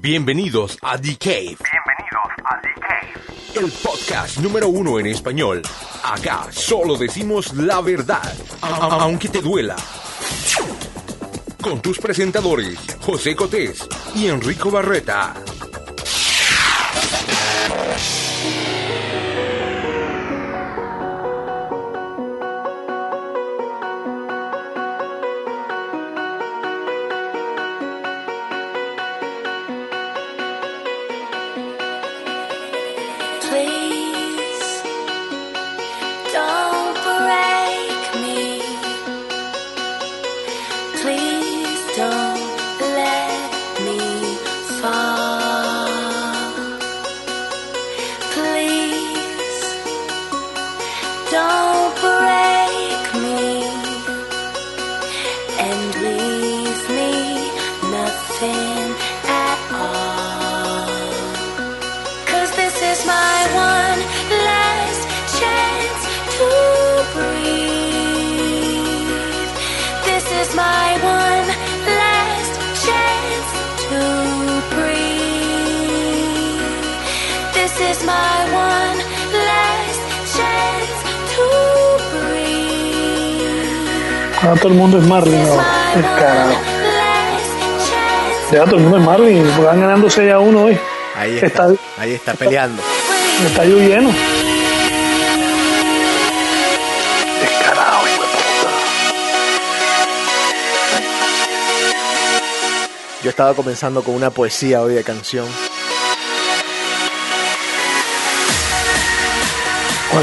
Bienvenidos a The Cave. Bienvenidos a The Cave. El podcast número uno en español. Acá solo decimos la verdad, aunque te duela. Con tus presentadores, José Cotés y Enrico Barreta. Mundo es Marlin This is ahora. El carajo. Ya todo el mundo es Marlin. porque Van ganando 6 a 1 hoy. Ahí está, Está, ahí está peleando. el estadio lleno. Descarado, hijo de puta. Yo estaba comenzando con una poesía hoy de canción.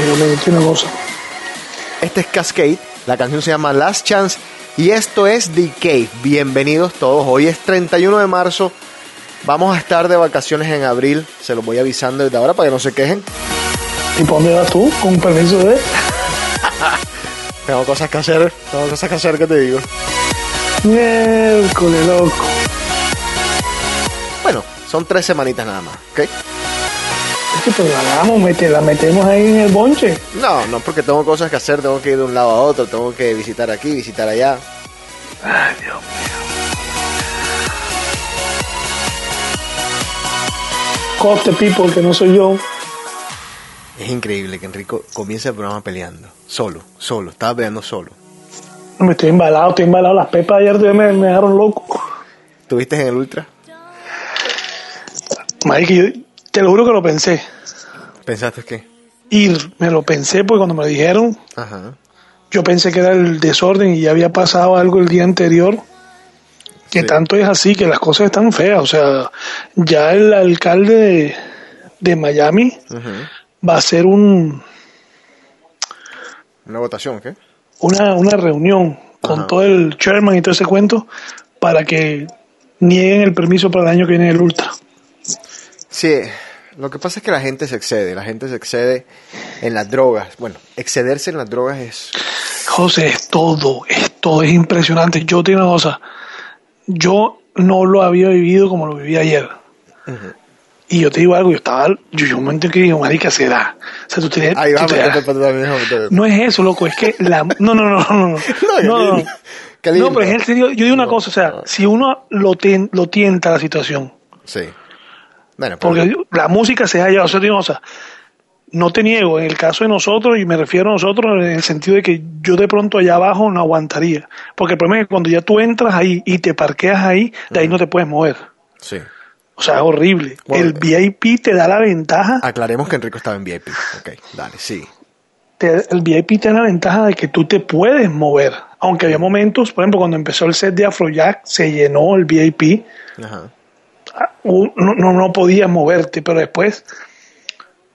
Dios mío, tiene cosa. Este es Cascade, la canción se llama Last Chance y esto es The Cave. Bienvenidos todos, hoy es 31 de marzo. Vamos a estar de vacaciones en abril, se los voy avisando desde ahora para que no se quejen. ¿Y por dónde vas tú? Con permiso de. Tengo cosas que hacer, tengo cosas que hacer que te digo. Miércoles, loco. Bueno, son tres semanitas nada más, ¿ok? Pues la mete- la metemos ahí en el bonche. No, no, porque tengo cosas que hacer, tengo que ir de un lado a otro, tengo que visitar aquí, visitar allá. Ay, Dios mío. Coste people, que no soy yo. Es increíble que Enrico comience el programa peleando, solo, solo, estaba peleando solo. Me estoy embalado, estoy embalado. Las pepas ayer todavía me, me dejaron loco. ¿Tuviste en el Ultra? Marica, yo te lo juro que lo pensé. ¿Pensaste qué? Ir, me lo pensé porque cuando me lo dijeron, Ajá. Yo pensé que era el desorden y ya había pasado algo el día anterior. Que Sí. tanto es así, que las cosas están feas. O sea, ya el alcalde de, de Miami va a hacer un, Una votación, ¿qué? una, una reunión con todo el chairman y todo ese cuento para que nieguen el permiso para el año que viene el Ultra. Sí, lo que pasa es que la gente se excede, la gente se excede en las drogas. Bueno, excederse en las drogas es... José, es todo, es todo, es impresionante. Yo te digo una cosa, yo no lo había vivido como lo viví ayer. Y yo te digo algo, yo estaba, yo, yo un momento que digo, marica, se da. O sea, tú tienes, Ahí tú vamos, te das- no, no es eso, loco, es que la, no, no, no, no, no, no, no, no, pero es en serio, yo digo una cosa, o sea, si uno lo, tien- lo tienta la situación, Sí. Bueno, porque la música se halla, o sea, o sea, no te niego, en el caso de nosotros, y me refiero a nosotros en el sentido de que yo de pronto allá abajo no aguantaría. Porque el problema es que cuando ya tú entras ahí y te parqueas ahí, de ahí no te puedes mover. sí. O sea, es horrible. Bueno, el VIP te da la ventaja, Aclaremos que Enrico estaba en VIP. Ok, dale, sí. te- el VIP te da la ventaja de que tú te puedes mover. Aunque había momentos, por ejemplo, cuando empezó el set de Afrojack, se llenó el VIP, Ajá. No, no, no podías moverte, pero después,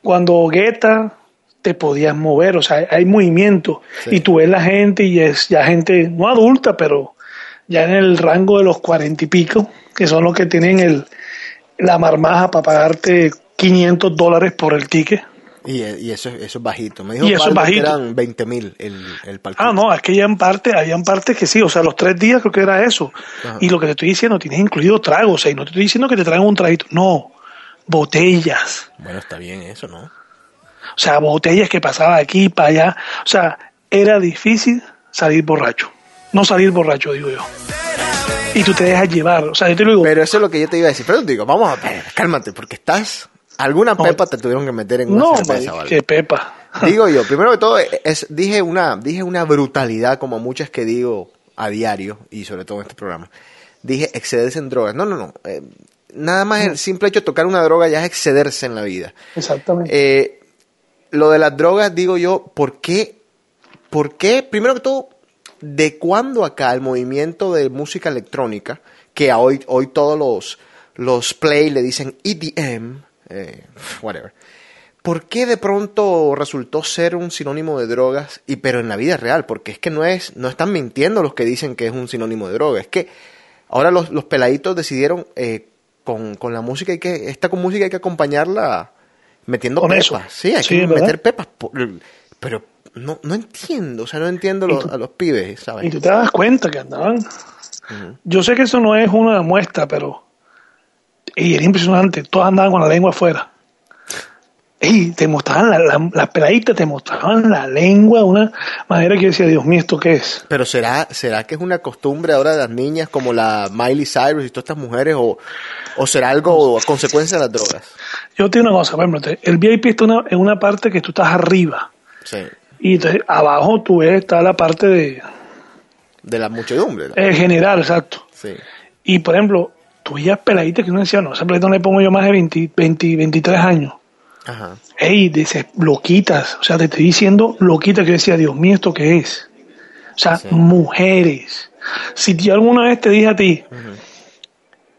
cuando Guetta, te podías mover, o sea, hay movimiento, Sí. y tú ves la gente, y es ya gente, no adulta, pero ya en el rango de los cuarenta y pico, que son los que tienen el, la marmaja para pagarte 500 dólares por el ticket. Y, y eso, eso es bajito. Me dijo Y eso es Baldo que bajito. eran 20 mil el, el palquito. Ah, no, es que ya en parte, habían partes que sí, o sea, los tres días creo que era eso. Ajá. Y lo que te estoy diciendo, tienes incluido tragos, o sea, y no te estoy diciendo que te traigan un traguito, no, botellas. Bueno, está bien eso, ¿no? O sea, botellas que pasaba de aquí para allá. O sea, era difícil salir borracho. No salir borracho, digo yo. y tú te dejas llevar. O sea, yo te lo digo, Pero eso es lo que yo te iba a decir. Pero te digo, vamos a ver, cálmate, porque estás. Alguna pepa te tuvieron que meter en una no, cerveza, ¿vale? qué pepa. Digo yo, primero que todo, es, dije, una, dije una brutalidad, como muchas que digo a diario, y sobre todo en este programa. Dije excederse en drogas. No, no, no. eh, nada más el simple hecho de tocar una droga ya es excederse en la vida. Exactamente. Eh, lo de las drogas, digo yo, ¿por qué? ¿Por qué? Primero que todo, ¿de cuándo acá el movimiento de música electrónica, que a hoy, hoy todos los, los play le dicen EDM, eh, whatever, ¿por qué de pronto resultó ser un sinónimo de drogas? Y pero en la vida real, porque es que no es, no están mintiendo los que dicen que es un sinónimo de droga, es que ahora los, los peladitos decidieron eh, con, con la música hay que, esta con música hay que acompañarla metiendo pepas. eso. Sí, hay Sí, que ¿verdad? meter pepas. pero no, no entiendo, o sea, no entiendo los- a los pibes, Y ¿sabes? tú te das cuenta que andaban. Yo sé que eso no es una muestra, pero. Y era impresionante. Todos andaban con la lengua afuera. Y te mostraban, la- la- las peladitas te mostraban la lengua de una manera que yo decía, Dios mío, ¿esto qué es? Pero será, será que es una costumbre ahora de las niñas como la Miley Cyrus y todas estas mujeres o, o será algo a consecuencia de las drogas? Yo te digo una cosa, por ejemplo, el VIP está una- en una parte que tú estás arriba. Sí, Y entonces abajo tú ves, está la parte de de la muchedumbre. ¿no? eh, general, exacto. Sí. Y por ejemplo, veías peladitas que uno decía, no, esa peladita no le pongo yo más de 20, 20, 23 años. Ajá. Ey, dices, loquitas, o sea, te estoy diciendo loquitas que yo decía, Dios mío, ¿esto qué es? O sea, Sí. mujeres. Si yo alguna vez te dije a ti,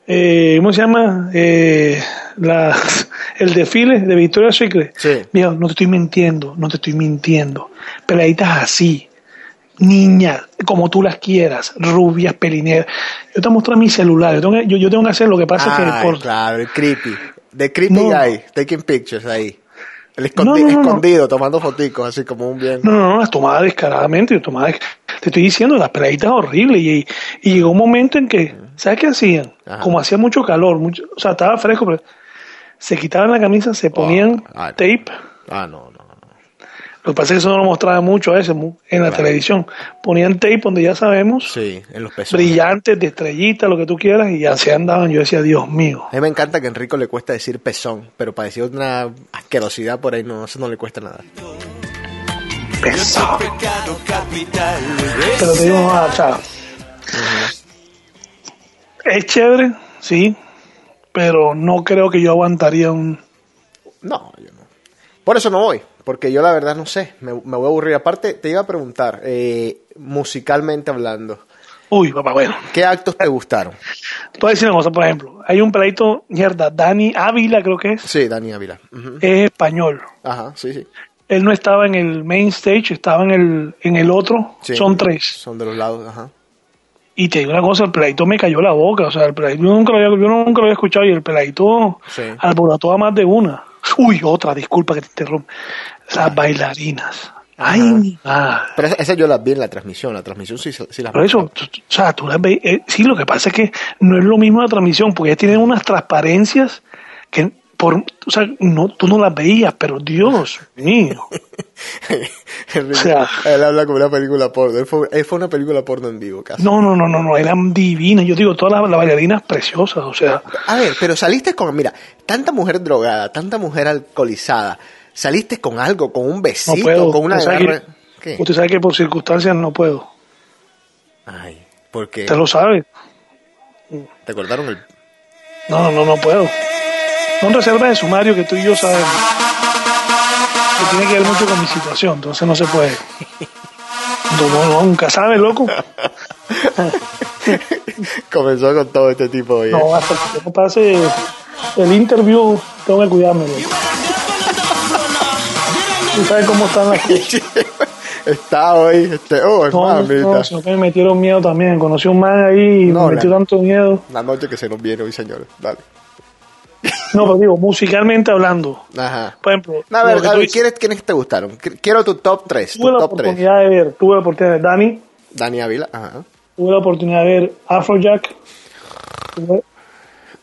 eh, ¿cómo se llama? Eh, la, el desfile de Victoria's Secret. Sí. Mira, no te estoy mintiendo, no te estoy mintiendo. Peladitas así, niñas, como tú las quieras, rubias, pelineras. Yo te muestro mi celular, yo tengo, que- yo, yo tengo que hacer lo que pasa es que por, claro, el creepy. The creepy No. guy, taking pictures ahí. El escondi- No, no, escondido, tomando foticos, así como un bien. No, no, no, las tomaba descaradamente, yo tomaba, te estoy diciendo, las peladitas horribles y, y llegó un momento en que, ¿sabes qué hacían? Ajá. Como hacía mucho calor, mucho, o sea, estaba fresco, pero se quitaban la camisa, se ponían ah, no. tape, Ah, no. Lo que pasa es que eso no lo mostraba mucho a veces en la Claro. televisión, ponían tape donde ya sabemos, Sí, en los pesos. brillantes, de estrellita, lo que tú quieras, y así andaban, yo decía, Dios mío, A mí me encanta que a Enrico le cuesta decir pezón, pero para decir una asquerosidad por ahí no, eso no le cuesta nada. pesado. Pero te digo, no, o sea, es chévere, sí, pero no creo que yo aguantaría un... No, yo no. Por eso no voy, porque yo la verdad no sé, me, me voy a aburrir. Aparte, te iba a preguntar, eh, musicalmente hablando, Uy, papá, bueno. ¿qué actos te gustaron? Te voy a decir una cosa, por ejemplo. Hay un peladito, mierda, Dani Ávila creo que es, Sí, Dani Ávila. Es español. Ajá, sí, sí. Él no estaba en el main stage, estaba en el, en el otro. Sí. Son tres. Son de los lados, ajá. Y te digo una cosa, el peladito me cayó la boca. O sea, el peladito, yo nunca lo había, yo nunca lo había escuchado y el peladito Sí. alborotó a más de una. Uy, otra, disculpa que te interrumpa. Las bailarinas. Ay, mi madre. Pero esa, esa yo las vi en la transmisión, la transmisión sí, sí las Por eso, o sea, tú las ves, eh, sí, lo que pasa es que no es lo mismo la transmisión, porque ellas tienen unas transparencias que, por, o sea, no, tú no las veías, pero Dios mío. O sea- él habla como una película porno. Él fue, él fue una película porno en vivo, casi. No, no, no, no, no, eran divinas. Yo digo, todas las, las bailarinas preciosas, o sea, A ver, pero saliste con, mira, tanta mujer drogada, tanta mujer alcoholizada, saliste con algo, con un no besito, puedo. con una Usted usted sabe que por circunstancias no puedo. Ay, porque Usted lo sabe. te cortaron el... No, no, no, no puedo. Son reservas de sumario que tú y yo sabemos. Que tiene que ver mucho con mi situación, entonces no se puede. No, nunca sabe, loco. Comenzó con todo este tipo de... No, hasta que no pase el interview, tengo que cuidarme. Tú sabes cómo están las cosas. Está hoy, este, oh, No, no, mamita. no, sino que me metieron miedo también. Conocí un man ahí y No, me metió la- tanto miedo. La noche que se nos viene hoy, señores. Dale. No, pero digo, musicalmente hablando. Ajá. Por ejemplo, A ver, lo que a ver, dices, ¿quiénes, ¿quiénes te gustaron? Qu- Quiero tu top 3. tuve Tu la top 3. oportunidad de ver, tuve la oportunidad de ver Dani, Dani Ávila, ajá. tuve la oportunidad de ver Afrojack. Tuve-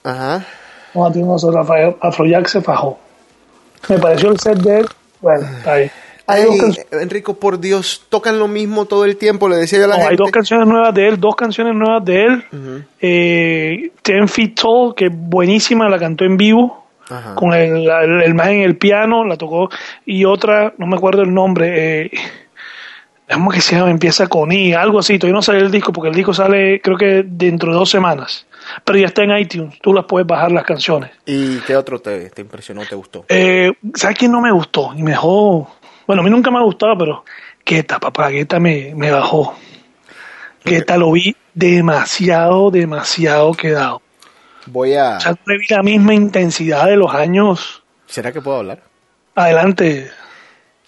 Ajá. No, a ti no, Rafael, Afrojack se fajó. Me pareció el set de él, bueno, está ahí. Hay dos Ey, canciones- Enrico, por Dios, tocan lo mismo todo el tiempo, le decía yo a la No, hay gente. dos canciones nuevas de él, dos canciones nuevas de él. Eh, Ten Feet Tall, que es buenísima, la cantó en vivo. Ajá. Con el, la- el, el man en el piano, la tocó. Y otra, no me acuerdo el nombre. Eh, ¿Cómo que se llama? Empieza con I, algo así. Todavía no sale el disco, porque el disco sale creo que dentro de dos semanas. Pero ya está en iTunes, tú las puedes bajar las canciones. ¿Y qué otro te, te impresionó, te gustó? Eh, ¿Sabes quién no me gustó? Y me dejó. Bueno, a mí nunca me ha gustado, pero Guetta, papá, Guetta me, me bajó. Guetta lo vi demasiado, demasiado quedado. Voy a... O sea, no le vi la misma intensidad de los años ¿Será que puedo hablar? adelante.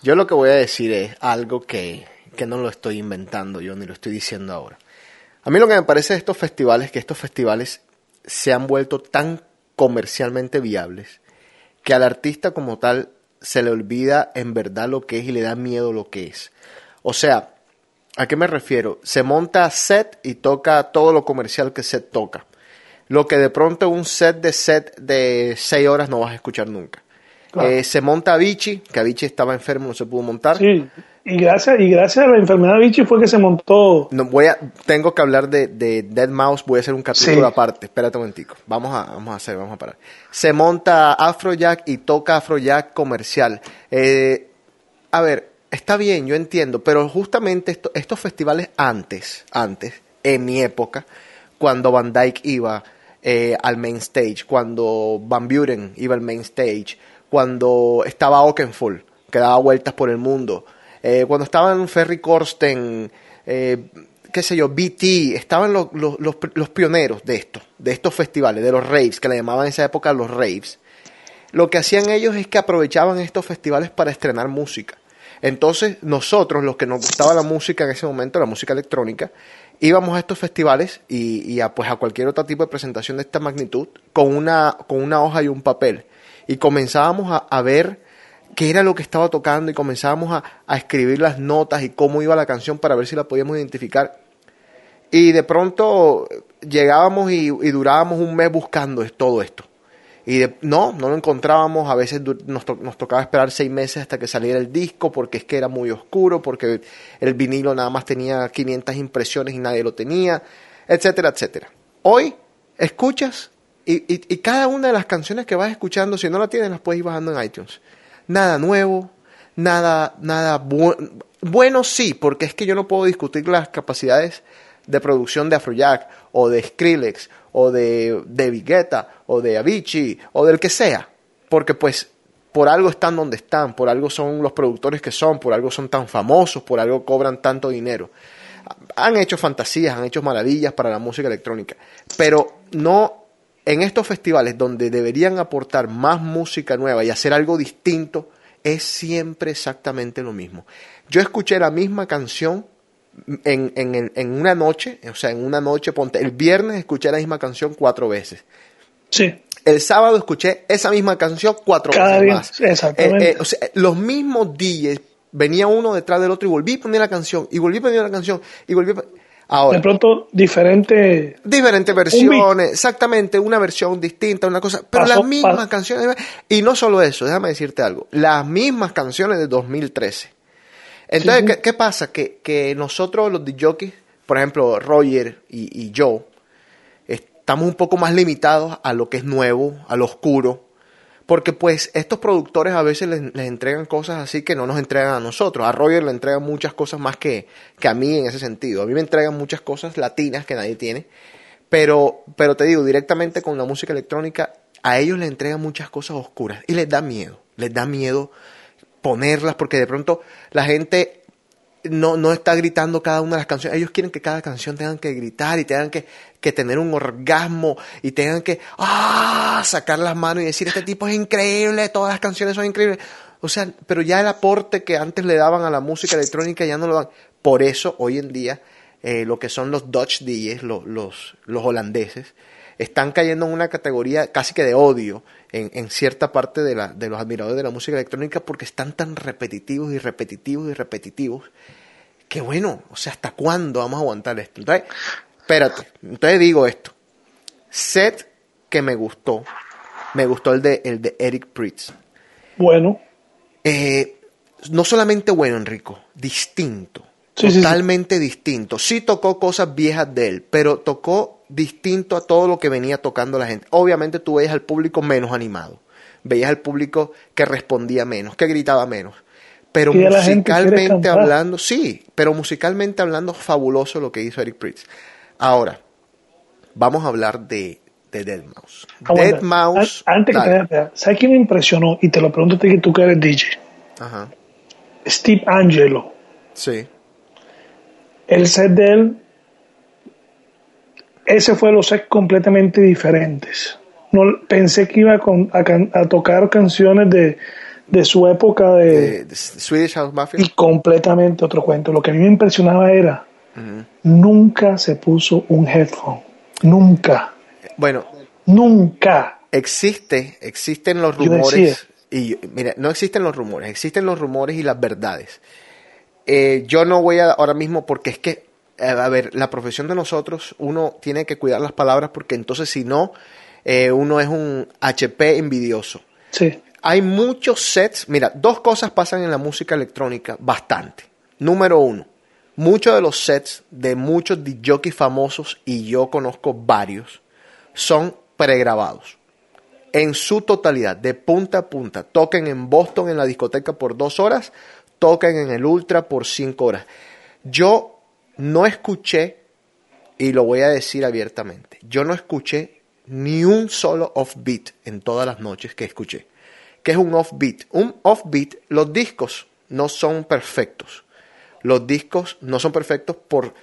Yo lo que voy a decir es algo que, que no lo estoy inventando yo, ni lo estoy diciendo ahora. A mí lo que me parece de estos festivales es que estos festivales se han vuelto tan comercialmente viables que al artista como tal se le olvida en verdad lo que es y le da miedo lo que es. O sea, ¿a qué me refiero? Se monta set y toca todo lo comercial que set toca. Lo que de pronto un set de set de 6 horas no vas a escuchar nunca. Claro. Eh, se monta Avicii, que Avicii estaba enfermo, no se pudo montar. Sí. Y gracias, y gracias a la enfermedad de Vichy fue que se montó. No, voy a, tengo que hablar de, de Dead Mouse, voy a hacer un capítulo Sí. aparte. Espérate un momentico. Vamos a, vamos a hacer, vamos a parar. Se monta Afrojack y toca Afrojack comercial. Eh, a ver, está bien, yo entiendo, pero justamente esto- estos festivales antes, antes, en mi época, cuando Van Dyke iba eh, al main stage, cuando Van Buren iba al main stage, cuando estaba Oakenfold, que daba vueltas por el mundo, eh, cuando estaban Ferry Corsten, eh, qué sé yo, BT, estaban los, los, los, pioneros de esto, de estos festivales, de los raves, que le llamaban en esa época los raves lo que hacían ellos es que aprovechaban estos festivales para estrenar música. Entonces, nosotros, los que nos gustaba la música en ese momento, la música electrónica, íbamos a estos festivales y, y a, pues, a cualquier otro tipo de presentación de esta magnitud con una, con una hoja y un papel. Y comenzábamos a, a ver qué era lo que estaba tocando y comenzábamos a, escribir las notas y cómo iba la canción para ver si la podíamos identificar. Y de pronto llegábamos y, durábamos un mes buscando todo esto. Y no, no lo encontrábamos. A veces nos, to- nos tocaba esperar seis meses hasta que saliera el disco porque es que era muy oscuro, porque el vinilo nada más tenía 500 impresiones y nadie lo tenía, etcétera, etcétera. Hoy escuchas y- y cada una de las canciones que vas escuchando, si no la tienes, las puedes ir bajando en iTunes. Nada nuevo, nada, nada bu- bueno sí, porque es que yo no puedo discutir las capacidades de producción de Afrojack o de Skrillex o de David Guetta o de Avicii o del que sea, porque pues por algo están donde están, por algo son los productores que son, por algo son tan famosos, por algo cobran tanto dinero. Han hecho fantasías, han hecho maravillas para la música electrónica, pero no en estos festivales donde deberían aportar más música nueva y hacer algo distinto, es siempre exactamente lo mismo. Yo escuché la misma canción en, en, en una noche, o sea, en una noche, ponte, el viernes escuché la misma canción cuatro veces. Sí. El sábado escuché esa misma canción cuatro Cada veces día, más. exactamente. Eh, eh, o sea, los mismos DJs, venía uno detrás del otro y volví a poner la canción, y volví a poner la canción, y volví a pon- Ahora, De pronto, diferente. diferentes versiones, exactamente, una versión distinta, una cosa, pero las mismas canciones. Y no solo eso, déjame decirte algo, las mismas canciones de 2013. Entonces, sí. ¿qué, qué pasa? Que, que nosotros, los DJs, por ejemplo, Roger y, y yo, estamos un poco más limitados a lo que es nuevo, a lo oscuro, porque pues estos productores a veces les, entregan cosas así que no nos entregan a nosotros. A Roger le entregan muchas cosas más que, que a mí en ese sentido. A mí me entregan muchas cosas latinas que nadie tiene. Pero, pero te digo, directamente con la música electrónica, a ellos les entregan muchas cosas oscuras y les da miedo. Les da miedo ponerlas porque de pronto la gente no, no está gritando cada una de las canciones. Ellos quieren que cada canción tengan que gritar y tengan que, que tener un orgasmo y tengan que ¡ah! sacar las manos y decir, este tipo es increíble, todas las canciones son increíbles. O sea, pero ya el aporte que antes le daban a la música electrónica ya no lo dan. Por eso, hoy en día, eh, lo que son los Dutch DJs, los, los, los holandeses, están cayendo en una categoría casi que de odio en, en cierta parte de, la, de los admiradores de la música electrónica porque están tan repetitivos y repetitivos y repetitivos que bueno, o sea, ¿hasta cuándo vamos a aguantar esto? Entonces, espérate, entonces digo esto. Set que me gustó, me gustó el de, el de Eric Pritz. Bueno, Eh, no solamente bueno, Enrico, distinto. Sí, sí, sí. totalmente distinto. Sí tocó cosas viejas de él, pero tocó distinto a todo lo que venía tocando la gente. Obviamente tú veías al público menos animado. Veías al público que respondía menos, que gritaba menos. Pero musicalmente hablando, sí, pero musicalmente hablando, fabuloso lo que hizo Eric Pritz. Ahora, vamos a hablar de, de Dead Mouse. Aguanta. Dead Mouse. An- Antes que te ¿sabes quién me impresionó? Y te lo pregunto a ti que tú que eres DJ. Ajá, Steve Angelo. sí. El set de él, ese fue los sets completamente diferentes. No, pensé que iba con- a, can- a tocar canciones de, de su época de, Swedish House Mafia. y completamente otro cuento. Lo que a mí me impresionaba era, nunca se puso un headphone. Nunca. Bueno, Nunca. existe, existen los rumores. Y mira, no existen los rumores, existen los rumores y las verdades. Eh, yo no voy a ahora mismo porque es que, a ver, la profesión de nosotros, uno tiene que cuidar las palabras porque entonces si no, eh, uno es un HP envidioso. Sí. Hay muchos sets. Mira, dos cosas pasan en la música electrónica bastante. Número uno, muchos de los sets de muchos jockeys famosos, y yo conozco varios, son pregrabados. En su totalidad, de punta a punta. Toquen en Boston en la discoteca por dos horas, toquen en el Ultra por cinco horas. Yo no escuché, y lo voy a decir abiertamente, yo no escuché ni un solo offbeat en todas las noches que escuché. ¿Qué es un offbeat? Un offbeat, los discos no son perfectos. Los discos no son perfectos por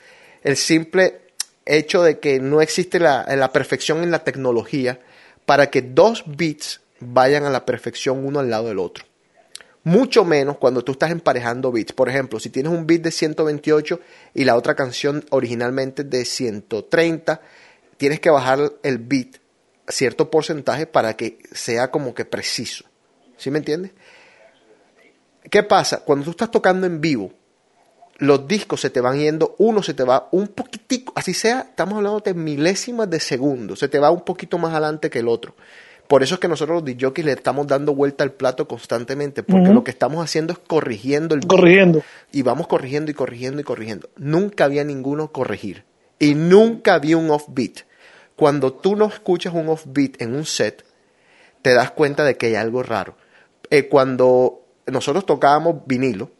el simple hecho de que no existe la, la perfección en la tecnología para que dos beats vayan a la perfección uno al lado del otro. Mucho menos cuando tú estás emparejando beats. Por ejemplo, si tienes un beat de 128 y la otra canción originalmente de 130, tienes que bajar el beat cierto porcentaje para que sea como que preciso. ¿Sí me entiendes? ¿Qué pasa? Cuando tú estás tocando en vivo, los discos se te van yendo, uno se te va un poquitico, así sea, estamos hablando de milésimas de segundo, se te va un poquito más adelante que el otro. Por eso es que nosotros los DJs le estamos dando vuelta al plato constantemente, porque lo que estamos haciendo es corrigiendo el. Corrigiendo. y vamos corrigiendo y corrigiendo y corrigiendo. Nunca había ninguno corregir y nunca había un offbeat. Cuando tú no escuchas un offbeat en un set, te das cuenta de que hay algo raro. Eh, cuando nosotros tocábamos vinilo,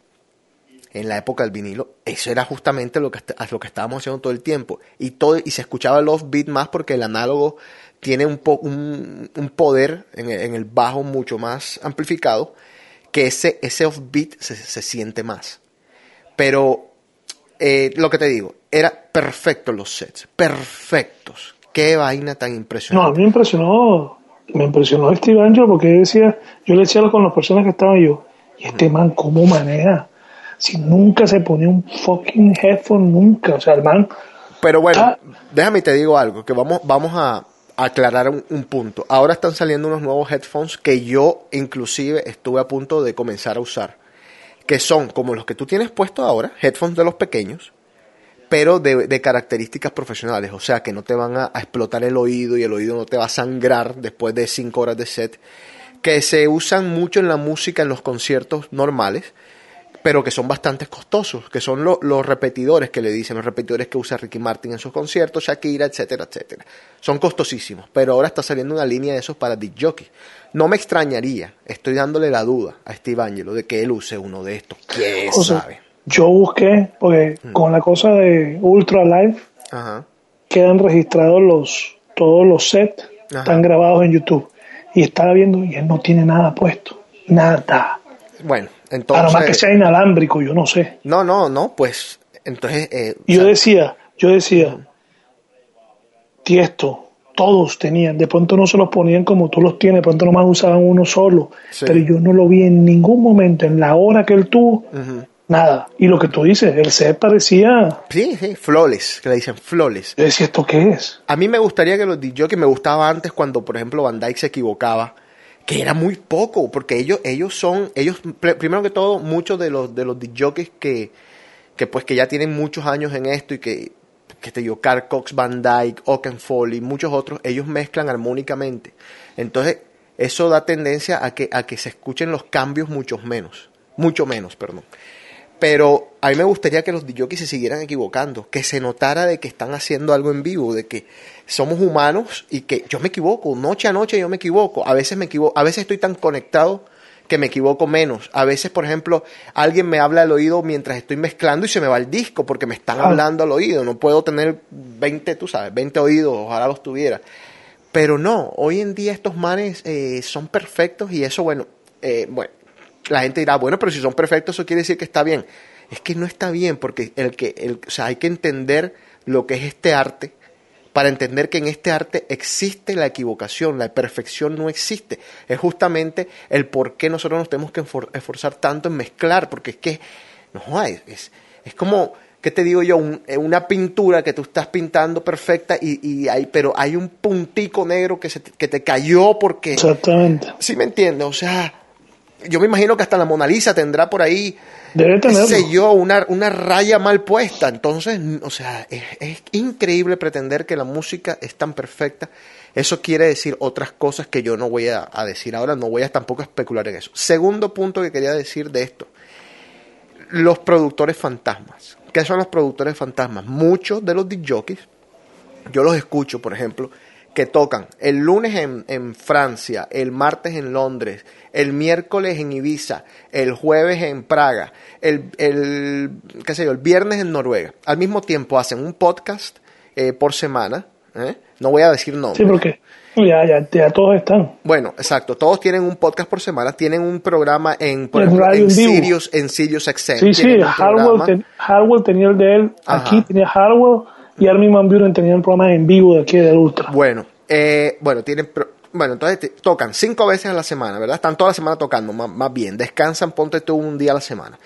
en la época del vinilo, eso era justamente lo que, lo que estábamos haciendo todo el tiempo. Y, todo, y se escuchaba el offbeat más porque el análogo tiene un, po- un, un poder en el, en el bajo mucho más amplificado, que ese, ese offbeat se, se siente más. Pero eh, lo que te digo, era perfecto los sets, perfectos. Qué vaina tan No, a impresionante. mí me impresionó, me impresionó Steve Angelo porque decía, yo le decía con las personas que estaban yo, y este man, ¿cómo maneja? Si nunca se ponía un fucking headphone, nunca. O sea, el man, Pero bueno, Ah. déjame y te digo algo, que vamos, vamos a aclarar un, un punto. Ahora están saliendo unos nuevos headphones que yo inclusive estuve a punto de comenzar a usar, que son como los que tú tienes puesto ahora, headphones de los pequeños, pero de, características profesionales, o sea que no te van a, a explotar el oído y el oído no te va a sangrar después de cinco horas de set, que se usan mucho en la música, en los conciertos normales, pero que son bastante costosos, que son lo- los repetidores que le dicen, los repetidores que usa Ricky Martin en sus conciertos, Shakira, etcétera, etcétera. Son costosísimos, pero ahora está saliendo una línea de esos para disc jockey. No me extrañaría, estoy dándole la duda a Steve Angelo de que él use uno de estos. ¿Quién o sea, sabe? yo busqué, porque Mm. con la cosa de Ultra Live Ajá. quedan registrados los todos los sets, Ajá. están grabados en YouTube. Y estaba viendo y él no tiene nada puesto. Nada. Bueno, A entonces... lo más que sea inalámbrico, yo no sé. No, no, no, pues entonces... eh, yo o sea, decía, yo decía, Tiesto, todos tenían, de pronto no se los ponían como tú los tienes, de pronto nomás usaban uno solo, Sí. pero yo no lo vi en ningún momento, en la hora que él tuvo, nada. Y lo que tú dices, el set parecía, Sí, sí, flawless, que le dicen flawless. yo decía, ¿esto qué es? A mí me gustaría que los que me gustaba antes cuando, por ejemplo, Van Dyke se equivocaba, que era muy poco, porque ellos, ellos son, ellos, pr- primero que todo, muchos de los, de los jockeys que, que pues que ya tienen muchos años en esto y que, que te digo, Carl Cox, Van Dyke, Oakenfold y muchos otros, ellos mezclan armónicamente. Entonces, eso da tendencia a que, a que se escuchen los cambios muchos menos. mucho menos, perdón. Pero a mí me gustaría que los DJs se siguieran equivocando, que se notara de que están haciendo algo en vivo, de que somos humanos y que yo me equivoco, noche a noche yo me equivoco, a veces me equivoco, a veces estoy tan conectado que me equivoco menos. A veces, por ejemplo, alguien me habla al oído mientras estoy mezclando y se me va el disco porque me están hablando al oído. No puedo tener 20, tú sabes, 20 oídos, ojalá los tuviera. Pero no, hoy en día estos manes eh, son perfectos y eso, bueno, eh, bueno, la gente dirá, bueno, pero si son perfectos, eso quiere decir que está bien. Es que no está bien porque el que, el, o sea, hay que entender lo que es este arte para entender que en este arte existe la equivocación, la perfección no existe. Es justamente el por qué nosotros nos tenemos que esforzar tanto en mezclar, porque es que, no, es, es, es como, ¿qué te digo yo? Un- eh, una pintura que tú estás pintando perfecta, y, y hay, pero hay un puntico negro que, se te, que te cayó porque... Exactamente. ¿Sí me entiendes? O sea, yo me imagino que hasta la Mona Lisa tendrá por ahí, Debe tenerlo. sé yo, una, una raya mal puesta. Entonces, o sea, es, es increíble pretender que la música es tan perfecta. Eso quiere decir otras cosas que yo no voy a, a decir ahora, no voy a tampoco especular en eso. Segundo punto que quería decir de esto, los productores fantasmas. ¿Qué son los productores fantasmas? Muchos de los DJs, yo los escucho, por ejemplo, que tocan el lunes en, en Francia, el martes en Londres, el miércoles en Ibiza, el jueves en Praga, el, el, qué sé yo, el viernes en Noruega. Al mismo tiempo hacen un podcast eh, por semana. ¿eh? No voy a decir nombres. Sí, porque ya, ya, ya todos están. Bueno, exacto. Todos tienen un podcast por semana. Tienen un programa en, por En ejemplo. Sirius, en Sirius XM. Sí, sí, ten- Harwell tenía el de él, Ajá. aquí tenía Harwell y Armin Van Buren tenían programas en vivo de aquí del Ultra. Bueno, eh, bueno, tienen, bueno, entonces tocan cinco veces a la semana, ¿verdad? Están toda la semana tocando, más, bien. Descansan, ponte tú un día a la semana.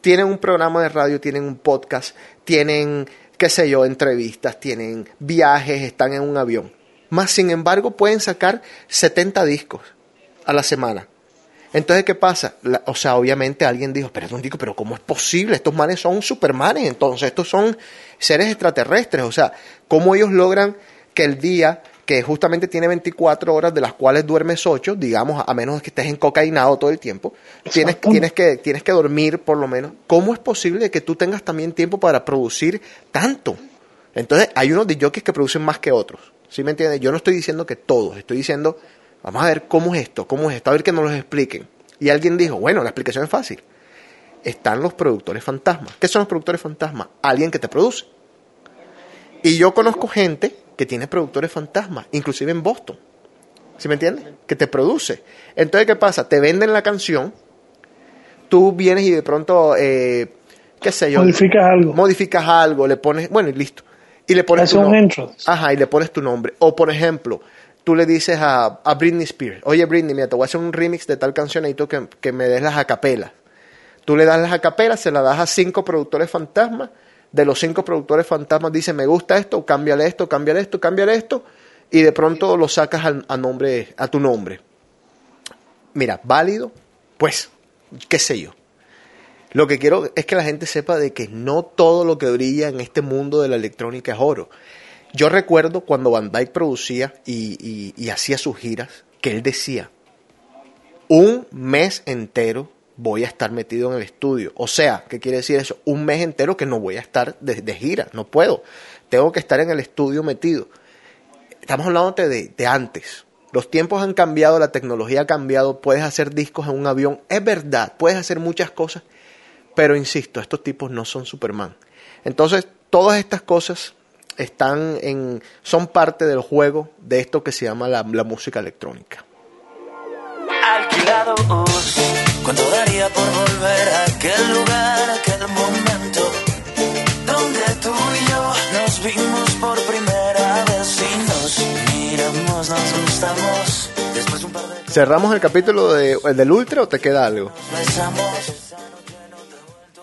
Tienen un programa de radio, tienen un podcast, tienen, qué sé yo, entrevistas, tienen viajes, están en un avión. Más sin embargo, pueden sacar 70 discos a la semana. Entonces, ¿qué pasa? O sea, obviamente alguien dijo, pero digo, pero ¿cómo es posible? Estos manes son supermanes, entonces estos son seres extraterrestres. O sea, ¿cómo ellos logran que el día, que justamente tiene 24 horas, de las cuales duermes 8, digamos, a menos que estés encocainado todo el tiempo, tienes, tienes, que, tienes que dormir por lo menos. ¿Cómo es posible que tú tengas también tiempo para producir tanto? Entonces, hay unos DJs que producen más que otros. ¿Sí me entiendes? Yo no estoy diciendo que todos, estoy diciendo, vamos a ver cómo es esto, cómo es esto, a ver que nos lo expliquen. Y alguien dijo, bueno, la explicación es fácil. Están los productores fantasmas. ¿Qué son los productores fantasmas? Alguien que te produce. Y yo conozco gente que tiene productores fantasmas, inclusive en Boston. ¿Sí me entiendes? Que te produce. Entonces, ¿qué pasa? Te venden la canción, tú vienes y de pronto, eh, qué sé yo, Modificas algo. modificas algo, le pones, bueno, y listo. Y le pones Hace tu un nom- entrance. Ajá, y le pones tu nombre. O por ejemplo, tú le dices a, a Britney Spears, oye Britney, mira, te voy a hacer un remix de tal canción y tú que, que me des las acapelas. Tú le das las acapelas, se las das a cinco productores fantasmas. De los cinco productores fantasmas dice, me gusta esto, cámbiale esto, cámbiale esto, cámbiale esto. Y de pronto lo sacas a, nombre, a tu nombre. Mira, válido, pues, qué sé yo. Lo que quiero es que la gente sepa de que no todo lo que brilla en este mundo de la electrónica es oro. Yo recuerdo cuando Van Dyke producía y hacía sus giras, que él decía, un mes entero voy a estar metido en el estudio. O sea, ¿qué quiere decir eso? Un mes entero que no voy a estar de, de gira, no puedo. Tengo que estar en el estudio metido. Estamos hablando de, de antes. Los tiempos han cambiado, la tecnología ha cambiado, puedes hacer discos en un avión, es verdad, puedes hacer muchas cosas, pero insisto, estos tipos no son Superman. Entonces, todas estas cosas están en, son parte del juego de esto que se llama la, la música electrónica. Cuánto daría por volver a aquel lugar, aquel momento donde tú y yo nos vimos por primera vez y nos miramos, nos gustamos. Después de un par de ¿Cerramos el capítulo de, el del Ultra o te queda algo?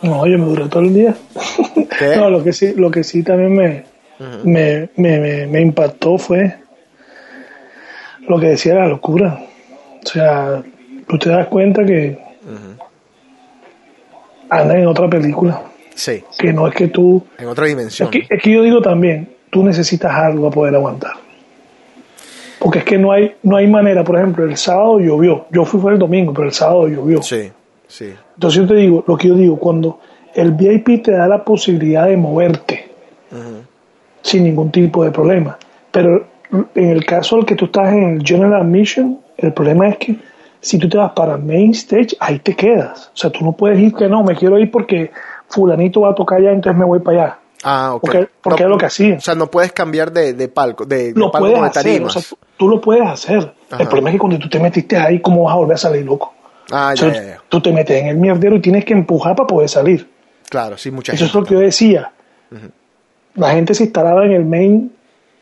No, yo me duré todo el día. ¿Qué? No, lo que sí, lo que sí también me, me, me, me, me impactó fue lo que decía la locura. O sea, tú te das cuenta que andan en otra película. Sí, Que no es que tú. en otra dimensión. Es que, es que yo digo también, tú necesitas algo para poder aguantar. Porque es que no hay, no hay manera, por ejemplo, el sábado llovió. Yo fui fue el domingo, pero el sábado llovió. Sí, Sí. Entonces yo te digo, lo que yo digo, cuando el VIP te da la posibilidad de moverte sin ningún tipo de problema, pero en el caso del que tú estás en el General Admission, el problema es que si tú te vas para Main Stage, ahí te quedas. O sea, tú no puedes ir que no, me quiero ir porque fulanito va a tocar allá, entonces me voy para allá. Ah, ok. Porque, porque No- es lo que hacía. O sea, no puedes cambiar de, de palco, de, de lo palco puedes de hacer, tarimas. o sea, tú, tú lo puedes hacer. Ajá. El problema es que cuando tú te metiste ahí, ¿cómo vas a volver a salir, loco? ah, O ya, sea, ya, ya. Tú te metes en el mierdero y tienes que empujar para poder salir. Claro, sí, mucha Eso es lo que yo decía. La gente se instalaba en el main,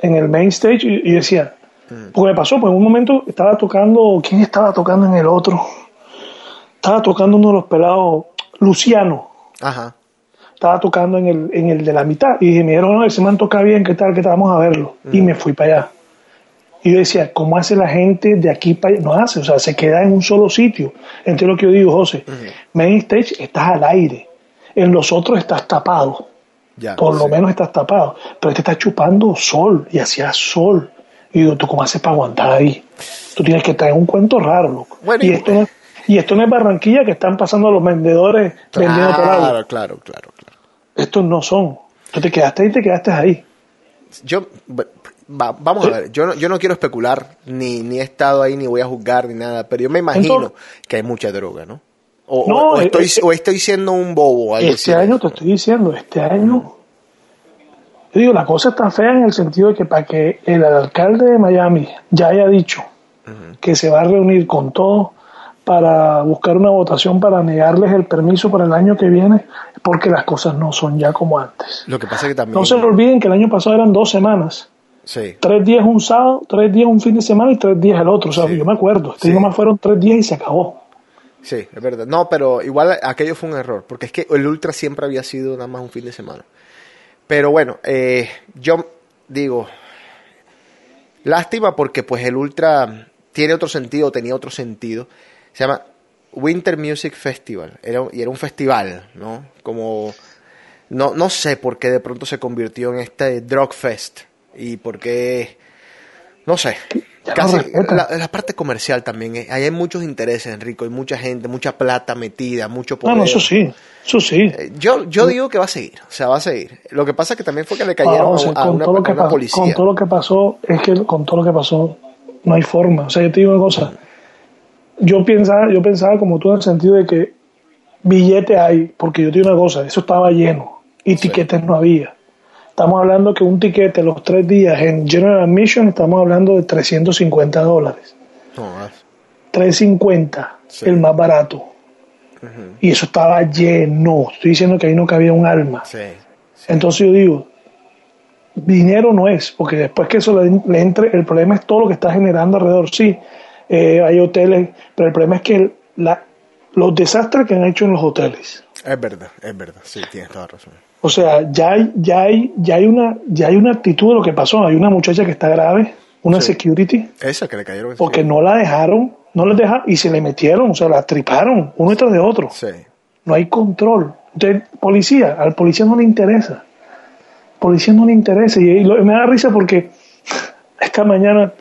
en el main stage y, y decía, porque me pasó, pues en un momento estaba tocando, ¿quién estaba tocando en el otro? Estaba tocando uno de los pelados, Luciano, Ajá. estaba tocando en el, en el de la mitad y dije, me dijeron, no, ese man toca bien, ¿qué tal? ¿Qué tal? Vamos a verlo. Y me fui para allá. Y yo decía, ¿cómo hace la gente de aquí para allá? No hace, o sea, se queda en un solo sitio. Entonces lo que yo digo, José, main stage estás al aire, en los otros estás tapado Ya. por lo menos estás tapado. Pero este está chupando sol y hacía sol. Y digo, ¿tú cómo haces para aguantar ahí? Tú tienes que traer un cuento raro, loco. Bueno, y, y- esto no, es- y esto no es Barranquilla que están pasando los vendedores vendiendo por algo. Claro, claro, claro, claro. Estos no son. Tú te quedaste ahí, te quedaste ahí. Yo, va- vamos a ver, yo no, yo no quiero especular, ni, ni he estado ahí, ni voy a juzgar, ni nada, pero yo me imagino Entonces- que hay mucha droga, ¿no? O, o- No, o eh, estoy, eh, o estoy siendo un bobo. Este año, te estoy diciendo, este año. Yo digo, la cosa está fea en el sentido de que para que el alcalde de Miami ya haya dicho que se va a reunir con todos para buscar una votación para negarles el permiso para el año que viene, porque las cosas no son ya como antes. Lo que pasa es que también... No se olviden que el año pasado eran dos semanas. Sí, Tres días un sábado, tres días un fin de semana y tres días el otro. O sea, Sí. yo me acuerdo. Este Sí. nomás fueron tres días y se acabó. sí, es verdad. No, pero igual aquello fue un error, porque es que el Ultra siempre había sido nada más un fin de semana. Pero bueno, eh, yo digo, lástima porque pues el Ultra tiene otro sentido, tenía otro sentido. Se llama Winter Music Festival, era, y era un festival, ¿no? Como, no, no sé por qué de pronto se convirtió en este Drug Fest y por qué, no sé. No Casi, la, la parte comercial también, eh, ahí hay muchos intereses, Enrico, hay mucha gente, mucha plata metida, mucho No, poder. no, eso sí. Eso sí. Eh, Yo, yo digo que va a seguir, o sea, va a seguir. Lo que pasa es que también fue que le cayeron Ah, o a- sea, a, con, una, a policía. con todo lo que pasó, es que con todo lo que pasó, no hay forma. O sea, yo te digo una cosa. Yo pensaba, yo pensaba como tú en el sentido de que billete hay, porque yo te digo una cosa, eso estaba lleno y tiquetes no había. Estamos hablando que un tiquete los tres días en General Admission, estamos hablando de 350 dólares. No, ah, 350, Sí. el más barato. Y eso estaba lleno. Estoy diciendo que ahí no cabía un alma. sí, sí. Entonces yo digo, dinero no es, porque después que eso le, le entre, el problema es todo lo que está generando alrededor. Sí, eh, hay hoteles, pero el problema es que el- la, los desastres que han hecho en los hoteles. Es verdad, es verdad, sí, tienes toda razón. O sea, ya hay, ya hay, ya hay una, ya hay una actitud de lo que pasó. Hay una muchacha que está grave, una Sí. security, Esa que le cayeron porque no la dejaron, no la dejaron y se le metieron, o sea, la triparon uno detrás de otro. Sí, no hay control. Entonces, policía, al policía no le interesa. Policía no le interesa. Y, y lo- me da risa porque esta mañana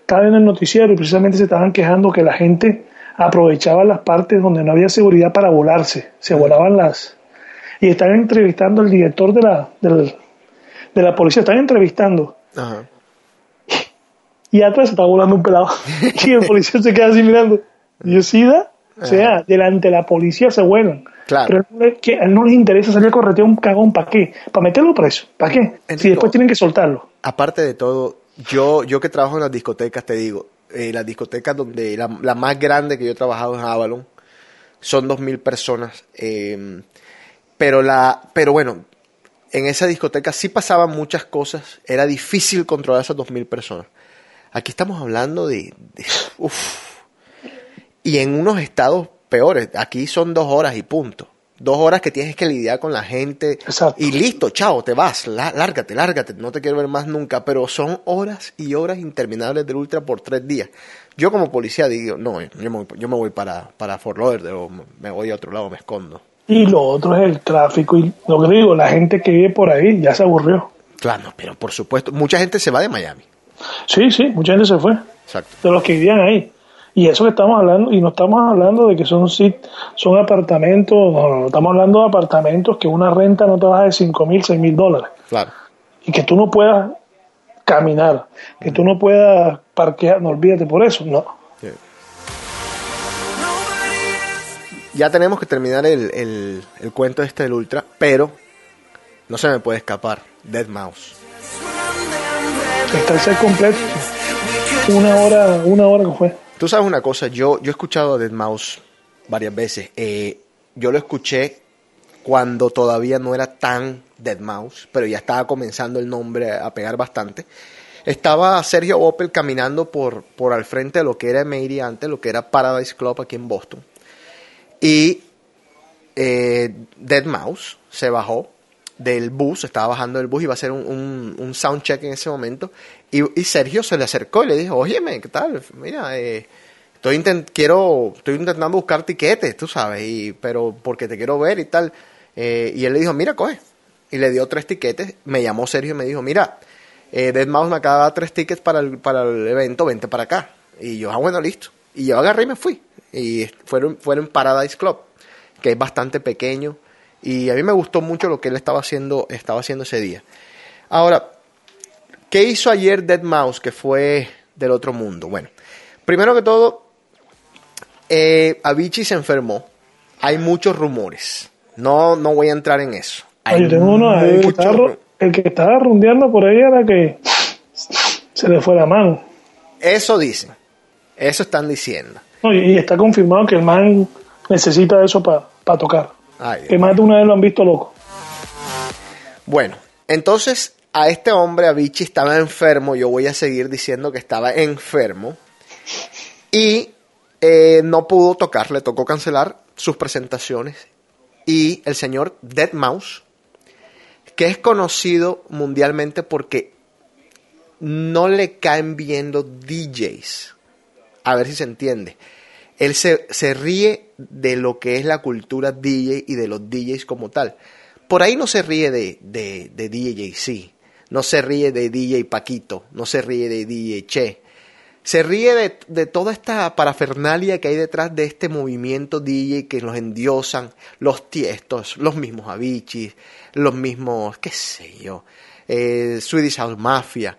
estaba viendo el noticiero y precisamente se estaban quejando que la gente aprovechaba las partes donde no había seguridad para volarse. Se volaban las... Y están entrevistando al director de la, de la policía, están entrevistando. ajá. Y atrás está volando un pelado. y el policía se queda así mirando. Y yo, ¿sí da? O sea, delante de la policía se vuelan. Claro. Pero no le- que a él no les interesa salir a corretear un cagón. ¿Para qué? ¿Para meterlo preso? ¿Para qué? Si después tienen que soltarlo. Aparte de todo, yo, yo que trabajo en las discotecas, te digo, eh, las discotecas donde la, la más grande que yo he trabajado en Avalon son dos mil personas. eh, pero la, pero bueno, en esa discoteca sí pasaban muchas cosas. Era difícil controlar esas dos mil personas. Aquí estamos hablando de, de- uf. y en unos estados peores. Aquí son dos horas y punto. Dos horas que tienes que lidiar con la gente Exacto. y listo, chao, te vas, lá- lárgate, lárgate, no te quiero ver más nunca, pero son horas y horas interminables del ultra por tres días. Yo como policía digo, no, yo me voy, yo me voy para, para Fort Lauderdale o me voy a otro lado, me escondo. Y lo otro es el tráfico. Y lo que digo, la gente que vive por ahí ya se aburrió. Claro, pero por supuesto, mucha gente se va de Miami. Sí, sí, mucha gente se fue. Exacto. De los que vivían ahí. Y eso que estamos hablando, y no estamos hablando de que son son apartamentos, no, no, no, estamos hablando de apartamentos que una renta no te baja de 5 mil, 6 mil dólares. Claro. Y que tú no puedas caminar, que tú no puedas parquear, no olvídate por eso, no. Ya tenemos que terminar el, el, el cuento este del Ultra, pero no se me puede escapar. Dead Mouse. Está el set completo. Una hora, una hora que fue. Tú sabes una cosa, yo, yo he escuchado a Dead Mouse varias veces. Eh, yo lo escuché cuando todavía no era tan Dead Mouse, pero ya estaba comenzando el nombre a pegar bastante. Estaba Sergio Opel caminando por, por al frente de lo que era Mairie antes, lo que era Paradise Club aquí en Boston. Y eh, Dead Mouse se bajó del bus, estaba bajando del bus, iba a hacer un, un, un soundcheck en ese momento. Y, Sergio se le acercó y le dijo, óyeme, ¿qué tal? Mira, eh, estoy, quiero, estoy intentando buscar tiquetes, tú sabes, y, pero porque te quiero ver y tal. Eh, y él le dijo, mira, coge. Y le dio tres tiquetes. Me llamó Sergio y me dijo, mira, eh, Dead Mouse me acaba de dar tres tickets para el, para el evento, vente para acá. Y yo, ah, bueno, listo. Y yo agarré y me fui. Y fueron, fueron Paradise Club, que es bastante pequeño. Y a mí me gustó mucho lo que él estaba haciendo, estaba haciendo ese día. Ahora, ¿qué hizo ayer Dead Mouse que fue del otro mundo? Bueno, primero que todo, eh, Avicii se enfermó. Hay muchos rumores. No, no voy a entrar en eso. Hay Oye, tengo uno, el que, estaba, el que estaba rundeando por ahí era que se le fue la mano. Eso dicen. Eso están diciendo. No, y, está confirmado que el man necesita eso para tocar. Ay. Que más de una vez lo han visto loco. Bueno, entonces a este hombre, a Vichy, estaba enfermo. Yo voy a seguir diciendo que estaba enfermo. Y eh, no pudo tocar, le tocó cancelar sus presentaciones. Y el señor Dead Mouse, que es conocido mundialmente porque no le caen bien los DJs. A ver si se entiende. Él se, se ríe de lo que es la cultura DJ y de los DJs como tal. Por ahí no se ríe de, de, de DJ sí, no se ríe de DJ Paquito, no se ríe de DJ Che. Se ríe de, de toda esta parafernalia que hay detrás de este movimiento DJ que los endiosan, los tiestos, los mismos Avicii, los mismos, qué sé yo, eh, Swedish House Mafia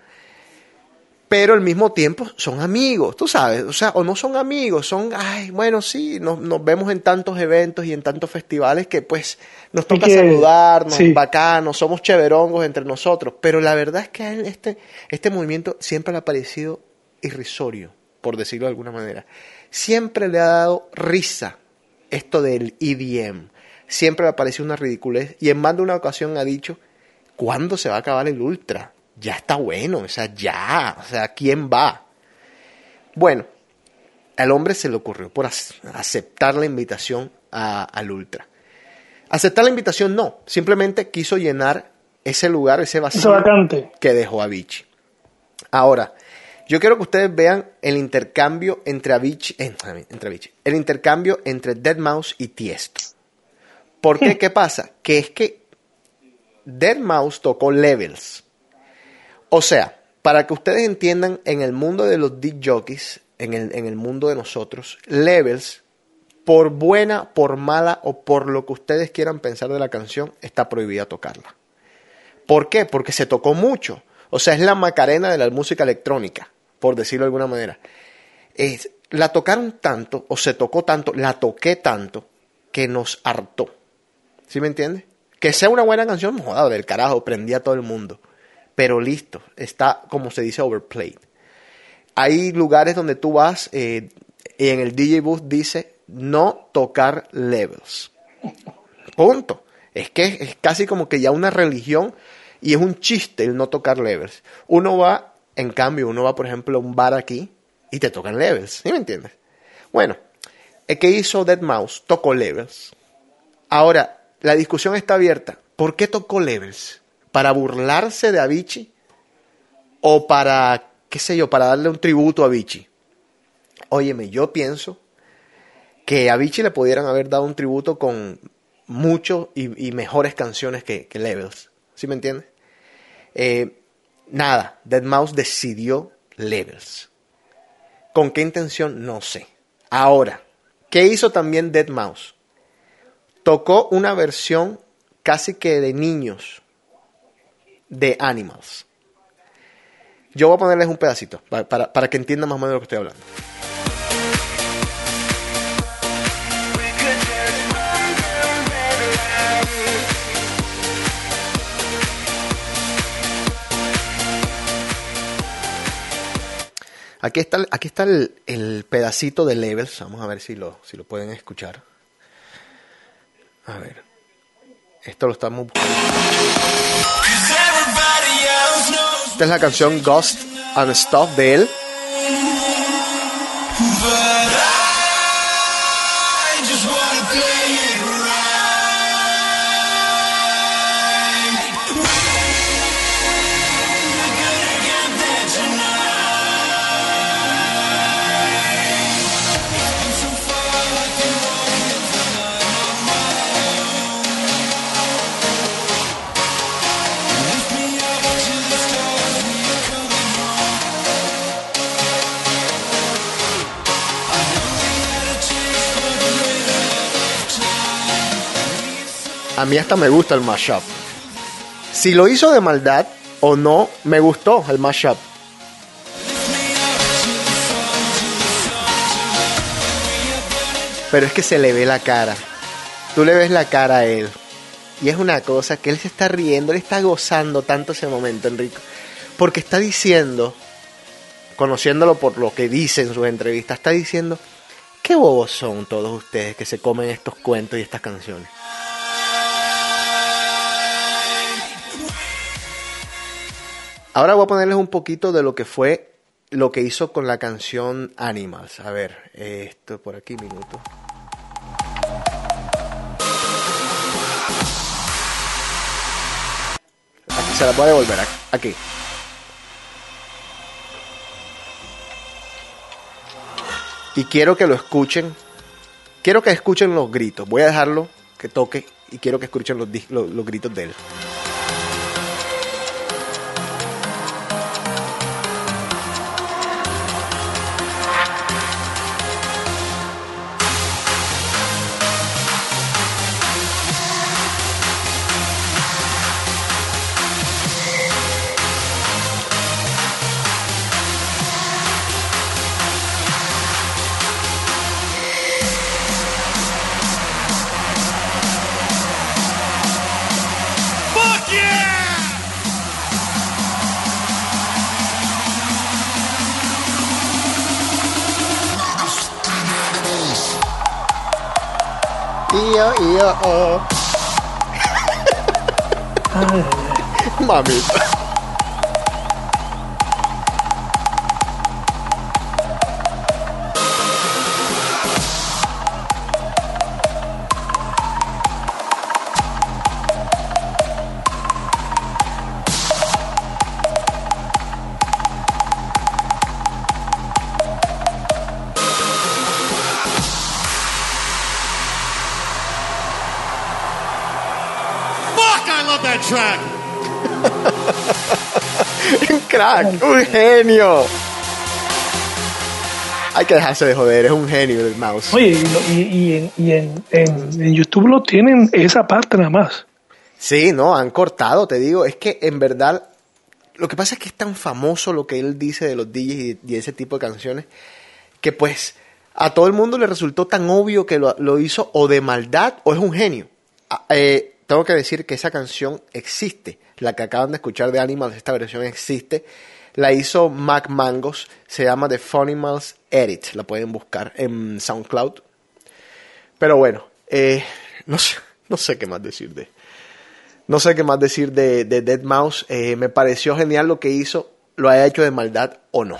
pero al mismo tiempo son amigos, tú sabes, o sea, o no son amigos, son, ay, bueno, sí, nos, nos vemos en tantos eventos y en tantos festivales que pues nos toca que- saludarnos, sí. bacanos, somos cheverongos entre nosotros, pero la verdad es que a él este, este movimiento siempre le ha parecido irrisorio, por decirlo de alguna manera. Siempre le ha dado risa esto del EDM, siempre le ha parecido una ridiculez y en más de una ocasión ha dicho, ¿cuándo se va a acabar el Ultra? Ya está bueno, o sea, ya, o sea, ¿quién va? Bueno, al hombre se le ocurrió por ac- aceptar la invitación a- al Ultra. Aceptar la invitación no, simplemente quiso llenar ese lugar, ese vacío vacante. que dejó Avicii. Ahora, yo quiero que ustedes vean el intercambio entre Avicii, eh, entre Avicii, el intercambio entre Dead Mouse y Tiesto. ¿Por qué? ¿Qué pasa? Que es que Dead Mouse tocó Levels. O sea, para que ustedes entiendan, en el mundo de los disc jockeys, en el, en el mundo de nosotros, Levels, por buena, por mala o por lo que ustedes quieran pensar de la canción, está prohibida tocarla. ¿Por qué? Porque se tocó mucho. O sea, es la macarena de la música electrónica, por decirlo de alguna manera. Es- la tocaron tanto, o se tocó tanto, la toqué tanto, que nos hartó. ¿Sí me entiendes? Que sea una buena canción, joder, del carajo, prendía a todo el mundo. Pero listo, está, como se dice, overplayed. Hay lugares donde tú vas eh, y en el DJ booth dice no tocar levels. Punto. Es que es casi como que ya una religión y es un chiste el no tocar levels. Uno va, en cambio, uno va, por ejemplo, a un bar aquí y te tocan levels. ¿Sí me entiendes? Bueno, el que hizo Dead Mouse tocó levels. Ahora, la discusión está abierta. ¿Por qué tocó levels? ¿Para burlarse de Avicii? ¿O para, qué sé yo, para darle un tributo a Avicii? Óyeme, yo pienso que a Avicii le pudieran haber dado un tributo con mucho y, mejores canciones que, que Levels. ¿Sí me entiendes? Eh, nada, Dead Mouse decidió Levels. ¿Con qué intención? No sé. Ahora, ¿qué hizo también Dead Mouse? Tocó una versión casi que de niños de Animals. Yo voy a ponerles un pedacito pa- para, para que entiendan más o menos de lo que estoy hablando. Aquí está, aquí está el, el pedacito de levels. Vamos a ver si lo, si lo pueden escuchar. A ver. Esto lo estamos buscando. Esta es la canción Ghost and Stuff de él. A mí hasta me gusta el mashup. Si lo hizo de maldad o no, me gustó el mashup. Pero es que se le ve la cara. Tú le ves la cara a él. Y es una cosa que él se está riendo, él está gozando tanto ese momento, Enrico. Porque está diciendo, conociéndolo por lo que dice en sus entrevistas, está diciendo, qué bobos son todos ustedes que se comen estos cuentos y estas canciones. Ahora voy a ponerles un poquito de lo que fue lo que hizo con la canción Animals. A ver, esto por aquí, minuto. Aquí se las voy a devolver, aquí. Y quiero que lo escuchen. Quiero que escuchen los gritos. Voy a dejarlo que toque y quiero que escuchen los, los- los gritos de él. Io, io, oh. Mamita. Crack, un genio. Hay que dejarse de joder, es un genio el mouse. Oye, y, y- y en, y en, en- en YouTube lo tienen esa parte nada más. Sí, no, han cortado, te digo. Es que en verdad, lo que pasa es que es tan famoso lo que él dice de los DJs y, y ese tipo de canciones, que pues a todo el mundo le resultó tan obvio que lo, lo hizo o de maldad o es un genio. Ah, eh, tengo que decir que esa canción existe. La que acaban de escuchar de Animals, esta versión existe. La hizo Mac Mangos, se llama The Funimals Edit. La pueden buscar en SoundCloud. Pero bueno, eh, no, sé, no sé qué más decir de, no sé qué más decir de, de Dead Mouse. Eh, me pareció genial lo que hizo, lo haya hecho de maldad o no.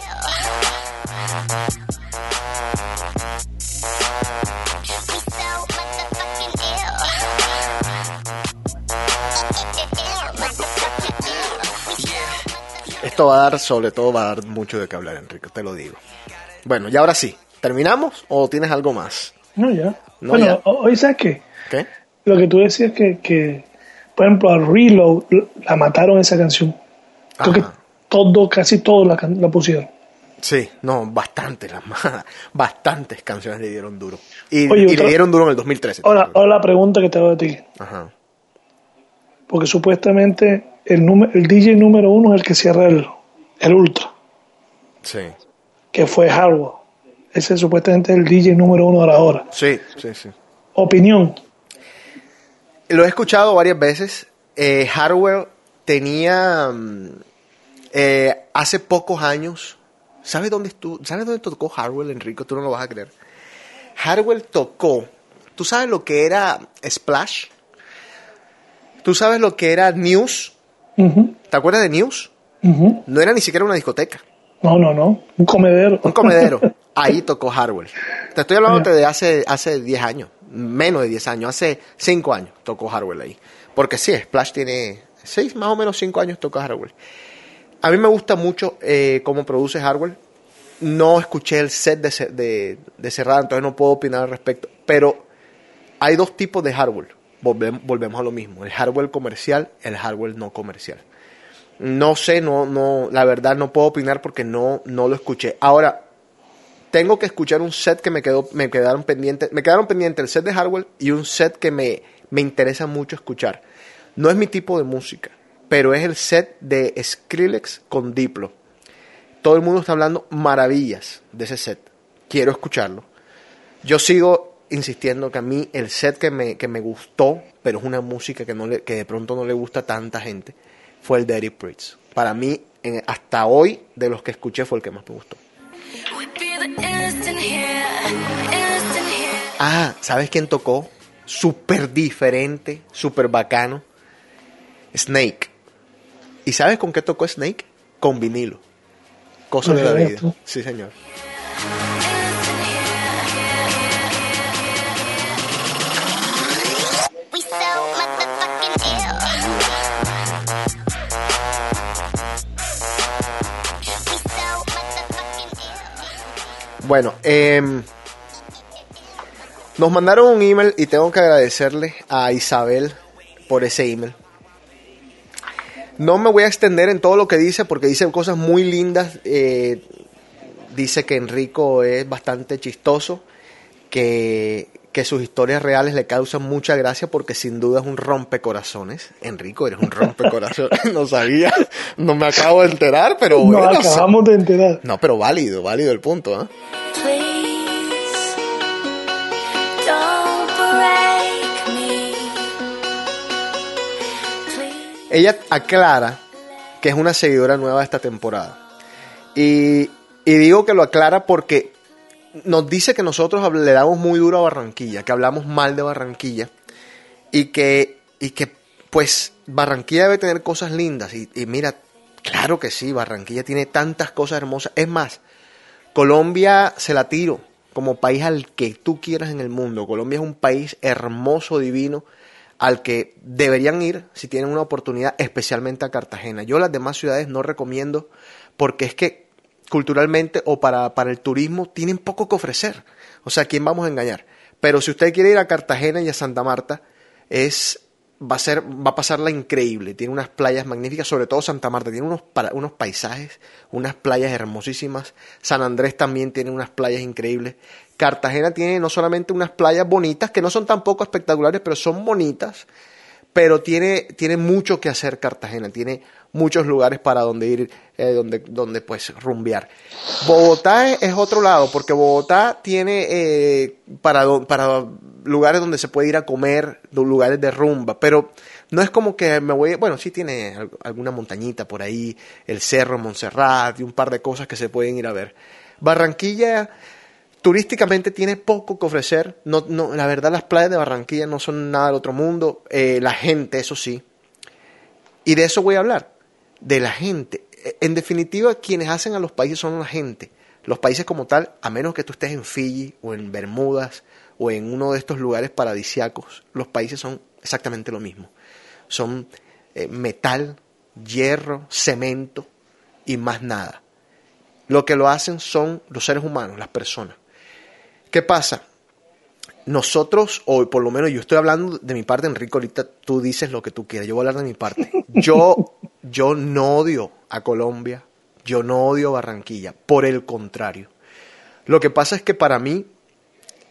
Esto va a dar, sobre todo, va a dar mucho de qué hablar, Enrique, te lo digo. Bueno, y ahora sí, ¿terminamos o tienes algo más? No, ya. No, bueno, ya. hoy sabes qué? ¿Qué? Lo que tú decías que, que por ejemplo, a Reload la mataron esa canción. Creo que todo, casi todo la, pusieron. Sí, no, bastante, las más- bastantes canciones le dieron duro. Y, Oye, y le dieron duro en el 2013. Ahora, ahora la pregunta que te hago a ti. Ajá. Porque supuestamente el, el DJ número uno es el que cierra el, el Ultra, Sí, que fue Hardwell. Ese supuestamente es el DJ número uno de la hora. sí, sí, sí. Opinión. Lo he escuchado varias veces. Eh, Hardwell tenía mm, eh, hace pocos años. ¿Sabes dónde estuvo? ¿Sabes dónde tocó Hardwell, Enrico? Tú no lo vas a creer. Hardwell tocó. ¿Tú sabes lo que era Splash? ¿Tú sabes lo que era News? ¿Te acuerdas de News? No era ni siquiera una discoteca. No, no, no. Un comedero. Un comedero. Ahí tocó Hardwell. Te estoy hablando de hace, hace 10 años. Menos de 10 años. Hace 5 años tocó Hardwell ahí. Porque sí, Splash tiene 6, más o menos 5 años tocó Hardwell. A mí me gusta mucho eh, cómo produce Hardwell. No escuché el set de, Ce- de, de Cerrada, entonces no puedo opinar al respecto. Pero hay dos tipos de hardware. Volvem- volvemos a lo mismo. El hardware comercial, el hardware no comercial. No sé, no, no, la verdad no puedo opinar porque no, no lo escuché. Ahora, tengo que escuchar un set que me quedó, me quedaron pendientes, me quedaron pendientes el set de hardware y un set que me, me interesa mucho escuchar. No es mi tipo de música, pero es el set de Skrillex con Diplo. Todo el mundo está hablando maravillas de ese set. Quiero escucharlo. Yo sigo insistiendo que a mí el set que me, que me gustó, pero es una música que, no le, que de pronto no le gusta a tanta gente, fue el de Eric Pritz. Para mí, en- hasta hoy, de los que escuché, fue el que más me gustó. Ah, ¿sabes quién tocó? Súper diferente, súper bacano. Snake. ¿Y sabes con qué tocó Snake? Con vinilo. Cosa de la vida. Sí, señor. Bueno, em, nos mandaron un email y tengo que agradecerle a Isabel por ese email. No me voy a extender en todo lo que dice porque dice cosas muy lindas. eh, dice que Enrico es bastante chistoso, que, que sus historias reales le causan mucha gracia porque sin duda es un rompecorazones. Enrico, eres un rompecorazones. no sabía, no me acabo de enterar, pero bueno, acabamos de enterar. No, pero válido, válido el punto, ¿ah? Ella aclara que es una seguidora nueva de esta temporada. Y, y digo que lo aclara porque nos dice que nosotros le damos muy duro a Barranquilla, que hablamos mal de Barranquilla y que, y que pues Barranquilla debe tener cosas lindas. Y, y mira, claro que sí, Barranquilla tiene tantas cosas hermosas. Es más, Colombia se la tiro como país al que tú quieras en el mundo. Colombia es un país hermoso, divino, al que deberían ir si tienen una oportunidad, especialmente a Cartagena. Yo las demás ciudades no recomiendo porque es que culturalmente o para, para el turismo tienen poco que ofrecer. O sea, ¿a quién vamos a engañar? Pero si usted quiere ir a Cartagena y a Santa Marta, es va a ser va a pasarla increíble. Tiene unas playas magníficas sobre todo Santa Marta. Tiene unos para- unos paisajes unas playas hermosísimas. San Andrés también tiene unas playas increíbles. Cartagena tiene no solamente unas playas bonitas que no son tampoco espectaculares pero son bonitas pero tiene, tiene mucho que hacer Cartagena, tiene muchos lugares para donde ir, eh, donde, donde pues rumbear. Bogotá es, otro lado, porque Bogotá tiene eh, para, para lugares donde se puede ir a comer, lugares de rumba, pero no es como que me voy, bueno, sí tiene al- alguna montañita por ahí, el cerro Montserrat y un par de cosas que se pueden ir a ver. Barranquilla turísticamente tiene poco que ofrecer. No, no, la verdad, las playas de Barranquilla no son nada del otro mundo. Eh, la gente, eso sí. Y de eso voy a hablar. De la gente. Eh, En definitiva, quienes hacen a los países son la gente. Los países como tal, a menos que tú estés en Fiji o en Bermudas o en uno de estos lugares paradisiacos, los países son exactamente lo mismo. Son eh, metal, hierro, cemento y más nada. Lo que lo hacen son los seres humanos, las personas. ¿Qué pasa? Nosotros, o por lo menos yo estoy hablando de mi parte, Enrico, ahorita tú dices lo que tú quieras, yo voy a hablar de mi parte. Yo, yo no odio a Colombia Yo no odio Barranquilla, por el contrario. Lo que pasa es que para mí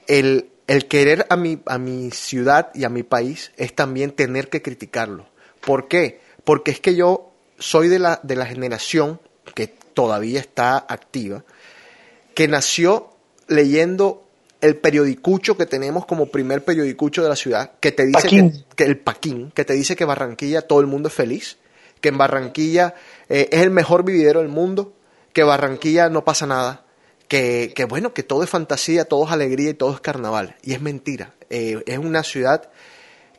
el, el querer a mi, a mi ciudad y a mi país es también tener que criticarlo. ¿Por qué? Porque es que yo soy de la, de la generación que todavía está activa, que nació leyendo el periodicucho que tenemos como primer periodicucho de la ciudad, que te dice que, que el Paquín, que te dice que Barranquilla todo el mundo es feliz, que en Barranquilla eh, es el mejor vividero del mundo, que Barranquilla no pasa nada, que, que bueno, que todo es fantasía, todo es alegría y todo es carnaval. Y es mentira. Eh, es una ciudad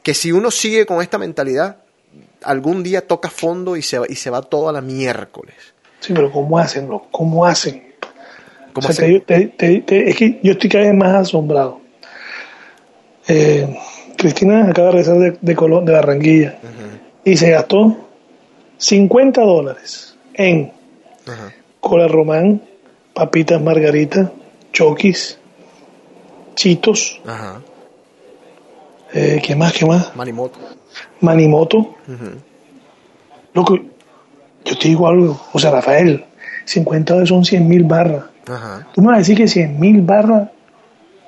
que si uno sigue con esta mentalidad, algún día toca fondo y se va, y se va todo a la miércoles. Sí, pero ¿cómo hacen? loco? ¿Cómo hacen? ¿Cómo O sea, hacen? te- te- te- te- es que yo estoy cada vez más asombrado. Eh, Cristina acaba de regresar de, de, Colón- de Barranquilla y se gastó 50 dólares en cola román, papitas margarita, choquis, chitos, Ajá. eh, ¿qué más? ¿Qué más? Manimoto. Manimoto. Loco, yo te digo algo, o sea, Rafael, 50 dólares son 100 mil barras. Ajá. Tú me vas a decir que 100 mil barras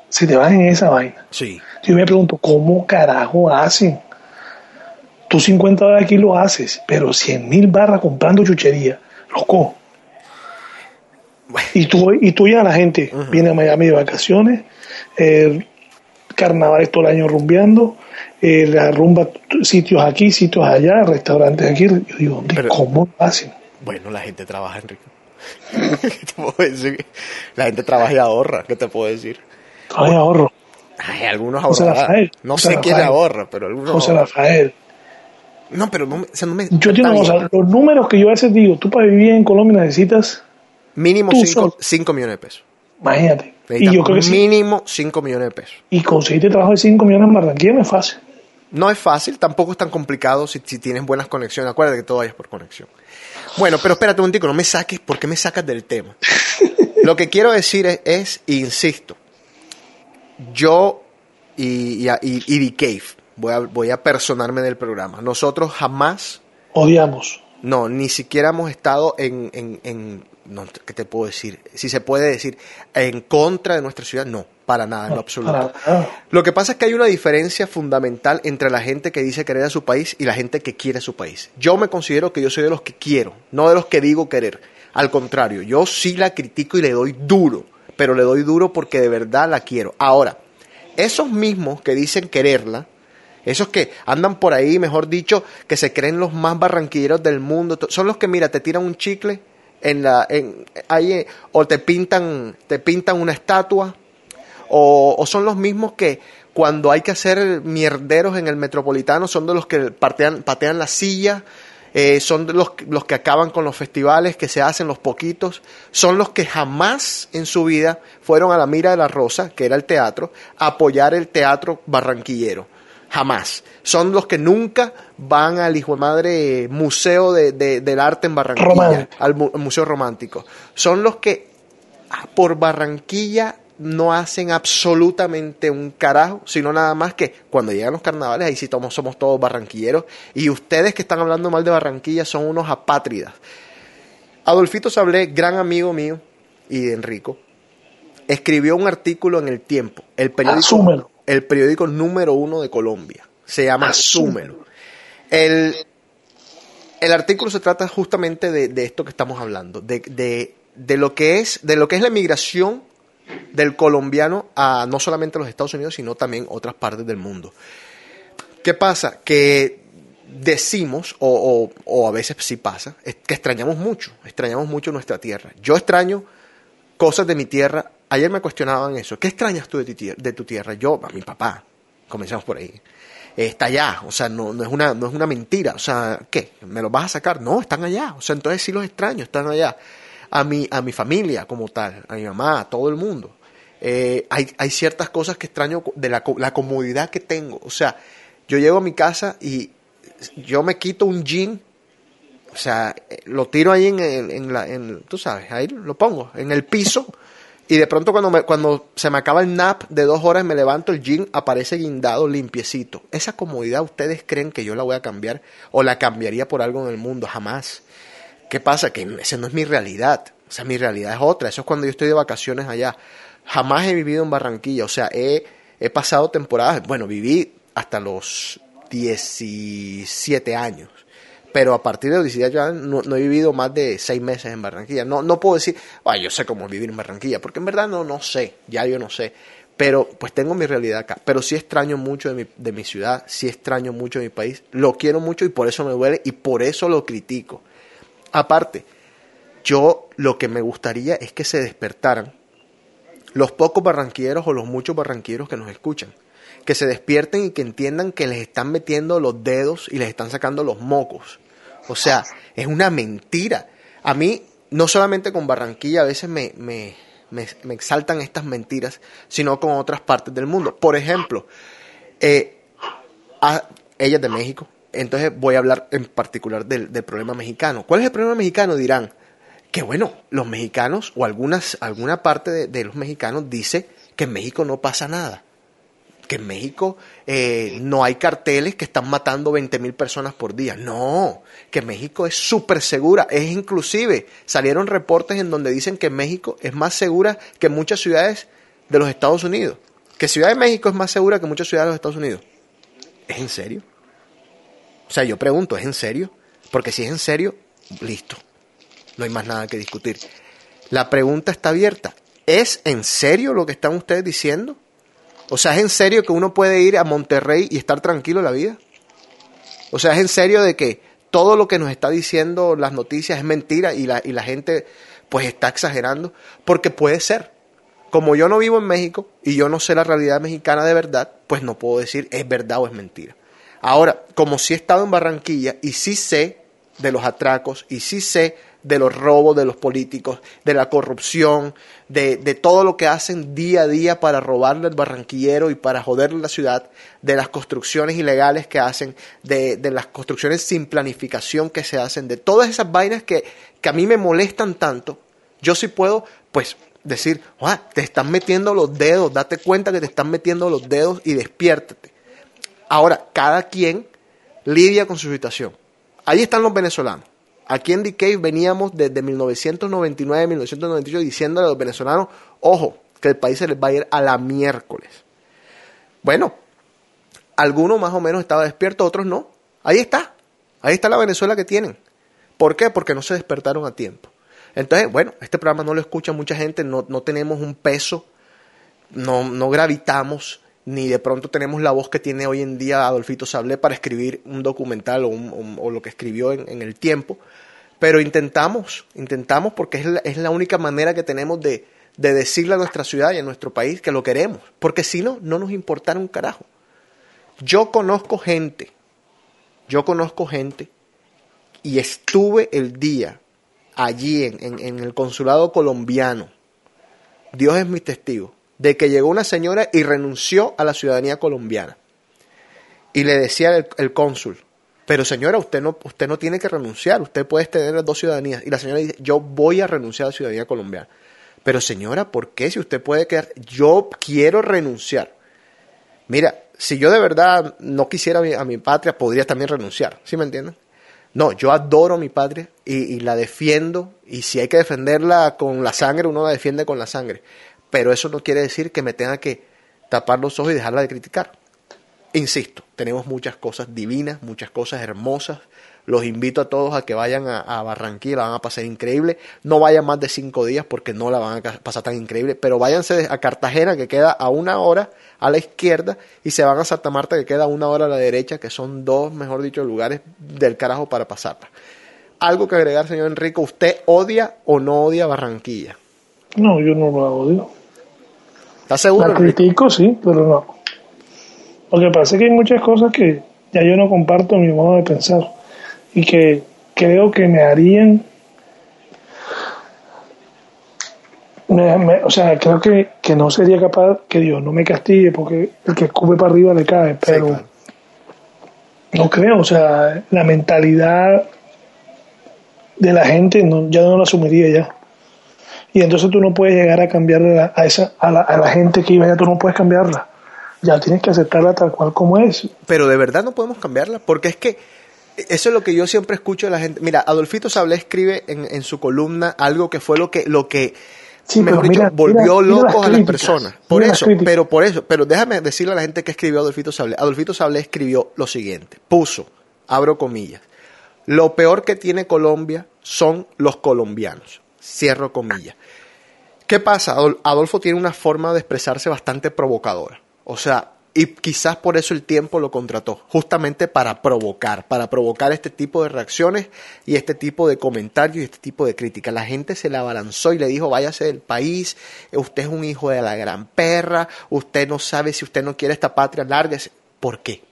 se te van en esa vaina. Sí. Yo me pregunto, ¿cómo carajo hacen? Tú 50 dólares aquí lo haces, pero 100 mil barras comprando chuchería, loco. Y tú, y tú ya la gente viene a Miami de vacaciones, eh, carnavales todo el año rumbeando, eh, la rumba, sitios aquí, sitios allá, restaurantes aquí. Yo digo, ¿dónde- Pero- ¿cómo lo hacen? Bueno, la gente trabaja, Enrique. ¿Qué te puedo decir? La gente trabaja y ahorra. ¿Qué te puedo decir? Ay, ahorro. Ay, algunos José ahorran. No José sé quién ahorra, pero algunos José ahorran. Rafael. No, pero no me, o sea, no me- Yo tengo bien. cosa, los números que yo a veces digo, tú para vivir en Colombia necesitas, Mínimo tú 5 solo. millones de pesos. imagínate. Y yo creo que sí. mínimo 5 millones de pesos. Y conseguirte trabajo de 5 millones en Barranquilla no es fácil. No es fácil, tampoco es tan complicado si, si tienes buenas conexiones. Acuérdate que todo es por conexión. Bueno, pero espérate un momentico, no me saques, ¿por qué me sacas del tema? Lo que quiero decir es, es, insisto, yo y, y, y, y The Cave, voy a, voy a personarme del programa. Nosotros jamás, Odiamos. no, ni siquiera hemos estado en, en, en no, ¿qué te puedo decir? Si se puede decir, en contra de nuestra ciudad, no, para nada, en lo absoluto. Lo que pasa es que hay una diferencia fundamental entre la gente que dice querer a su país y la gente que quiere a su país. Yo me considero que yo soy de los que quiero, no de los que digo querer. Al contrario, yo sí la critico y le doy duro, pero le doy duro porque de verdad la quiero. Ahora, esos mismos que dicen quererla, esos que andan por ahí, mejor dicho, que se creen los más barranquilleros del mundo, son los que, mira, te tiran un chicle en la, en, ahí, o te pintan, te pintan una estatua, o, son los mismos que cuando hay que hacer mierderos en el metropolitano son de los que patean, patean la silla, eh, son de los, los que acaban con los festivales que se hacen, los poquitos, son los que jamás en su vida fueron a la Mira de la Rosa, que era el teatro, a apoyar el teatro barranquillero. Jamás. Son los que nunca van al hijo de madre eh, museo de, de- del arte en Barranquilla, Romántico. al mu- museo romántico. Son los que ah, por Barranquilla no hacen absolutamente un carajo, sino nada más que cuando llegan los carnavales, ahí sí somos, somos todos barranquilleros, y ustedes que están hablando mal de Barranquilla son unos apátridas. Adolfito Sablé, gran amigo mío y de Enrico, escribió un artículo en El Tiempo, el periódico, Asúmelo. El periódico número uno de Colombia. Se llama Asúmelo. Asúmelo. El, el artículo se trata justamente de, de esto que estamos hablando, de, de- de lo que es, de lo que es la migración del colombiano a no solamente los Estados Unidos, sino también otras partes del mundo. ¿Qué pasa? Que decimos, o, o- o a veces sí pasa, es que extrañamos mucho, extrañamos mucho nuestra tierra. Yo extraño cosas de mi tierra. Ayer me cuestionaban eso. ¿Qué extrañas tú de tu tierra? De tu tierra? Yo, a mi papá. Comencemos por ahí. Está allá, o sea, no, es una, no es una mentira. O sea, ¿qué? ¿Me los vas a sacar? No, están allá. O sea, entonces sí los extraño, están allá. A mi, a mi familia como tal, a mi mamá, a todo el mundo. Eh, hay, hay ciertas cosas que extraño de la, la comodidad que tengo. O sea, yo llego a mi casa y yo me quito un jean o sea, eh, lo tiro ahí en, el- en la, en, tú sabes, ahí lo pongo, en el piso. Y de pronto cuando, me, cuando se me acaba el nap de dos horas me levanto, el jean aparece guindado, limpiecito. Esa comodidad, ¿ustedes creen que yo la voy a cambiar o la cambiaría por algo en el mundo? Jamás. ¿Qué pasa? Que esa no es mi realidad. O sea, mi realidad es otra. Eso es cuando yo estoy de vacaciones allá. Jamás he vivido en Barranquilla. O sea, he, he pasado temporadas. Bueno, viví hasta los 17 años. Pero a partir de 17 años no, no he vivido más de 6 meses en Barranquilla. No, no puedo decir, yo sé cómo vivir en Barranquilla. Porque en verdad no, no sé. Ya yo no sé. Pero pues tengo mi realidad acá. Pero sí extraño mucho de mi, de mi ciudad. Sí extraño mucho de mi país. Lo quiero mucho y por eso me duele. Y por eso lo critico. Aparte, yo lo que me gustaría es que se despertaran los pocos barranquilleros o los muchos barranquilleros que nos escuchan. Que se despierten y que entiendan que les están metiendo los dedos y les están sacando los mocos. O sea, es una mentira. A mí, no solamente con Barranquilla, a veces me, me, me, me exaltan estas mentiras, sino con otras partes del mundo. Por ejemplo, eh, a- ella es de México, entonces voy a hablar en particular del, del problema mexicano. ¿Cuál es el problema mexicano? Dirán que bueno, los mexicanos o algunas, alguna parte de, de los mexicanos dice que en México no pasa nada. Que en México eh, no hay carteles que están matando 20 mil personas por día. No, que México es súper segura. Es inclusive, salieron reportes en donde dicen que México es más segura que muchas ciudades de los Estados Unidos. Que Ciudad de México es más segura que muchas ciudades de los Estados Unidos. ¿Es en serio? O sea, yo pregunto, ¿es en serio? Porque si es en serio, listo. No hay más nada que discutir. La pregunta está abierta. ¿Es en serio lo que están ustedes diciendo? O sea, ¿es en serio que uno puede ir a Monterrey y estar tranquilo la vida? O sea, ¿es en serio de que todo lo que nos está diciendo las noticias es mentira y la, y la gente pues está exagerando? Porque puede ser. Como yo no vivo en México y yo no sé la realidad mexicana de verdad, pues no puedo decir es verdad o es mentira. Ahora, como sí he estado en Barranquilla y sí sé de los atracos y sí sé de los robos de los políticos, de la corrupción, de, de todo lo que hacen día a día para robarle al barranquillero y para joderle la ciudad, de las construcciones ilegales que hacen, de, de las construcciones sin planificación que se hacen, de todas esas vainas que, que a mí me molestan tanto, yo sí puedo, pues, decir, "Ah, te están metiendo los dedos, date cuenta que te están metiendo los dedos y despiértate. Ahora, cada quien lidia con su situación. Ahí están los venezolanos. Aquí en Decay veníamos desde 1999, 1998 diciéndole a los venezolanos, ojo, que el país se les va a ir a la miércoles. Bueno, algunos más o menos estaban despiertos, otros no. Ahí está. Ahí está la Venezuela que tienen. ¿Por qué? Porque no se despertaron a tiempo. Entonces, bueno, este programa no lo escucha mucha gente, no, no tenemos un peso, no, no gravitamos, ni de pronto tenemos la voz que tiene hoy en día Adolfito Sablé para escribir un documental o, un- o lo que escribió en, el tiempo. Pero intentamos, intentamos porque es la, es la única manera que tenemos de, de decirle a nuestra ciudad y a nuestro país que lo queremos. Porque si no, no nos importará un carajo. Yo conozco gente, yo conozco gente y estuve el día allí en el consulado colombiano. Dios es mi testigo de que llegó una señora y renunció a la ciudadanía colombiana. Y le decía el, cónsul, pero señora, usted no, usted no tiene que renunciar, usted puede tener dos ciudadanías. Y la señora dice, yo voy a renunciar a la ciudadanía colombiana. Pero señora, ¿por qué? Si usted puede quedar, yo quiero renunciar. Mira, si yo de verdad no quisiera a mi, a mi patria, podría también renunciar, ¿sí me entienden? No, yo adoro mi patria y, y la defiendo y si hay que defenderla con la sangre, uno la defiende con la sangre. Pero eso no quiere decir que me tenga que tapar los ojos y dejarla de criticar. Insisto, tenemos muchas cosas divinas, muchas cosas hermosas. Los invito a todos a que vayan a, Barranquilla, la van a pasar increíble. No vayan más de cinco días porque no la van a pasar tan increíble. Pero váyanse a Cartagena, que queda a una hora a la izquierda, y se van a Santa Marta, que queda a una hora a la derecha, que son dos, mejor dicho, lugares del carajo para pasarla. Algo que agregar, señor Enrico, ¿usted odia o no odia Barranquilla? No, yo no lo odio. La critico, sí, pero no. Lo que pasa es que hay muchas cosas que ya yo no comparto mi modo de pensar y que creo que me harían. me- me- o sea, creo que, que no sería capaz que Dios no me castigue porque el que escupe para arriba le cae, pero claro. no creo, o sea, la mentalidad de la gente no, ya no la asumiría ya. Y entonces tú no puedes llegar a cambiarla a esa a la, a la gente que iba allá, tú no puedes cambiarla. Ya tienes que aceptarla tal cual como es. Pero de verdad no podemos cambiarla, porque es que Eso es lo que yo siempre escucho de la gente. Mira, Adolfito Sablé escribe en, en su columna algo que fue lo que, lo que Sí, mejor dicho, mira- volvió mira- mira locos las a las personas. Por eso, pero por eso, pero déjame decirle a la gente que escribió Adolfito Sablé. Adolfito Sablé escribió lo siguiente, puso, abro comillas, lo peor que tiene Colombia son los colombianos, cierro comillas. ¿Qué pasa? Adol- Adolfo tiene una forma de expresarse bastante provocadora. O sea, y quizás por eso el tiempo lo contrató, justamente para provocar, para provocar este tipo de reacciones y este tipo de comentarios y este tipo de críticas. La gente se la abalanzó y le dijo, váyase del país, usted es un hijo de la gran perra, usted no sabe si usted no quiere esta patria, lárguese. ¿Por qué?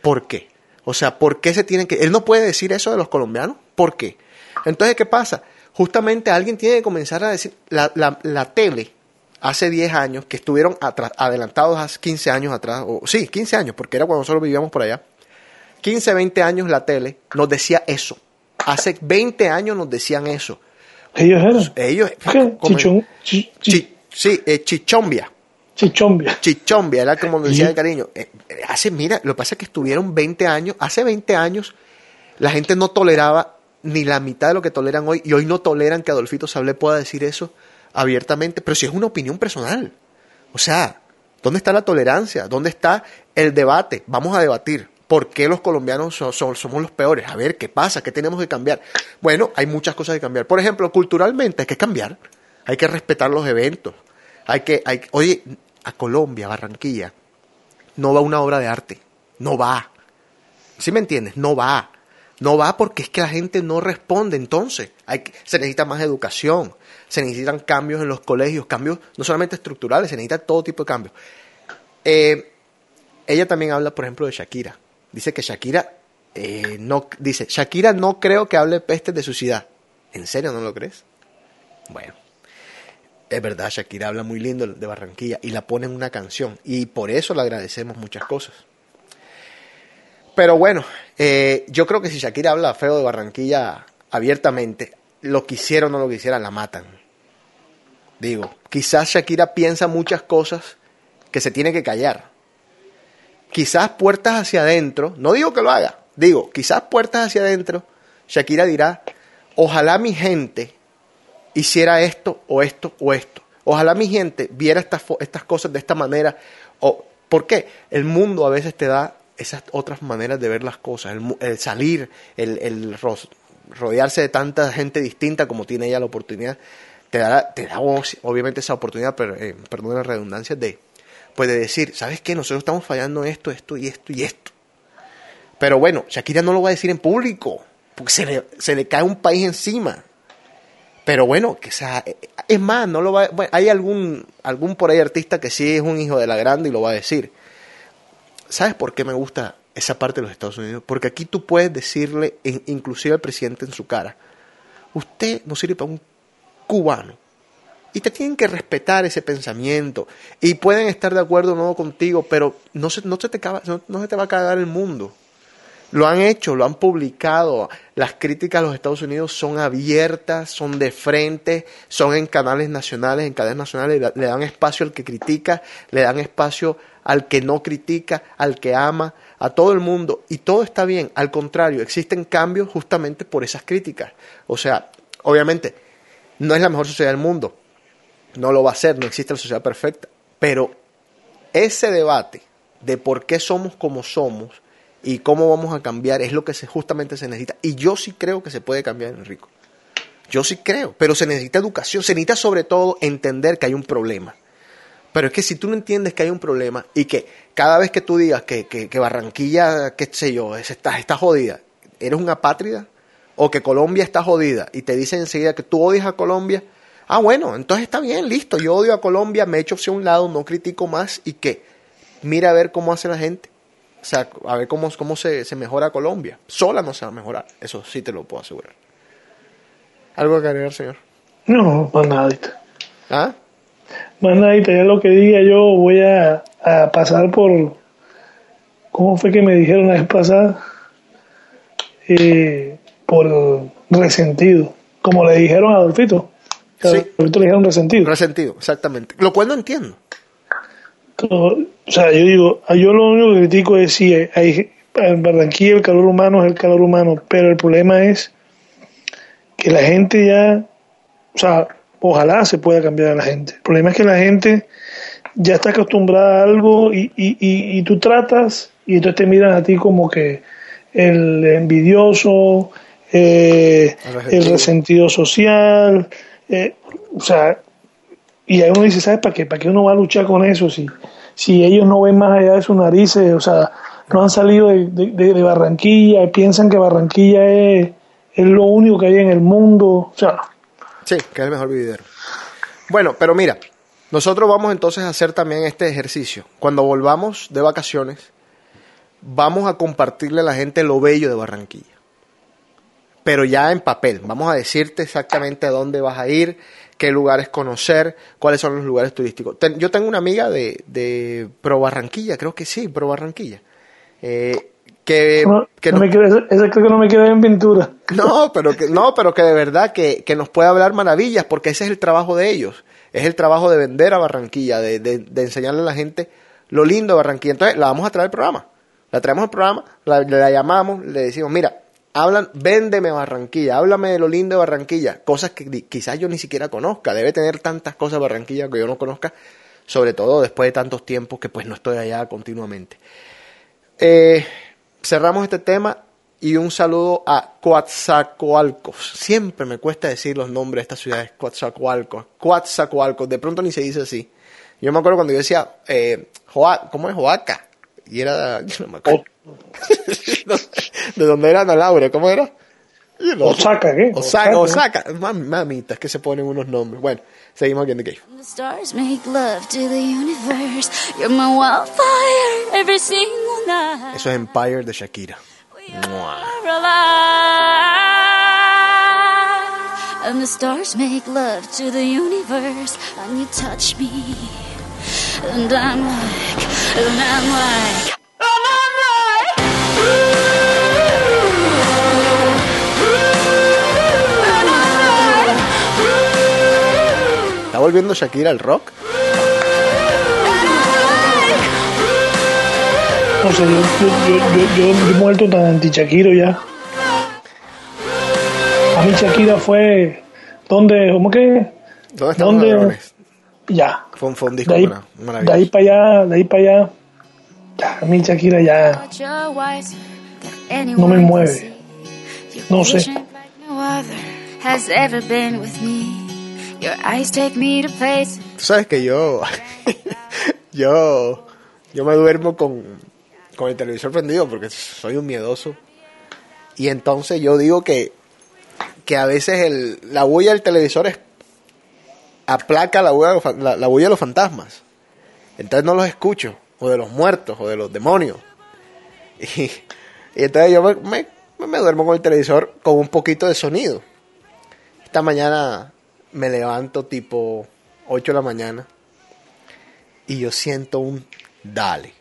¿Por qué? O sea, ¿por qué se tienen que...? Él no puede decir eso de los colombianos. ¿Por qué? Entonces, ¿qué pasa? Justamente alguien tiene que comenzar a decir, la, la, la tele, hace 10 años, que estuvieron atra- adelantados hace 15 años atrás, o sí, 15 años, porque era cuando nosotros vivíamos por allá, 15, 20 años la tele nos decía eso. Hace 20 años nos decían eso. Ellos eran. Ellos... Chichón, chi- chi- Chi- sí, eh, chichombia. chichombia. Chichombia, era como nos decía de cariño. Eh, eh, hace, mira, lo que pasa es que estuvieron 20 años, hace 20 años la gente no toleraba ni la mitad de lo que toleran hoy y hoy no toleran que Adolfito Sablé pueda decir eso abiertamente, pero si es una opinión personal. O sea, ¿dónde está la tolerancia? ¿Dónde está el debate? Vamos a debatir. ¿Por qué los colombianos so- so- somos los peores? A ver, ¿qué pasa? ¿Qué tenemos que cambiar? Bueno, hay muchas cosas que cambiar. Por ejemplo, culturalmente hay que cambiar. Hay que respetar los eventos. Hay que, hay, oye, a Colombia, Barranquilla, no va una obra de arte. No va. ¿Sí me entiendes? No va. No va porque es que la gente no responde. Entonces, hay que- se necesita más educación, se necesitan cambios en los colegios, cambios no solamente estructurales, se necesita todo tipo de cambios. Eh, ella también habla, por ejemplo, de Shakira. Dice que Shakira eh, no dice Shakira no creo que hable peste de su ciudad. ¿En serio no lo crees? Bueno, es verdad, Shakira habla muy lindo de Barranquilla y la pone en una canción y por eso le agradecemos muchas cosas. Pero bueno, eh, yo creo que si Shakira habla feo de Barranquilla abiertamente, lo quisiera o no lo quisiera, la matan. Digo, quizás Shakira piensa muchas cosas que se tiene que callar. Quizás puertas hacia adentro, no digo que lo haga, digo, quizás puertas hacia adentro, Shakira dirá, ojalá mi gente hiciera esto o esto o esto. Ojalá mi gente viera estas, estas cosas de esta manera. O, ¿Por qué? El mundo a veces te da esas otras maneras de ver las cosas. El, el salir, el, el ro- rodearse de tanta gente distinta como tiene ella la oportunidad, te da, te da ob- obviamente esa oportunidad, pero, eh, la redundancia, de, pues de decir, ¿sabes qué? Nosotros estamos fallando esto, esto y esto y esto. Pero bueno, Shakira no lo va a decir en público, porque se le, se le cae un país encima. Pero bueno, que sea, eh, es más, no lo va, bueno, hay algún, algún por ahí artista que sí es un hijo de la grande y lo va a decir. ¿Sabes por qué me gusta esa parte de los Estados Unidos? Porque aquí tú puedes decirle, in- inclusive al presidente en su cara, usted no sirve para un cubano. Y te tienen que respetar ese pensamiento. Y pueden estar de acuerdo o no contigo, pero no se, no se, te, acaba- no, se te va a cagar el mundo. Lo han hecho, lo han publicado. Las críticas a los Estados Unidos son abiertas, son de frente, son en canales nacionales, en cadenas nacionales. Le le dan espacio al que critica, le dan espacio al que no critica, al que ama, a todo el mundo. Y todo está bien. Al contrario, existen cambios justamente por esas críticas. O sea, obviamente, no es la mejor sociedad del mundo. No lo va a ser, no existe la sociedad perfecta. Pero ese debate de por qué somos como somos y cómo vamos a cambiar es lo que se, justamente se necesita. Y yo sí creo que se puede cambiar, Enrico. Yo sí creo, pero se necesita educación, se necesita sobre todo entender que hay un problema. Pero es que si tú no entiendes que hay un problema y que cada vez que tú digas que, que, que Barranquilla, qué sé yo, es- está, está jodida, eres una apátrida, o que Colombia está jodida y te dicen enseguida que tú odias a Colombia, ah, bueno, entonces está bien, listo, yo odio a Colombia, me echo hacia un lado, no critico más y que mira a ver cómo hace la gente. O sea, a ver cómo, cómo se, se mejora Colombia. Sola no se va a mejorar, eso sí te lo puedo asegurar. ¿Algo que agregar, señor? No, más nadita. ¿Ah? Más nadita, ya lo que diga yo voy a, a pasar por... ¿Cómo fue que me dijeron la vez pasada? Eh, por resentido. Como le dijeron a Adolfito. Que Sí. Adolfito le dijeron resentido. Resentido, exactamente. Lo cual no entiendo. O sea, yo digo, yo lo único que critico es si hay, hay en Barranquilla el calor humano es el calor humano, pero el problema es que la gente ya, o sea, ojalá se pueda cambiar a la gente. El problema es que la gente ya está acostumbrada a algo y, y, y, y tú tratas y entonces te miran a ti como que el envidioso, eh, El resentido. social, eh, o sea, y ahí uno dice, ¿sabes para qué? ¿Para qué uno va a luchar con eso si, si ellos no ven más allá de sus narices? O sea, no han salido de, de- de- Barranquilla y piensan que Barranquilla es, es lo único que hay en el mundo. O sea, Sí, que es el mejor vividero. Bueno, pero mira, nosotros vamos entonces a hacer también este ejercicio. Cuando volvamos de vacaciones, vamos a compartirle a la gente lo bello de Barranquilla. Pero ya en papel. Vamos a decirte exactamente a dónde vas a ir, qué lugares conocer, cuáles son los lugares turísticos. Yo tengo una amiga de, de Pro Barranquilla, creo que sí, Pro Barranquilla. eh, que, no, que no nos- me quiere- esa, creo que no me queda en pintura. no, pero que, no, pero que de verdad que, que nos puede hablar maravillas, porque ese es el trabajo de ellos. Es el trabajo de vender a Barranquilla, de, de- de enseñarle a la gente lo lindo de Barranquilla. Entonces, la vamos a traer al programa. La traemos al programa, la, la llamamos, le decimos, mira, hablan, véndeme Barranquilla, háblame de lo lindo de Barranquilla. Cosas que quizás yo ni siquiera conozca. Debe tener tantas cosas Barranquilla que yo no conozca, sobre todo después de tantos tiempos que pues no estoy allá continuamente. Eh, cerramos este tema y un saludo a Coatzacoalcos. Siempre me cuesta decir los nombres de estas ciudades, Coatzacoalcos. Coatzacoalcos, de pronto ni se dice así. Yo me acuerdo cuando yo decía, eh, Joa- ¿cómo es Joaca? Y era, yo no me acuerdo. de dónde era Ana Laura, ¿cómo era? Osaka, ¿qué? Osaka, Osaka. Osaka. Mam- Mamitas, que se ponen unos nombres. Bueno, seguimos aquí en The Cave. The stars make love to the universe. You're my wildfire every single night. Eso es Empire de Shakira. Mua. And the stars make love to the universe. And you touch me. And I'm like, and I'm like, and I'm like, volviendo Shakira al rock? No sé, yo, yo, yo, yo, yo he muerto tan anti-Shakiro ya. A mí Shakira fue... ¿Dónde? ¿Cómo que? ¿Dónde están ¿Dónde? los ladrones? Ya. Fue un, fue un disco De ahí, mara- de ahí para allá, de ahí para allá. Ya, a mí Shakira ya... No me mueve. No sé. patient like no other has ever been with me. Your eyes take me to places. Tú sabes que yo, yo, yo me duermo con, con el televisor prendido porque soy un miedoso. Y entonces yo digo que, que a veces el, la bulla del televisor es, aplaca la bulla, la, la bulla de los fantasmas. Entonces no los escucho, o de los muertos, o de los demonios. Y, y entonces yo me, me, me duermo con el televisor con un poquito de sonido. Esta mañana me levanto tipo 8 de la mañana y yo siento un dale.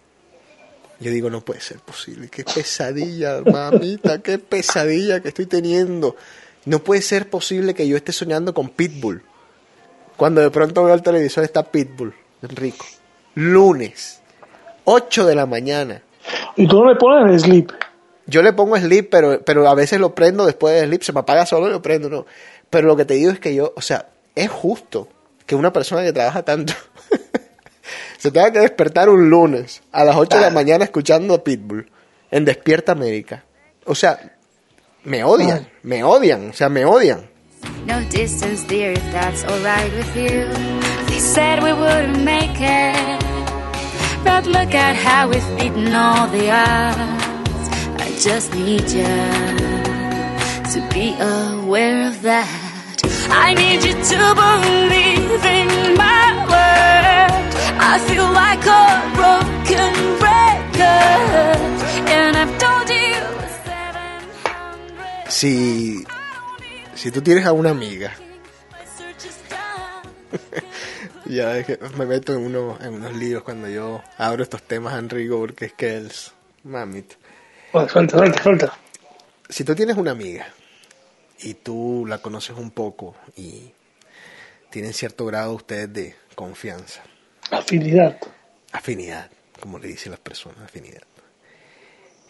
Yo digo, no puede ser posible. Qué pesadilla, mamita, qué pesadilla que estoy teniendo. No puede ser posible que yo esté soñando con Pitbull. Cuando de pronto veo al televisor está Pitbull, Enrico. Lunes, 8 de la mañana. Y tú no le pones el sleep. Yo le pongo sleep, pero, pero a veces lo prendo después de sleep, se me apaga solo y lo prendo, no. Pero lo que te digo es que yo, o sea, es justo que una persona que trabaja tanto se tenga que despertar un lunes a las 8 de la mañana escuchando a Pitbull en Despierta América. O sea, me odian, me odian, o sea, me odian. No distance, dear, if that's alright with you. They said we wouldn't make it. But look at how we've beaten all the odds. I just need you to be aware of that. I need you to believe in my word. I feel like a broken record. And I've told you 700 Si, si tú tienes a una amiga, ya es que me meto en, uno, en unos líos cuando yo abro estos temas, Enrico, porque es que mamita. Bueno, suelta, suelta, suelta. si tú tienes una amiga y tú la conoces un poco y tienen cierto grado ustedes de confianza, Afinidad. afinidad, como le dicen las personas, afinidad.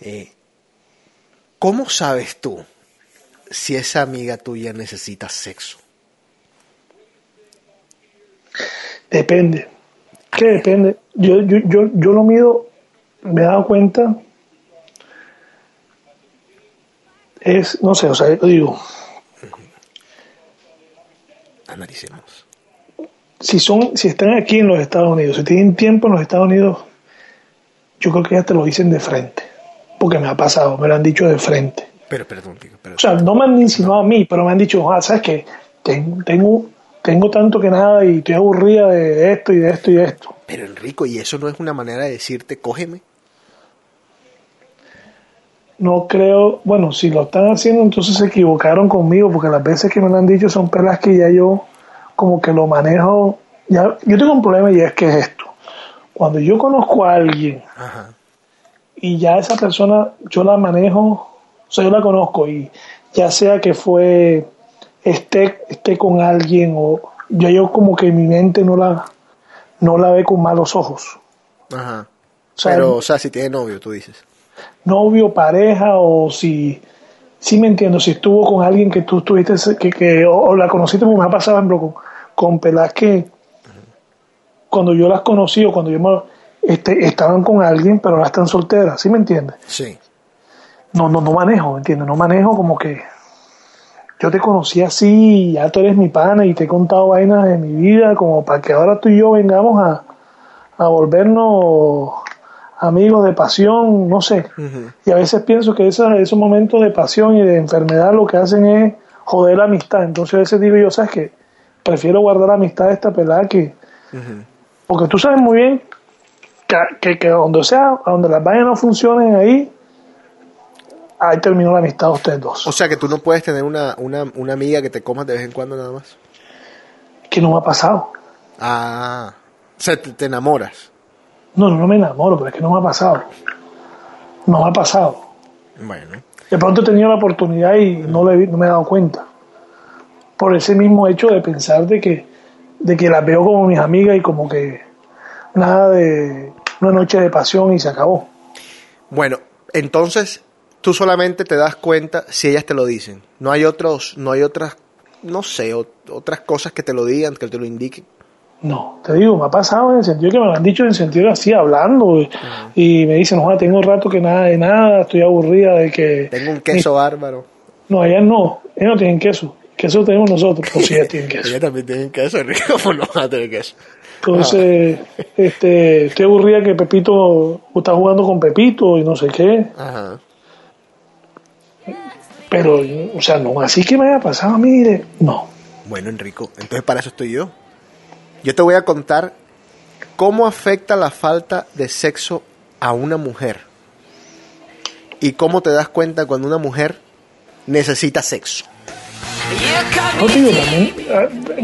Eh, ¿Cómo sabes tú si esa amiga tuya necesita sexo? Depende. ¿Qué depende? Yo, yo, yo, yo lo mido, me he dado cuenta, es, no sé, o sea, yo digo, Analicemos. si son, si están aquí en los Estados Unidos, si tienen tiempo en los Estados Unidos, yo creo que ya te lo dicen de frente, porque me ha pasado, me lo han dicho de frente. Pero, perdón, O sea, no me han insinuado a mí, pero me han dicho, ah, ¿sabes qué? Ten- Tengo, tengo tanto que nada y estoy aburrida de esto y de esto y de esto. pero Enrico, ¿y eso no es una manera de decirte, cógeme? No creo, bueno, si lo están haciendo, entonces se equivocaron conmigo, porque las veces que me lo han dicho son pelas que ya yo como que lo manejo. Ya, yo tengo un problema y es que es esto. Cuando yo conozco a alguien Ajá. y ya esa persona yo la manejo, o sea, yo la conozco y ya sea que fue esté, esté con alguien o ya yo como que mi mente no la no la ve con malos ojos. Ajá. O sea, pero, o sea, si tiene novio, tú dices. Novio, pareja o si sí me entiendo, si estuvo con alguien que tú estuviste que, que o, o la conociste, porque me ha pasado ejemplo, con, con pelas que cuando yo las conocí o cuando yo me, este, estaban con alguien, pero ahora están solteras, ¿sí me entiendes? Sí. no, no, no manejo, ¿me entiendes? No manejo como que yo te conocí así, ya tú eres mi pana y te he contado vainas de mi vida, como para que ahora tú y yo vengamos a, a volvernos amigos de pasión, no sé. Y a veces pienso que esos, esos momentos de pasión y de enfermedad lo que hacen es joder la amistad. Entonces a veces digo yo, ¿sabes qué? Prefiero guardar la amistad de esta pelada que... Porque tú sabes muy bien que, que, que donde sea, donde las vainas no funcionen ahí, ahí terminó la amistad de ustedes dos. O sea, que tú no puedes tener una, una, una amiga que te comas de vez en cuando nada más. que no me ha pasado. Ah. O sea, te, te enamoras. No, no, no me enamoro, pero es que no me ha pasado. No me ha pasado. Bueno. De pronto he tenido la oportunidad y no, le, no me he dado cuenta. Por ese mismo hecho de pensar de que, de que las veo como mis amigas y como que nada de una noche de pasión y se acabó. Bueno, entonces tú solamente te das cuenta si ellas te lo dicen. No hay otros, no hay otras, no sé, ot- otras cosas que te lo digan, que te lo indiquen. No, te digo, me ha pasado en el sentido que me lo han dicho en el sentido así, hablando. Y, y me dicen, no, tengo rato que nada de nada, estoy aburrida de que... Tengo un queso bárbaro. No, ellas no, ellas no tienen queso. Queso tenemos nosotros, pues sí, ellas tienen queso. Ellas también tienen queso, Enrique. ¿Cómo no van a tener queso? Entonces, este, estoy aburrida que Pepito está jugando con Pepito y no sé qué. Ajá. Pero, o sea, no, así que me haya pasado a mí, no. Bueno, Enrico, entonces para eso estoy yo. Yo te voy a contar cómo afecta la falta de sexo a una mujer. Y cómo te das cuenta cuando una mujer necesita sexo. No te digo también,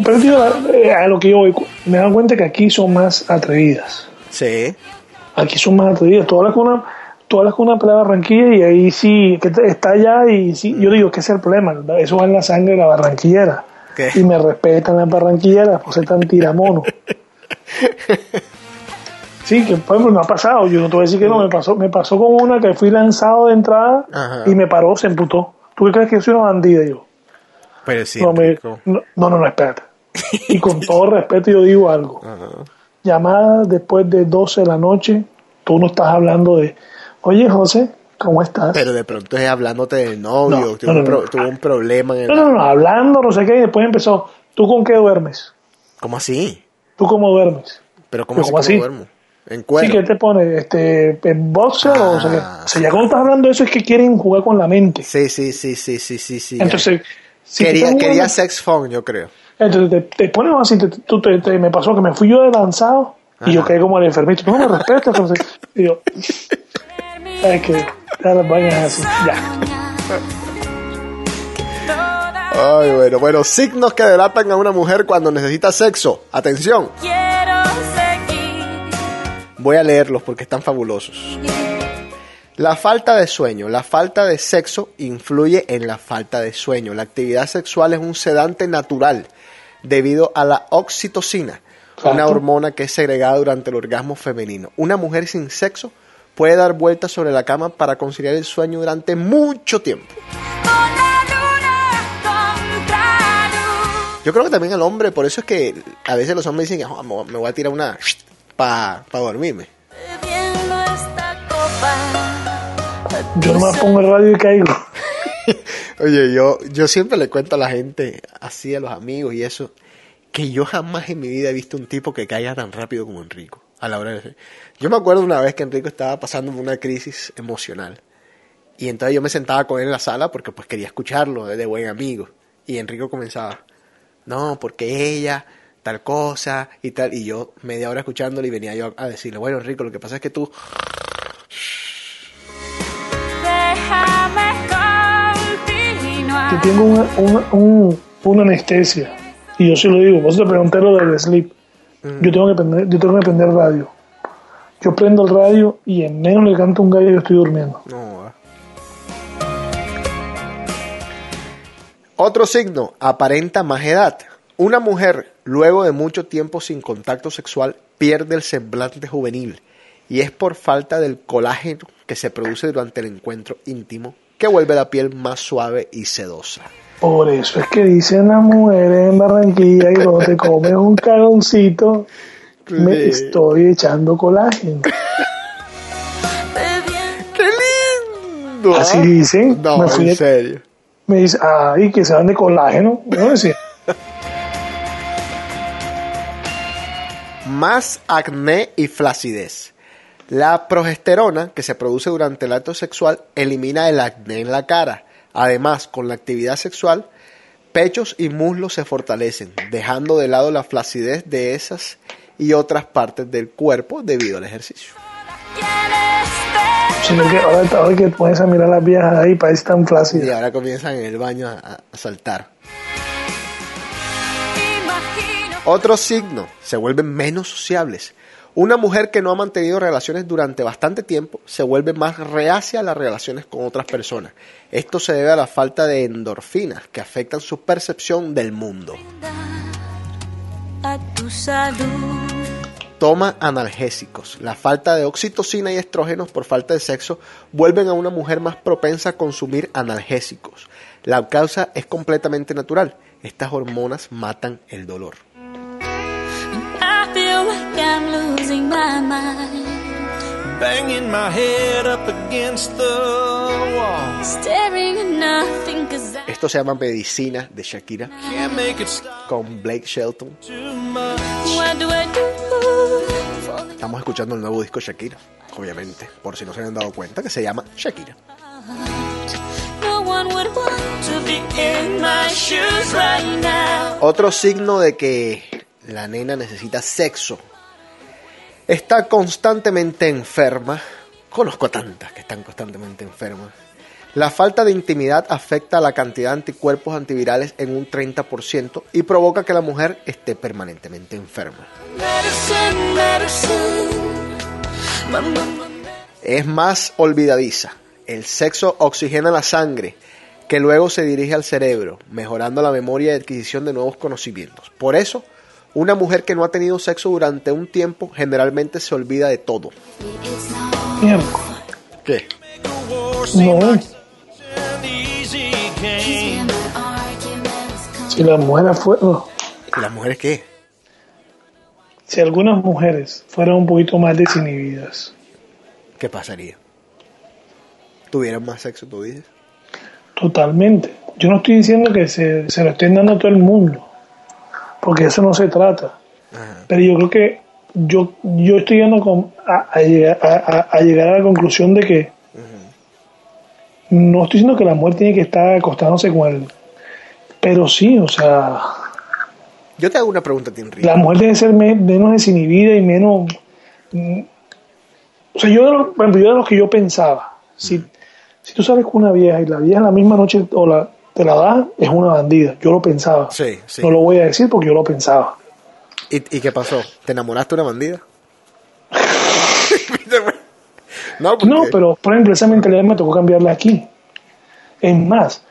pero a lo que yo voy, me he dado cuenta que aquí son más atrevidas. Sí. Aquí son más atrevidas. Tú hablas con una, tú hablas con una pelada de Barranquilla y ahí sí, que está allá y sí, yo digo que ese es el problema, eso va en la sangre de la barranquillera. ¿Qué? Y me respetan las barranquilleras por ser tan tiramono. Sí, que por ejemplo me ha pasado, yo no te voy a decir que no, me pasó, me pasó con una que fui lanzado de entrada Ajá. y me paró, se emputó. ¿Tú crees que yo soy una bandida yo? Pero sí, no, me- no, no, espérate. Y con todo respeto yo digo algo. Llamada después de 12 de la noche, tú no estás hablando de, oye José, ¿cómo estás? Pero de pronto es hablándote del novio, No, tuvo, no, un no, pro- no. tuvo un problema en el... No, no, no, hablando, no sé qué, y después empezó, ¿tú con qué duermes? ¿Cómo así? ¿Tú cómo duermes? ¿Pero cómo, ¿Pero así, cómo así? duermo? ¿En cuero? Sí, ¿qué te pone? Este, ¿En boxer o, o sea, que- Ah, o sea, ya cuando estás hablando de eso es que quieren jugar con la mente. Sí, sí, sí, sí, sí, sí, sí. Entonces, si quería, quería sex phone, yo creo. Entonces te, te pones así, te, tú te- te- me pasó que me fui yo de lanzado y yo quedé como el enfermito. Tú no me respetas, entonces. Y yo, es que ya las vainas así, ya. Ay, bueno, bueno, signos que delatan a una mujer cuando necesita sexo. Atención, voy a leerlos porque están fabulosos. La falta de sueño, la falta de sexo influye en la falta de sueño. La actividad sexual es un sedante natural debido a la oxitocina, una hormona que es segregada durante el orgasmo femenino. Una mujer sin sexo puede dar vueltas sobre la cama para conciliar el sueño durante mucho tiempo. Yo creo que también el hombre, por eso es que a veces los hombres dicen, "Ah, me voy a tirar una para dormirme. Esta copa. Yo nomás pongo el radio y caigo. Oye, yo, yo siempre le cuento a la gente, así a los amigos y eso, que yo jamás en mi vida he visto un tipo que caiga tan rápido como Enrico. A la hora de... Yo me acuerdo una vez que Enrico estaba pasando por una crisis emocional. Y entonces yo me sentaba con él en la sala porque pues quería escucharlo de buen amigo. Y Enrico comenzaba, no, porque ella, tal cosa y tal. Y yo media hora escuchándole y venía yo a decirle, bueno Enrico, lo que pasa es que tú... Déjame continuar. Yo tengo una, una, un- una anestesia. Y yo sí lo digo, vos te pregunté lo del sleep. Yo tengo que prender, yo tengo que prender radio. Yo prendo el radio y en menos le canto un gallo y yo estoy durmiendo. No. va. Otro signo, aparenta más edad. Una mujer, luego de mucho tiempo sin contacto sexual, pierde el semblante juvenil y es por falta del colágeno que se produce durante el encuentro íntimo que vuelve la piel más suave y sedosa. Por eso es que dicen las mujeres en Barranquilla y cuando te comes un cagoncito, me estoy echando colágeno. ¡Qué lindo! Así ¿ah? dicen. No, Me fui en serio. Me dice, ay, que se van de colágeno. Decía, más acné y flacidez. La progesterona que se produce durante el acto sexual elimina el acné en la cara. Además, con la actividad sexual, pechos y muslos se fortalecen, dejando de lado la flacidez de esas y otras partes del cuerpo debido al ejercicio. sino que ahora, ahora que pones a mirar las viejas ahí, parece tan Y flácida. ahora comienzan en el baño a, saltar. Otro signo, se vuelven menos sociables. Una mujer que no ha mantenido relaciones durante bastante tiempo se vuelve más reacia a las relaciones con otras personas. Esto se debe a la falta de endorfinas que afectan su percepción del mundo. Toma analgésicos. La falta de oxitocina y estrógenos por falta de sexo vuelven a una mujer más propensa a consumir analgésicos. La causa es completamente natural. Estas hormonas matan el dolor. I'm losing my mind. Banging my head up against the wall. Staring at nothing cause I Esto se llama Medicina de Shakira Can't make it stop con Blake Shelton. too much. What do I do? Falling Estamos escuchando el nuevo disco Shakira, obviamente, por si no se habían dado cuenta, que se llama Shakira. No one would want to be in my shoes right now. Otro signo de que la nena necesita sexo. Está constantemente enferma. Conozco tantas que están constantemente enfermas. La falta de intimidad afecta a la cantidad de anticuerpos antivirales en un 30% y provoca que la mujer esté permanentemente enferma. Es más olvidadiza. El sexo oxigena la sangre, que luego se dirige al cerebro, mejorando la memoria y adquisición de nuevos conocimientos. Por eso, una mujer que no ha tenido sexo durante un tiempo generalmente se olvida de todo. ¿Qué? No, si las mujeres fueron, ¿Y las mujeres qué? si algunas mujeres fueran un poquito más desinhibidas, ¿Qué pasaría? ¿Tuvieran más sexo, tú dices? totalmente. Yo no estoy diciendo que se, se lo estén dando a todo el mundo, porque eso no se trata. Ajá. Pero yo creo que yo, yo estoy llegando con- a, a llegar, a- llegar a la conclusión de que no estoy diciendo que la mujer tiene que estar acostándose con él, pero sí, o sea, Yo te hago una pregunta a ti, Enrique. la mujer debe ser me- menos desinhibida y menos... O sea, yo de, lo- yo de lo que yo pensaba, si, si tú sales con una vieja y la vieja en la misma noche o la, te la da, es una bandida. Yo lo pensaba. Sí, sí. No lo voy a decir porque yo lo pensaba. ¿Y, y qué pasó? ¿Te enamoraste de una bandida? no, porque- No, pero por ejemplo, esa mentalidad me tocó cambiarla aquí. Es más,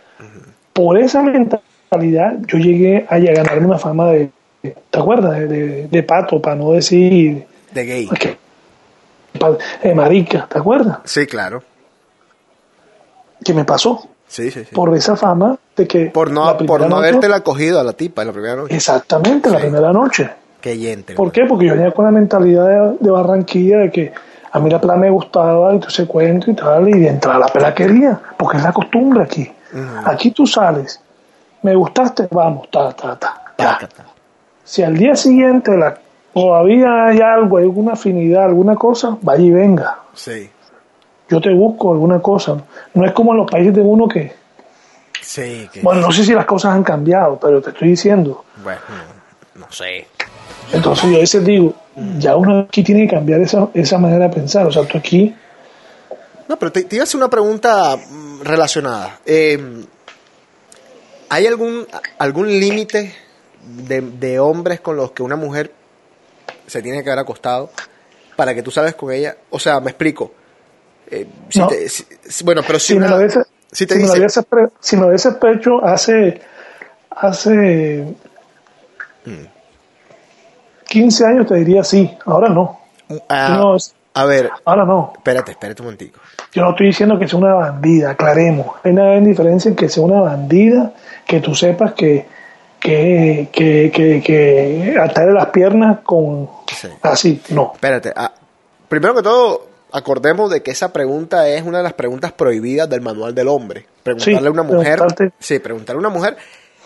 por esa mentalidad yo llegué a, a ganarme una fama de, ¿te acuerdas? De, de- de pato, para no decir... De gay. que- pa- eh, marica, ¿te acuerdas? Sí, claro. Que me pasó Sí, sí, sí. por esa fama de que Por no, la por no noche- habértela cogido a la tipa en la primera noche. Exactamente, la Sí. primera noche. Qué yente. ¿Por qué? Porque yo venía con la mentalidad de, de Barranquilla de que a mí la pela me gustaba y todo ese cuento y tal, y de entrar a la pela quería, porque es la costumbre aquí. Aquí tú sales, me gustaste, vamos, ta, ta, ta. ya. Si al día siguiente la, todavía hay algo, hay alguna afinidad, alguna cosa, vaya y venga. Sí, Yo te busco alguna cosa. No es como en los países de uno que, sí. Que, bueno, no sé si las cosas han cambiado, pero te estoy diciendo. bueno, no, no sé. Entonces yo a veces digo, ya uno aquí tiene que cambiar esa, esa manera de pensar. O sea, tú aquí, No, pero te, te iba a hacer una pregunta mm, relacionada. Eh, ¿Hay algún, algún límite de, de hombres con los que una mujer se tiene que haber acostado para que tú sabes con ella? O sea, me explico. Eh, si No. te- si- si- bueno, pero si, si, me lo hubiese, si te si me lo dice... hubiese pre- si me lo hubiese hecho hace, hace 15 años te diría sí, ahora no. Ah, No, a ver, Ahora no. espérate, espérate un momentico. Yo no estoy diciendo que sea una bandida, aclaremos. Hay una gran diferencia en que sea una bandida, que tú sepas que, que, que, que, que atarle las piernas con Sí. así, no. Espérate, ah, primero que todo, acordemos de que esa pregunta es una de las preguntas prohibidas del manual del hombre. Preguntarle Sí, a una mujer. preguntarte- Sí, preguntarle a una mujer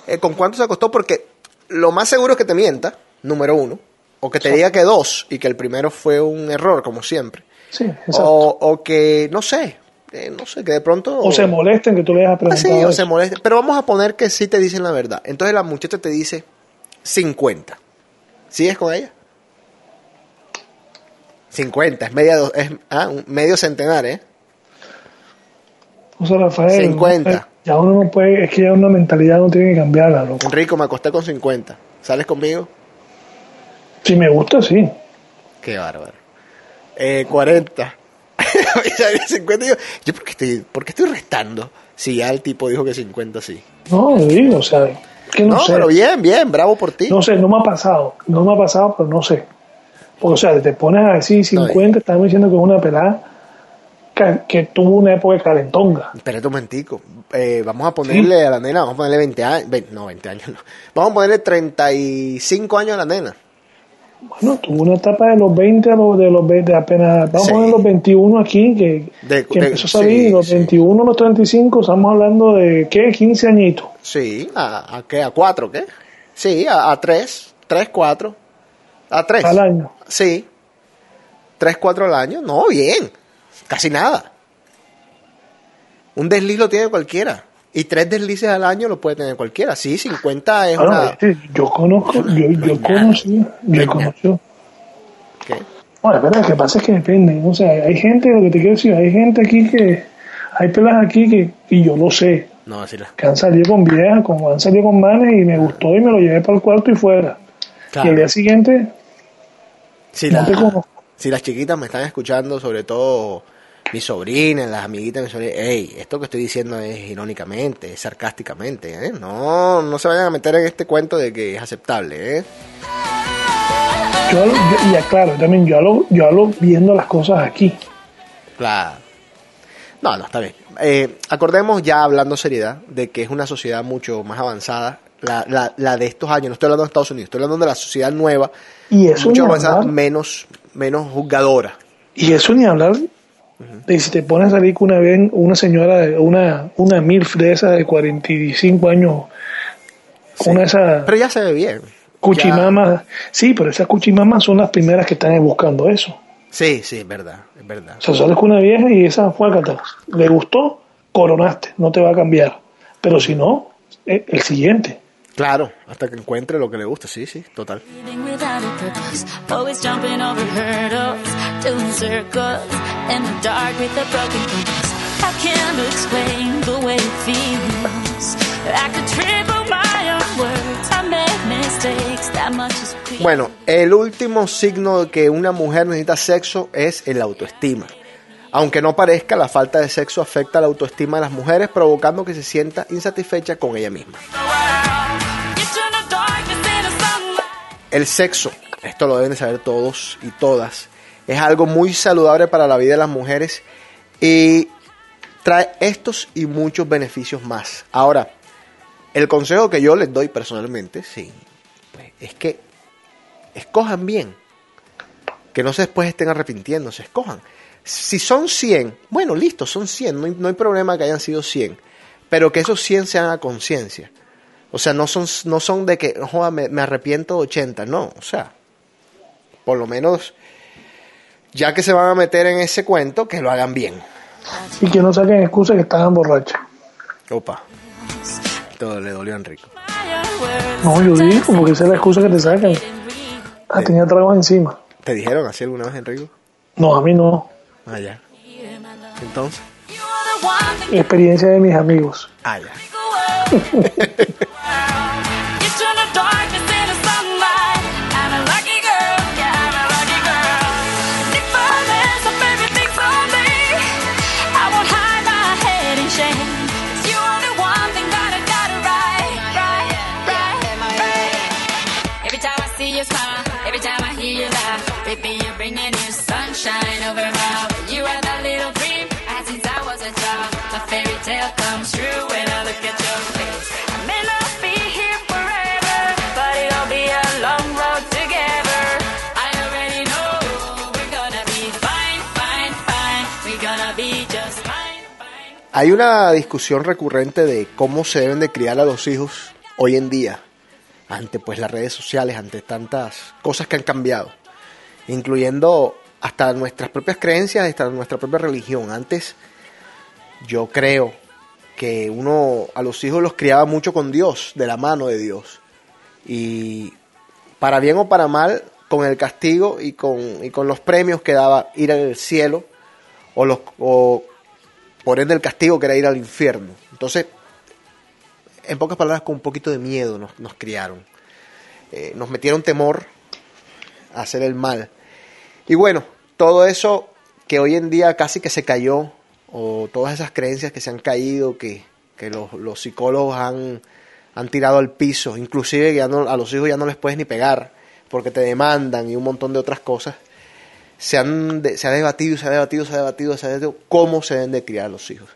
eh, con cuánto se acostó, porque lo más seguro es que te mienta, número uno, o que te diga que dos y que el primero fue un error, como siempre. Sí, exacto. O, o que, no sé, eh, no sé, que de pronto. O se molesten que tú le hayas Ah, preguntado. sí, o se moleste. Pero vamos a poner que sí te dicen la verdad. Entonces la muchacha te dice 50. ¿Sigues con ella? 50, es, media, es ah, un medio centenar, ¿eh? O sea, Rafael, 50. no, ya uno no puede, es que ya una mentalidad no tiene que cambiarla, loco. Enrico, me acosté con 50. ¿Sales conmigo? Si me gusta, sí. Qué bárbaro. Eh, 40. Y sale 50 y yo, ¿yo por qué, estoy, por qué estoy restando? Si ya el tipo dijo que 50 sí. No, digo, o sea, que no, No, sé. pero bien, bien, bravo por ti. No sé, no me ha pasado. No me ha pasado, pero no sé. Porque, o sea, te pones a decir 50, estamos diciendo que es una pelada que, que tuvo una época de calentonga. Espérate un momentico. Eh, vamos a ponerle a la nena, vamos a ponerle 20 años. no, 20 años no. Vamos a ponerle 35 años a la nena. Bueno, tuvo una etapa de los 20 a los de los 20, apenas, vamos Sí. a poner los 21 aquí, que, De- que de- empezó a salir, sí, los sí. 21 a los 35, estamos hablando de, ¿qué? 15 añitos. Sí, ¿a, a qué? ¿A 4 qué? Sí, a, a 3, 3, 4. A 3. Al año. Sí. 3, 4 al año. No, bien. Casi nada. Un desliz lo tiene cualquiera. Y tres deslices al año lo puede tener cualquiera. Sí, 50 es Bueno, una... este, yo conozco, yo, yo conocí, No yo es conocí. ¿Qué? Bueno, pero lo que pasa es que depende. O sea, hay gente, lo que te quiero decir, hay gente aquí que, hay pelas aquí que, y yo lo sé, No, decirla. que han salido con viejas, como han salido con manes y me gustó y me lo llevé para el cuarto y fuera. Claro. Y el día siguiente, Si, No la- te conozco. si las chiquitas me están escuchando, sobre todo mis sobrinas, las amiguitas de mis sobrinas, hey, esto que estoy diciendo es irónicamente, es sarcásticamente, ¿eh? No, no se vayan a meter en este cuento de que es aceptable, ¿eh? yo, yo- y aclaro, también yo hablo, yo hablo viendo las cosas aquí. Claro. No, no, está bien. Eh, acordemos ya hablando seriedad de que es una sociedad mucho más avanzada. La, la, la de estos años, no estoy hablando de Estados Unidos, estoy hablando de la sociedad nueva, Y eso mucho hablar, menos, menos juzgadora. y eso ni hablar de si te pones a salir con una, vez una señora, una, una MILF de esas de 45 años, Sí. una de esas Pero ya se ve bien. cuchimamas. Sí, pero esas cuchimamas son las primeras que están buscando eso. Sí, sí, es verdad, es verdad. O sea, sales con una vieja y esa fue acá. Le gustó, coronaste, no te va a cambiar. Pero si no, eh, el siguiente. Claro, hasta que encuentre lo que le gusta, sí, sí, total. Bueno, el último signo de que una mujer necesita sexo es el autoestima. Aunque no parezca, la falta de sexo afecta la autoestima de las mujeres, provocando que se sienta insatisfecha con ella misma. El sexo, esto lo deben de saber todos y todas, Es algo muy saludable para la vida de las mujeres y trae estos y muchos beneficios más. Ahora, el consejo que yo les doy personalmente, sí, pues, es que escojan bien. Que no se después estén arrepintiéndose, escojan. Si son 100, bueno, listo, son 100, no hay, no hay problema que hayan sido 100, pero que esos 100 sean a conciencia. O sea, no son, no son de que, joda, me, me arrepiento de 80, no, o sea, por lo menos, ya que se van a meter en ese cuento, que lo hagan bien. Y que no saquen excusas que estaban borrachos. Opa. Todo le dolió a Enrico. No, yo digo, porque esa es la excusa que te sacan. Ah, tenía tragos encima. ¿Te dijeron así alguna vez, Enrico? No, a mí no. Ah, ya. Entonces. Experiencia de mis amigos. Ah, ya. little dream fairy tale comes true when I look at your face. Hay una discusión recurrente de cómo se deben de criar a los hijos hoy en día, ante pues las redes sociales, ante tantas cosas que han cambiado, incluyendo hasta nuestras propias creencias, hasta nuestra propia religión. Antes yo creo que uno a los hijos los criaba mucho con Dios, de la mano de Dios. Y para bien o para mal, con el castigo y con, y con los premios que daba ir al cielo, o, los, o por ende el castigo que era ir al infierno. Entonces, en pocas palabras, con un poquito de miedo nos, nos criaron. Eh, nos metieron temor a hacer el mal. Y bueno, todo eso que hoy en día casi que se cayó, o todas esas creencias que se han caído, que, que los, los psicólogos han, han tirado al piso, inclusive ya no, a los hijos ya no les puedes ni pegar, porque te demandan y un montón de otras cosas, se, han se ha debatido, se ha debatido, se ha debatido, se ha debatido cómo se deben de criar los hijos.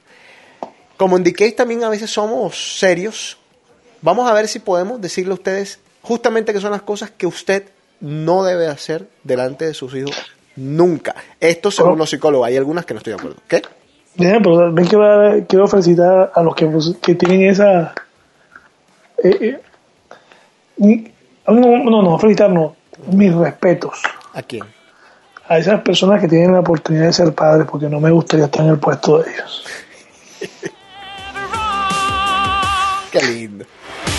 Como Decay también a veces somos serios, vamos a ver si podemos decirle a ustedes justamente qué son las cosas que usted no debe hacer delante de sus hijos nunca. Esto según los psicólogos, hay algunas que no estoy de acuerdo. ¿Qué? Ya, pero ven que va- quiero felicitar a los que, que tienen esa. eh, eh, ni- no, no, no, felicitar no. Mis respetos ¿A quién? a esas personas que tienen la oportunidad de ser padres, porque no me gustaría estar en el puesto de ellos. Qué lindo.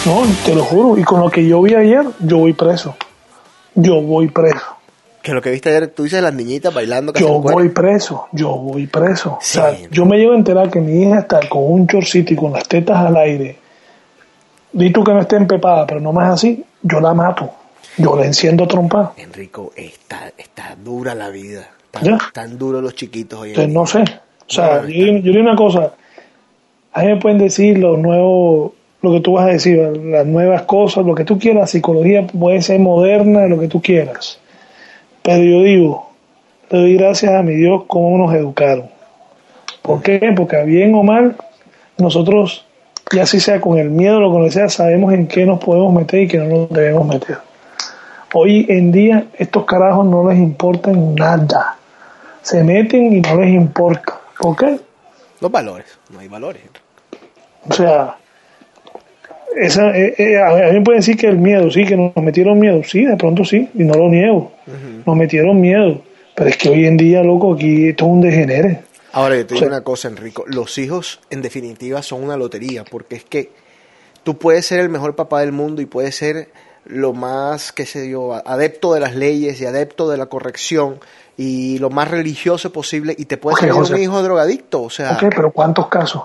No, te lo juro. Y con lo que yo vi ayer, yo voy preso. Yo voy preso. Que lo que viste ayer, tú dices las niñitas bailando Yo voy preso, yo voy preso. O sea, Sí. yo me llevo a enterar que mi hija está con un chorcito y con las tetas al aire. Di tú que no esté empepada, pero no más así, yo la mato. Yo la enciendo a trompar. Enrico, está, está dura la vida. Tan, Ya. tan duro los chiquitos hoy en Entonces, no sé. O sea, No, yo, yo digo una cosa. A mí me pueden decir los nuevos, lo que tú vas a decir, las nuevas cosas, lo que tú quieras. Psicología puede ser moderna, lo que tú quieras. Pero yo digo, le doy gracias a mi Dios cómo nos educaron. ¿Por qué? Porque bien o mal, nosotros, ya si sea con el miedo o lo que sea, sabemos en qué nos podemos meter y qué no nos debemos meter. Hoy en día, estos carajos no les importa nada. Se meten y no les importa. ¿Por qué? Los valores, no hay valores. O sea, esa, eh, eh, a a mí me pueden decir que el miedo, sí, que nos metieron miedo, sí, de pronto sí, y no lo niego. Nos metieron miedo. Pero es que hoy en día, loco, aquí esto es un degenere. Ahora, yo te digo una cosa, Enrico. Los hijos, en definitiva, son una lotería, porque es que tú puedes ser el mejor papá del mundo y puedes ser lo más, qué sé yo, adepto de las leyes y adepto de la corrección y lo más religioso posible y te puede Ok, salir un hijo drogadicto. O sea, Ok, pero ¿cuántos casos?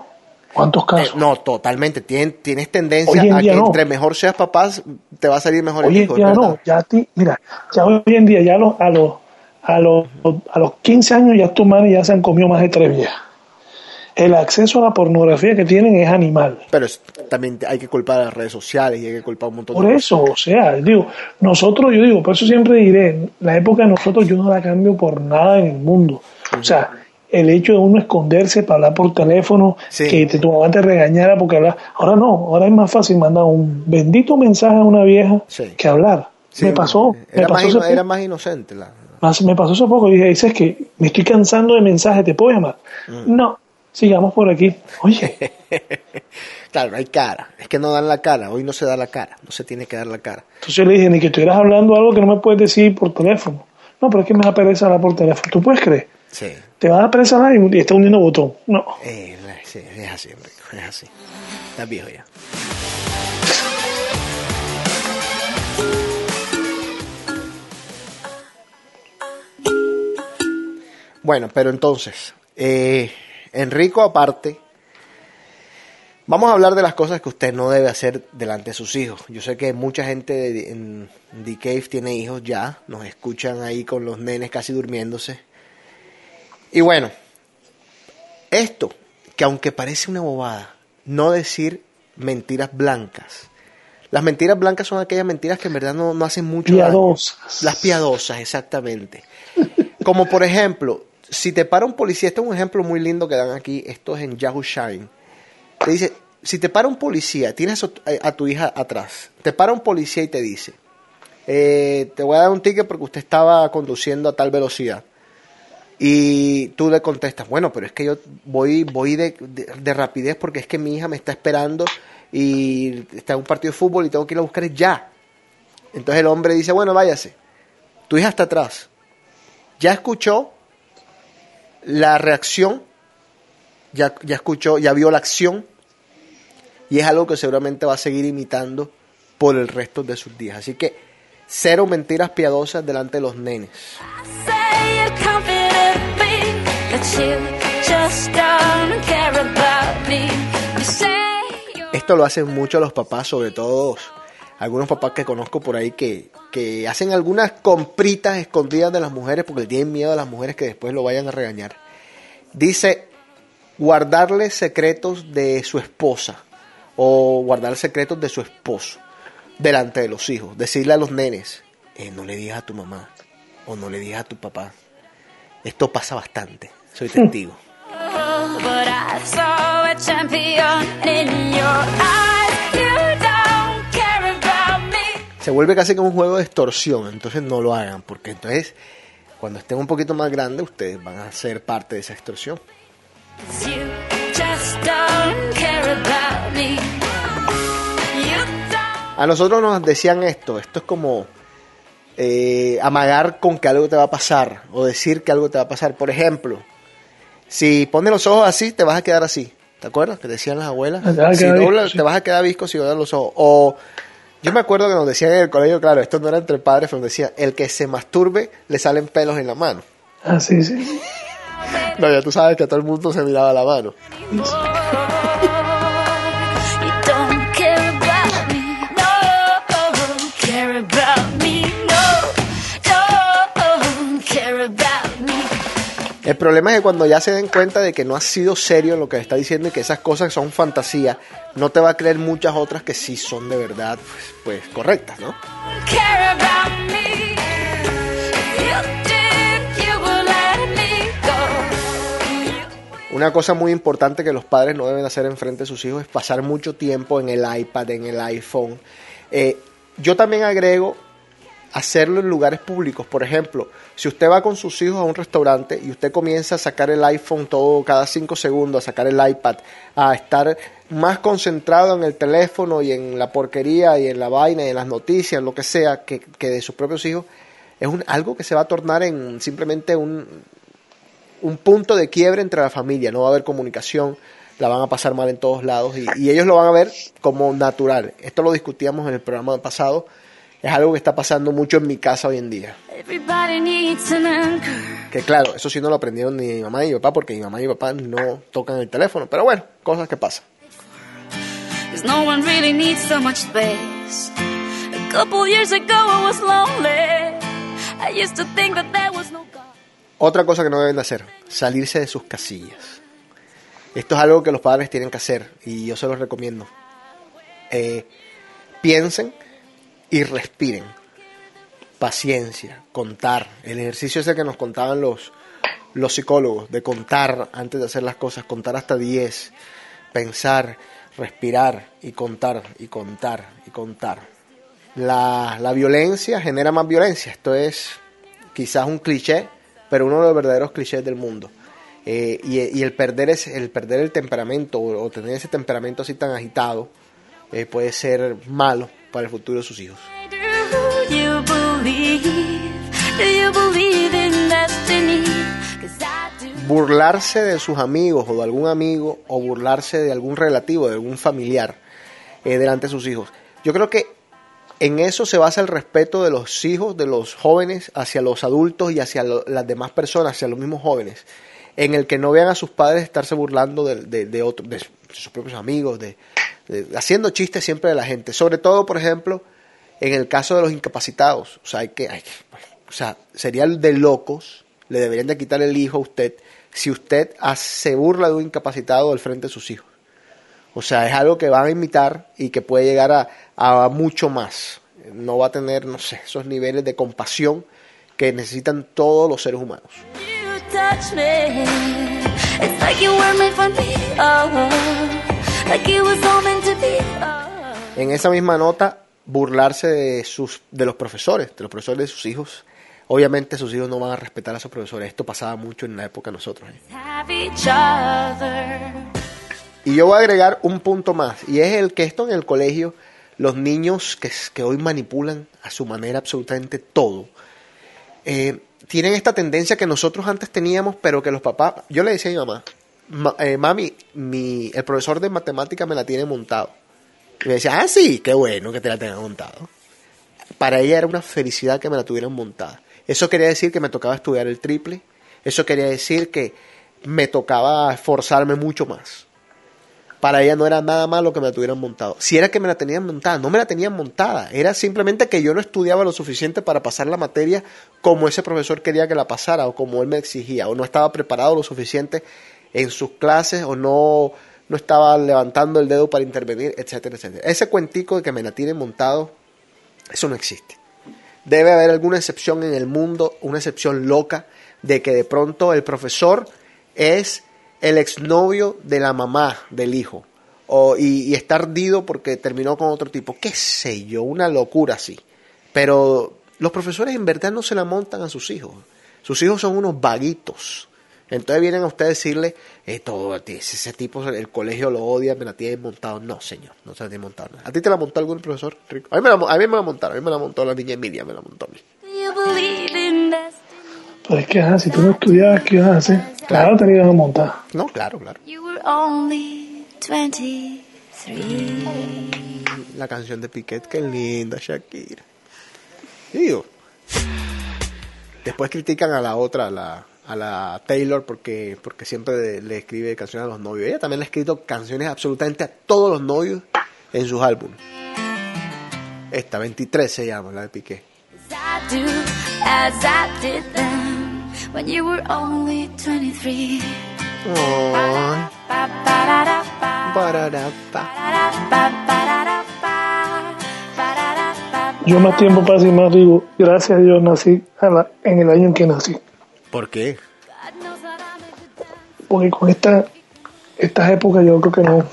¿Cuántos eh, casos? no, totalmente. Tien- tienes tendencia a que no. entre mejor seas papás, te va a salir mejor el Hoy en hijo. día no, ya a ti, mira, ya hoy en día ya los, a los a los a los 15 años ya tu madre ya se han comido más de tres viejas. el acceso a la pornografía que tienen es animal. Pero es- también hay que culpar a las redes sociales y hay que culpar a un montón Por de eso, o sea, digo, nosotros, yo digo, por eso siempre diré, la época de nosotros yo no la cambio por nada en el mundo. O sea, el hecho de uno esconderse para hablar por teléfono, Sí. que te, tu mamá te regañara porque hablas. Ahora no, ahora es más fácil mandar un bendito mensaje a una vieja Sí. que hablar. Sí, me pasó, me Era, más, pasó, hace era más inocente. La, Más- me pasó hace poco. Dije, dices que me estoy cansando de mensajes, ¿te puedo llamar? Mm. No, sigamos por aquí. Oye, claro, no hay cara. Es que no dan la cara. Hoy no se da la cara. No se tiene que dar la cara. entonces yo le dije, ni que estuvieras hablando algo que no me puedes decir por teléfono. No, pero es que me da pereza hablar por teléfono. ¿Tú puedes creer? Sí. Te vas a hablar y, y está hundiendo botón. No. Sí, es así, Enrico. Es así. Estás viejo ya. Bueno, pero entonces, eh, Enrico aparte, vamos a hablar de las cosas que usted no debe hacer delante de sus hijos. Yo sé que mucha gente de- en The Cave tiene hijos ya, nos escuchan ahí con los nenes casi durmiéndose. Y bueno, esto, que aunque parece una bobada, no decir mentiras blancas. Las mentiras blancas son aquellas mentiras que en verdad no, no hacen mucho daño. Piadosas. Las piadosas, exactamente. Como por ejemplo, si te para un policía, este es un ejemplo muy lindo que dan aquí, esto es en Yahoo Shine. Te dice, si te para un policía, tienes a tu- a tu hija atrás, te para un policía y te dice, eh, te voy a dar un ticket porque usted estaba conduciendo a tal velocidad. Y tú le contestas, bueno, pero es que yo voy, voy de, de- de rapidez porque es que mi hija me está esperando y está en un partido de fútbol y tengo que ir a buscar ya. Entonces el hombre dice, bueno, váyase. Tu hija está atrás. Ya escuchó la reacción, ya, ya escuchó, ya vio la acción y es algo que seguramente va a seguir imitando por el resto de sus días. Así que cero mentiras piadosas delante de los nenes. Esto lo hacen mucho los papás, sobre todo algunos papás que conozco por ahí que, que hacen algunas compritas escondidas de las mujeres porque tienen miedo a las mujeres que después lo vayan a regañar. Dice guardarle secretos de su esposa o guardar secretos de su esposo delante de los hijos. Decirle a los nenes, eh, no le digas a tu mamá o no le digas a tu papá. Esto pasa bastante, soy testigo. se vuelve casi como un juego de extorsión, entonces no lo hagan, porque entonces cuando estén un poquito más grandes ustedes van a ser parte de esa extorsión. A nosotros nos decían esto, esto es como eh, amagar con que algo te va a pasar o decir que algo te va a pasar. Por ejemplo, si pones los ojos así, te vas a quedar así. ¿Te acuerdas? Que decían las abuelas. Te vas a Si quedar doblas, visco, sí. te vas a quedar visco si doblas los ojos. O yo me acuerdo que nos decían en el colegio, claro, esto no era entre padres, pero nos decían, el que se masturbe le salen pelos en la mano. Ah, sí, sí. No, ya tú sabes que todo el mundo se miraba la mano. El problema es que cuando ya se den cuenta de que no has sido serio en lo que está diciendo y que esas cosas son fantasía, no te va a creer muchas otras que sí son de verdad, pues, pues correctas, ¿no? Una cosa muy importante que los padres no deben hacer enfrente de sus hijos es pasar mucho tiempo en el iPad, en el iPhone. Eh, yo también agrego hacerlo en lugares públicos. Por ejemplo, si usted va con sus hijos a un restaurante y usted comienza a sacar el iPhone todo cada cinco segundos, a sacar el iPad, a estar más concentrado en el teléfono y en la porquería y en la vaina y en las noticias, lo que sea, que, que de sus propios hijos, es un, algo que se va a tornar en simplemente un, un punto de quiebre entre la familia, no va a haber comunicación, la van a pasar mal en todos lados y, y ellos lo van a ver como natural. Esto lo discutíamos en el programa pasado, es algo que está pasando mucho en mi casa hoy en día. Que claro, eso sí no lo aprendieron ni mi mamá ni mi papá porque mi mamá y mi papá no tocan el teléfono, pero bueno, cosas que pasan. Cause no one really needs so much space. A couple years ago I was lonely. I used to think that there was no God. Otra cosa que no deben de hacer, salirse de sus casillas. Esto es algo que los padres tienen que hacer y yo se los recomiendo. Eh, piensen y respiren. Paciencia, contar. El ejercicio ese que nos contaban los, los psicólogos, de contar antes de hacer las cosas, contar hasta 10, pensar, respirar y contar y contar y contar. La, la violencia genera más violencia. Esto es quizás un cliché, pero uno de los verdaderos clichés del mundo. Eh, y, el perder ese, el perder el temperamento o, o tener ese temperamento así tan agitado eh, puede ser malo para el futuro de sus hijos. Burlarse de sus amigos o de algún amigo o burlarse de algún relativo, de algún familiar eh, delante de sus hijos. Yo creo que en eso se basa el respeto de los hijos, de los jóvenes, hacia los adultos y hacia lo- las demás personas, hacia los mismos jóvenes, en el que no vean a sus padres estarse burlando de, de, de de sus propios amigos, de, de- haciendo chistes siempre de la gente. Sobre todo, por ejemplo, en el caso de los incapacitados. O sea, hay que, o sea, sería de locos, le deberían de quitar el hijo a usted si usted se burla de un incapacitado al frente de sus hijos. O sea, es algo que van a imitar y que puede llegar a, mucho más. No va a tener, no sé, esos niveles de compasión que necesitan todos los seres humanos. En esa misma nota, burlarse de, sus, de los profesores, de los profesores de sus hijos. Obviamente sus hijos no van a respetar a sus profesores. Esto pasaba mucho en la época de nosotros. ¿eh? Have each other. Y yo voy a agregar un punto más, y es el que esto en el colegio, los niños que, que hoy manipulan a su manera absolutamente todo, eh, tienen esta tendencia que nosotros antes teníamos, pero que los papás, yo le decía a mi mamá, "Ma- eh, mami, mi, el profesor de matemática me la tiene montado. Y me decía, ah, sí, qué bueno que te la tengan montado. Para ella era una felicidad que me la tuvieran montada. Eso quería decir que me tocaba estudiar el triple, eso quería decir que me tocaba esforzarme mucho más para ella no era nada malo que me la tuvieran montado. Si era que me la tenían montada, no me la tenían montada. Era simplemente que yo no estudiaba lo suficiente para pasar la materia como ese profesor quería que la pasara o como él me exigía. O no estaba preparado lo suficiente en sus clases o no, no estaba levantando el dedo para intervenir, etcétera, etcétera. Ese cuentico de que me la tienen montado, eso no existe. Debe haber alguna excepción en el mundo, una excepción loca, de que de pronto el profesor es el exnovio de la mamá del hijo. O, y, y está ardido porque terminó con otro tipo. Qué sé yo, una locura así. Pero los profesores en verdad no se la montan a sus hijos. Sus hijos son unos vaguitos. Entonces vienen a usted a decirle, eh, todo, ese, ese tipo, el colegio lo odia, me la tiene montado. No, señor, no se la tiene montado. ¿A ti te la montó algún profesor? Rico? A mí me la, a mí me la montaron, a mí me la montó la niña Emilia, me la montó a mí. Pero es que, ajá, si tú no estudiabas, ¿qué ibas a hacer? Claro, te la iban a montar. No, claro, claro. You were only 23. La canción de Piquet, qué linda, Shakira. Digo. Después critican a la otra, a la, a la Taylor, porque, porque siempre le escribe canciones a los novios. Ella también le ha escrito canciones absolutamente a todos los novios en sus álbumes. Esta, 23 se llama, la de Piquet. As I do, as I did then, when you were only 23. Ay, Ba-ba-da-da-ba, pararapa. ba-da-da-ba-ba-da-da-ba, ba-da-da-ba. Yo más tiempo paso y más digo, gracias a Dios nací a la- en el año en que nací. ¿Por qué? Porque con esta, estas épocas yo creo que no.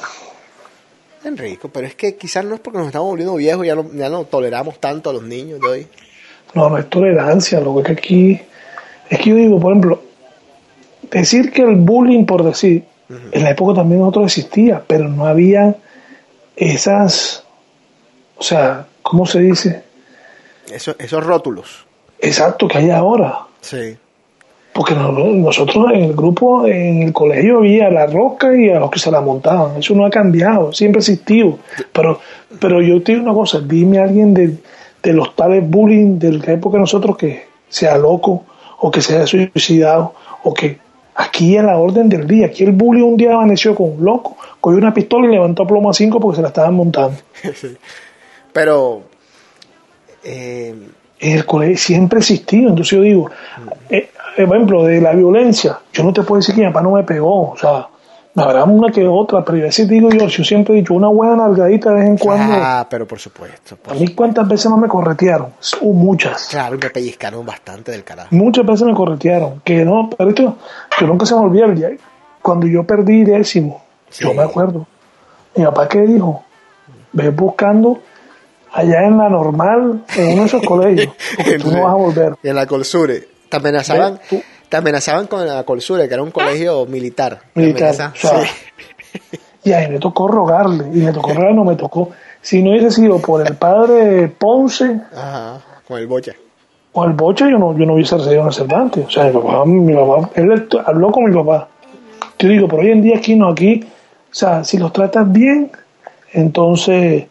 Enrico, pero es que quizás no es porque nos estamos volviendo viejos, ya no, ya no toleramos tanto a los niños de hoy. No, no es tolerancia, lo que es que aquí, es que yo digo, por ejemplo, decir que el bullying, por decir, en la época también otro existía, pero no había esas, o sea, ¿cómo se dice? Eso, esos rótulos. Exacto, que hay ahora. Sí. Porque no- no- nosotros en el grupo, en el colegio había la roca y a los que se la montaban. Eso no ha cambiado, siempre ha existido. Pero, pero yo te digo una cosa, dime a alguien de, de los tales bullying de la época de nosotros que sea loco o que se haya suicidado o que aquí a la orden del día, aquí el bullying un día amaneció con un loco, cogió una pistola y levantó a plomo a cinco porque se la estaban montando. Sí. Pero eh, en el colegio siempre ha existido. Entonces yo digo, eh, por ejemplo, de la violencia, yo no te puedo decir que mi papá no me pegó, o sea, Habrá una que otra, pero yo así digo yo, yo siempre he dicho una buena nalgadita de vez en cuando. Ah, pero por supuesto. por A mí cuántas veces más me corretearon, Uh, muchas. Claro, me pellizcaron bastante del carajo. Muchas veces me corretearon. Que no, pero esto, que nunca se me olvida el día. Cuando yo perdí décimo, Sí. yo me acuerdo. Mi papá que dijo, ves buscando allá en la normal, en uno de esos colegios, porque tú no vas a volver. Y en la Colsure. Te amenazaban, te amenazaban con la Colsure, que era un colegio militar. Militar, sí. Y ahí me tocó rogarle, y me tocó rogarle, no me tocó. Si no hubiese sido por el padre Ponce Ajá, con el bocha. o el Boche, yo no, yo no hubiese recibido el Cervantes. O sea, mi papá, mi papá, él habló con mi papá. Yo digo, pero hoy en día aquí no, aquí, o sea, si los tratas bien, entonces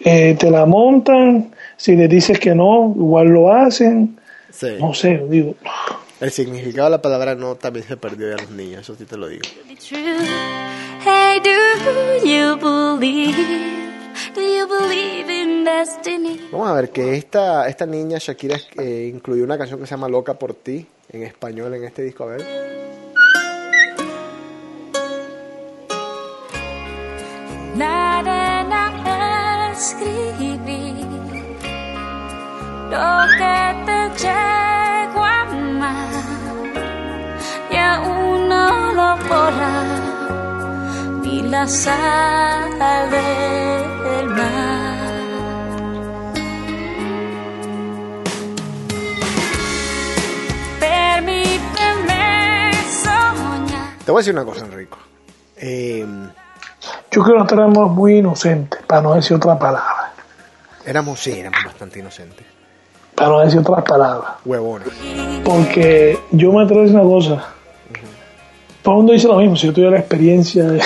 eh, te la montan, si le dices que no, igual lo hacen, Sí. no sé, digo, El significado de la palabra no también se perdió de los niños, eso sí te lo digo. be true. Hey, do you believe? Do you believe in destiny? Vamos a ver que esta, esta niña Shakira eh, incluyó una canción que se llama Loca por ti en español en este disco. A ver. Nada nada escribí lo que te llegó a amar y aún no lo borra ni la sal del mar. Permíteme soñar. Te voy a decir una cosa, Enrico. Eh, yo creo que nosotros éramos muy inocentes, para no decir otra palabra, éramos, sí, éramos bastante inocentes. Para no decir otras palabras. Huevones. Porque yo me atrevo a decir una cosa. Todo el mundo dice lo mismo, si yo tuviera la experiencia de...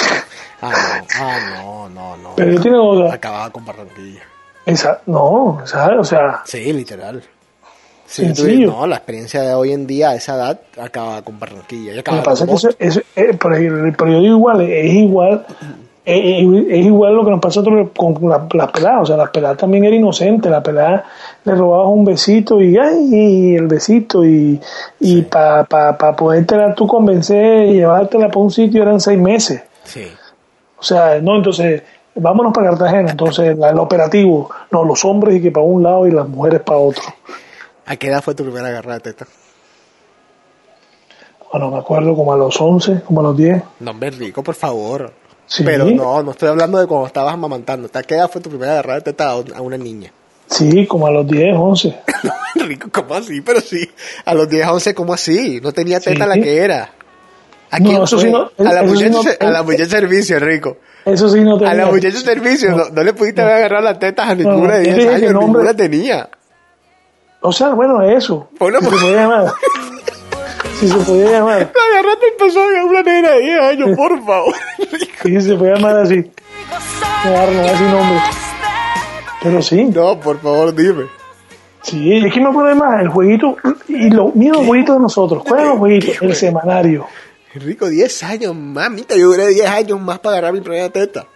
Ah, no, ah, no, no, no. Pero yo tiene cosa. Acababa con Barranquilla. Esa, no, esa- o sea, Sí, literal. Sí, tú- no, la experiencia de hoy en día a esa edad acaba con Barranquilla. Lo acaba que pasa que eso, eso- eh, pero, pero yo digo igual, es igual, es, igual lo que nos pasa a con la- las peladas, o sea, las peladas también era inocente, la pelada le robabas un besito y ay, el besito y, y para pa, pa podértela tú convencer y llevártela para un sitio eran seis meses. Sí. O sea, no, entonces, vámonos para Cartagena. Entonces, la- el operativo, no, los hombres y que para un lado y las mujeres para otro. ¿A qué edad fue tu primera agarrada teta? Bueno, me acuerdo como a los 11, como a los 10. No, hombre, Rico, por favor. Sí. Pero no, no estoy hablando de cuando estabas amamantando. ¿A qué edad fue tu primera agarrada de teta a un- a una niña? Sí, como a los 10, 11. No, Rico, ¿cómo así? Pero sí, a los 10, 11, ¿cómo así? No tenía teta Sí. la que era. ¿A No, quién eso fue? sí no- a la muchacha, no- a la muchacha de servicio, Rico. Eso sí no A tenía. la muchacha de servicio, no, no le pudiste haber agarrado las tetas a ninguna de yo 10 dije que años, ninguna tenía. O sea, bueno, eso. Fue una si se podía llamar. La empezó a una nena de 10 años, por favor. Si se podía llamar así. No voy a decir nombre. Pero sí. No, por favor, dime. Sí, es que me acuerdo más el jueguito. Y los mismos jueguitos de nosotros. ¿Cuáles son los jueguitos? El semanario. Rico, 10 años, mamita, yo duré 10 años más para agarrar mi primera teta.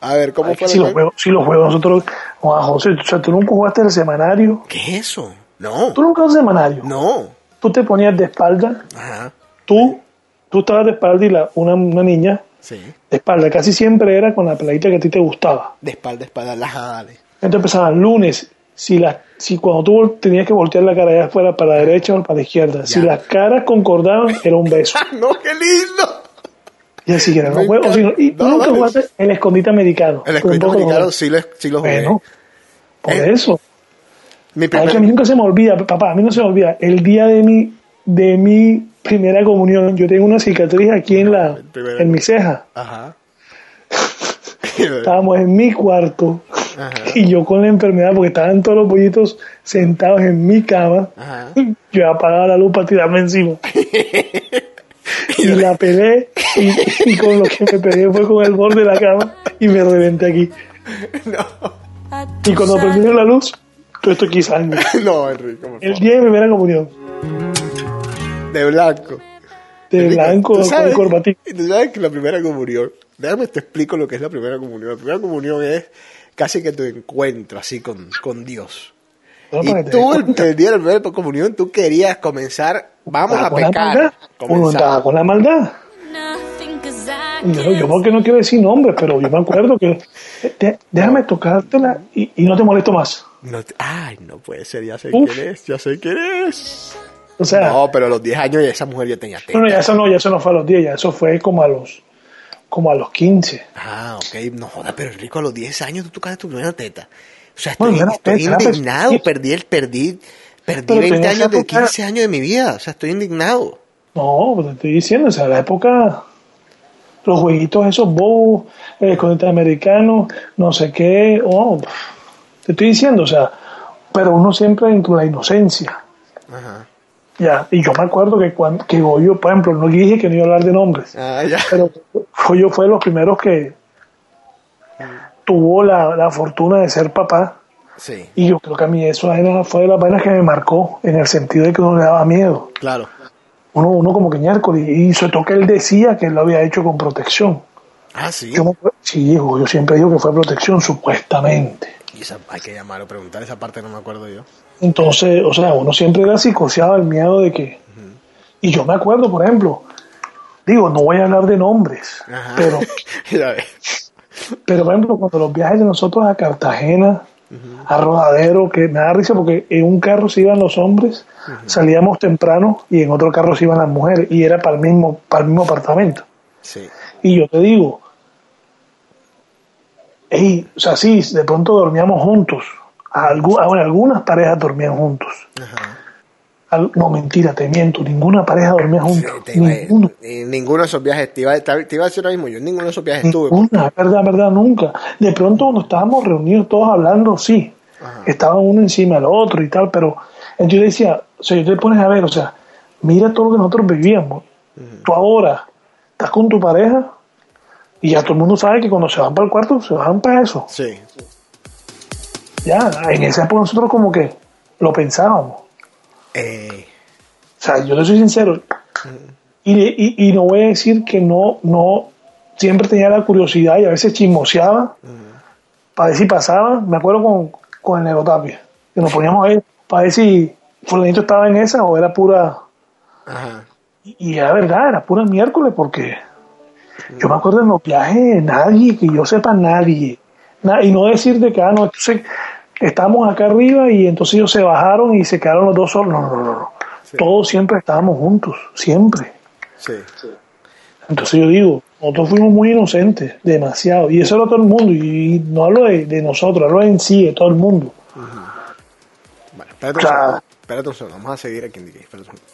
A ver, ¿cómo Ay, fue si la los juegos, si los juegos nosotros. Juan José, o sea, tú nunca jugaste el semanario. ¿Qué es eso? No, Tú nunca jugaste el semanario. no. Tú te ponías de espalda. Ajá, Tú, tú estabas de espalda y la, una, una niña sí. de espalda. Casi siempre era con la peladita que a ti te gustaba. De espalda, espalda, las dale. Entonces empezaban lunes. Si, la, si cuando tú tenías que voltear la cara allá afuera para la derecha o para la izquierda, si las caras concordaban, era un beso. no, qué lindo! Y así que era, no juego, sino- y No, nunca jugaste el escondite americano. El lo americano sí lo, sí lo jugué. Bueno, por Eh, eso. Mi a mí nunca se me olvida, papá, a mí no se me olvida. El día de mi, de mi primera comunión, yo tengo una cicatriz aquí en la, en mi ceja. Ajá. Estábamos en mi cuarto Ajá. y yo con la enfermedad, porque estaban todos los pollitos sentados en mi cama, Ajá. yo apagaba la luz para tirarme encima. y la pelé y, y con lo que me pegué fue con el borde de la cama y me reventé aquí. Y cuando prendieron la luz, todo esto aquí sangre. No, por El día de mi primera comunión, De blanco. de Enrico, blanco ¿tú con sabes- corbatín. Tú sabes que la primera comunión, déjame te explico lo que es la primera comunión. La primera comunión es casi que tu encuentro así con, con Dios. Y tú, el, día de la primera comunión, tú querías comenzar, vamos a con pecar. Comenzar. con la maldad. Yo, yo porque no quiero decir nombres, pero yo me acuerdo que déjame tocártela y, y no te molesto más. No ay, no puede ser, ya sé Uf. quién es, ya sé quién es. O sea, No, pero a los 10 años ya esa mujer ya tenía teta. no, ya eso no, ya eso no fue a los 10, ya eso fue como a los como a los 15. Ah, ok, no joda, pero Rico, a los 10 años tú tocaste tu primera teta. O sea, estoy, era estoy teta, era indignado, perdí, el, perdí, perdí Pero 20 tenía esa años de época- 15 años de mi vida, o sea, estoy indignado. No, pues te estoy diciendo, o sea, la época, los jueguitos esos bobos, el continente americano, no sé qué, oh, pf, te estoy diciendo, o sea, pero uno siempre dentro de la inocencia. Ajá. Ya, y yo me acuerdo que cuando que Goyo, por ejemplo, no dije que no iba a hablar de nombres, Ah, ya. pero Goyo fue de los primeros que tuvo la, la fortuna de ser papá. Sí, Y yo creo que a mí eso fue de las vainas que me marcó, en el sentido de que uno le daba miedo. claro. Uno, uno como que miércoles, y sobre todo que él decía que él lo había hecho con protección. Ah, sí. Yo, sí, hijo, yo siempre digo que fue protección, supuestamente. Y esa, hay que llamar o preguntar, esa parte no me acuerdo yo. Entonces, o sea, uno siempre era psicoseado el miedo de que... Y yo me acuerdo, por ejemplo, digo, no voy a hablar de nombres, Ajá. pero, pero por ejemplo, cuando los viajes de nosotros a Cartagena, a Rodadero, que me da risa porque en un carro se iban los hombres, salíamos temprano y en otro carro se iban las mujeres y era para el mismo, para el mismo apartamento. Sí, Y yo te digo, ey, o sea, sí, de pronto dormíamos juntos. Algu- ah, bueno, algunas parejas dormían juntos. ajá. Al- no, mentira, te miento, ninguna pareja dormía juntos. Ninguno. de esos viajes, te iba, te iba a decir ahora mismo, yo en ninguno de esos viajes estuve. Ninguna, es verdad, verdad, nunca. De pronto cuando estábamos reunidos todos hablando, sí, estaban uno encima del otro y tal, pero entonces yo decía, o sea, yo te pones a ver, o sea, mira todo lo que nosotros vivíamos. Tú ahora estás con tu pareja y ya todo el mundo sabe que cuando se van para el cuarto, se van para eso. Sí, Ya, en esa época nosotros como que lo pensábamos. eh, O sea, yo te soy sincero. Y, y, y no voy a decir que no, no, siempre tenía la curiosidad y a veces chismoseaba para ver si pasaba. Me acuerdo con, con el Negotapia, que nos poníamos ahí para ver si Fulanito estaba en esa o era pura. ajá. Y y era verdad, era pura miércoles porque yo me acuerdo en los viajes, nadie, que yo sepa, nadie. Na- y no decir de que, ah, no, entonces estábamos acá arriba y entonces ellos se bajaron y se quedaron los dos solos. No, no, no, no. Todos siempre estábamos juntos, siempre. Sí, Entonces yo digo, nosotros fuimos muy inocentes, demasiado. Y eso era todo el mundo. Y no hablo de, de nosotros, hablo en sí, de todo el mundo. Espérate un Claro. segundo, espérate un segundo, vamos a seguir aquí en DJ, espérate un segundo.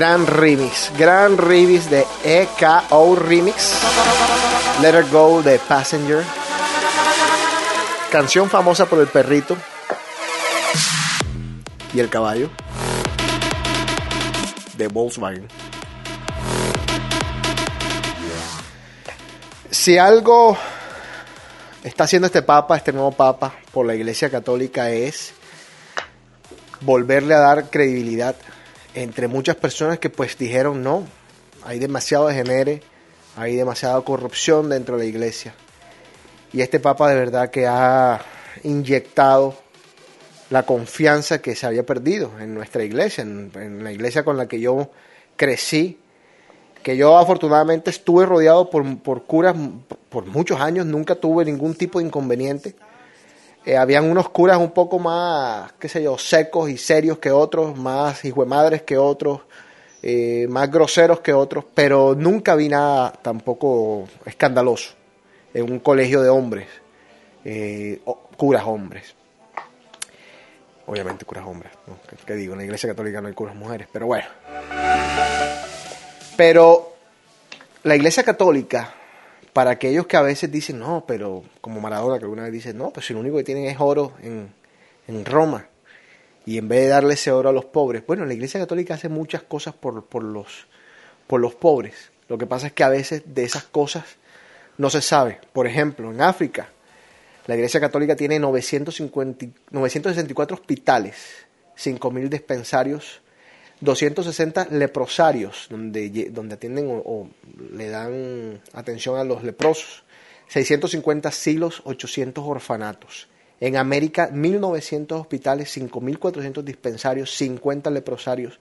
Gran remix, gran remix de EKO Remix. Let Her Go de Passenger. Canción famosa por el perrito y el caballo de Volkswagen. Si algo está haciendo este papa, este nuevo papa, por la Iglesia Católica es volverle a dar credibilidad entre muchas personas que pues dijeron no, hay demasiado degenere, hay demasiada corrupción dentro de la iglesia. Y este papa de verdad que ha inyectado la confianza que se había perdido en nuestra iglesia, en, en la iglesia con la que yo crecí, que yo afortunadamente estuve rodeado por, por curas por muchos años, nunca tuve ningún tipo de inconveniente. Eh, habían unos curas un poco más, qué sé yo, secos y serios que otros, más madres que otros, eh, más groseros que otros, pero nunca vi nada tampoco escandaloso en un colegio de hombres, eh, curas hombres. Obviamente curas hombres, ¿no? ¿Qué, qué digo? En la iglesia católica no hay curas mujeres, pero bueno. Pero la iglesia católica, para aquellos que a veces dicen, no, pero como Maradona que alguna vez dice, no, pues si lo único que tienen es oro en, en Roma, y en vez de darle ese oro a los pobres, bueno, la iglesia católica hace muchas cosas por, por, los, por los pobres. Lo que pasa es que a veces de esas cosas no se sabe. Por ejemplo, en África, la iglesia católica tiene 950, 964 hospitales, 5.000 dispensarios, 260 leprosarios, donde, donde atienden o, o le dan atención a los leprosos, 650 asilos, 800 orfanatos. En América, 1.900 hospitales, 5.400 dispensarios, 50 leprosarios,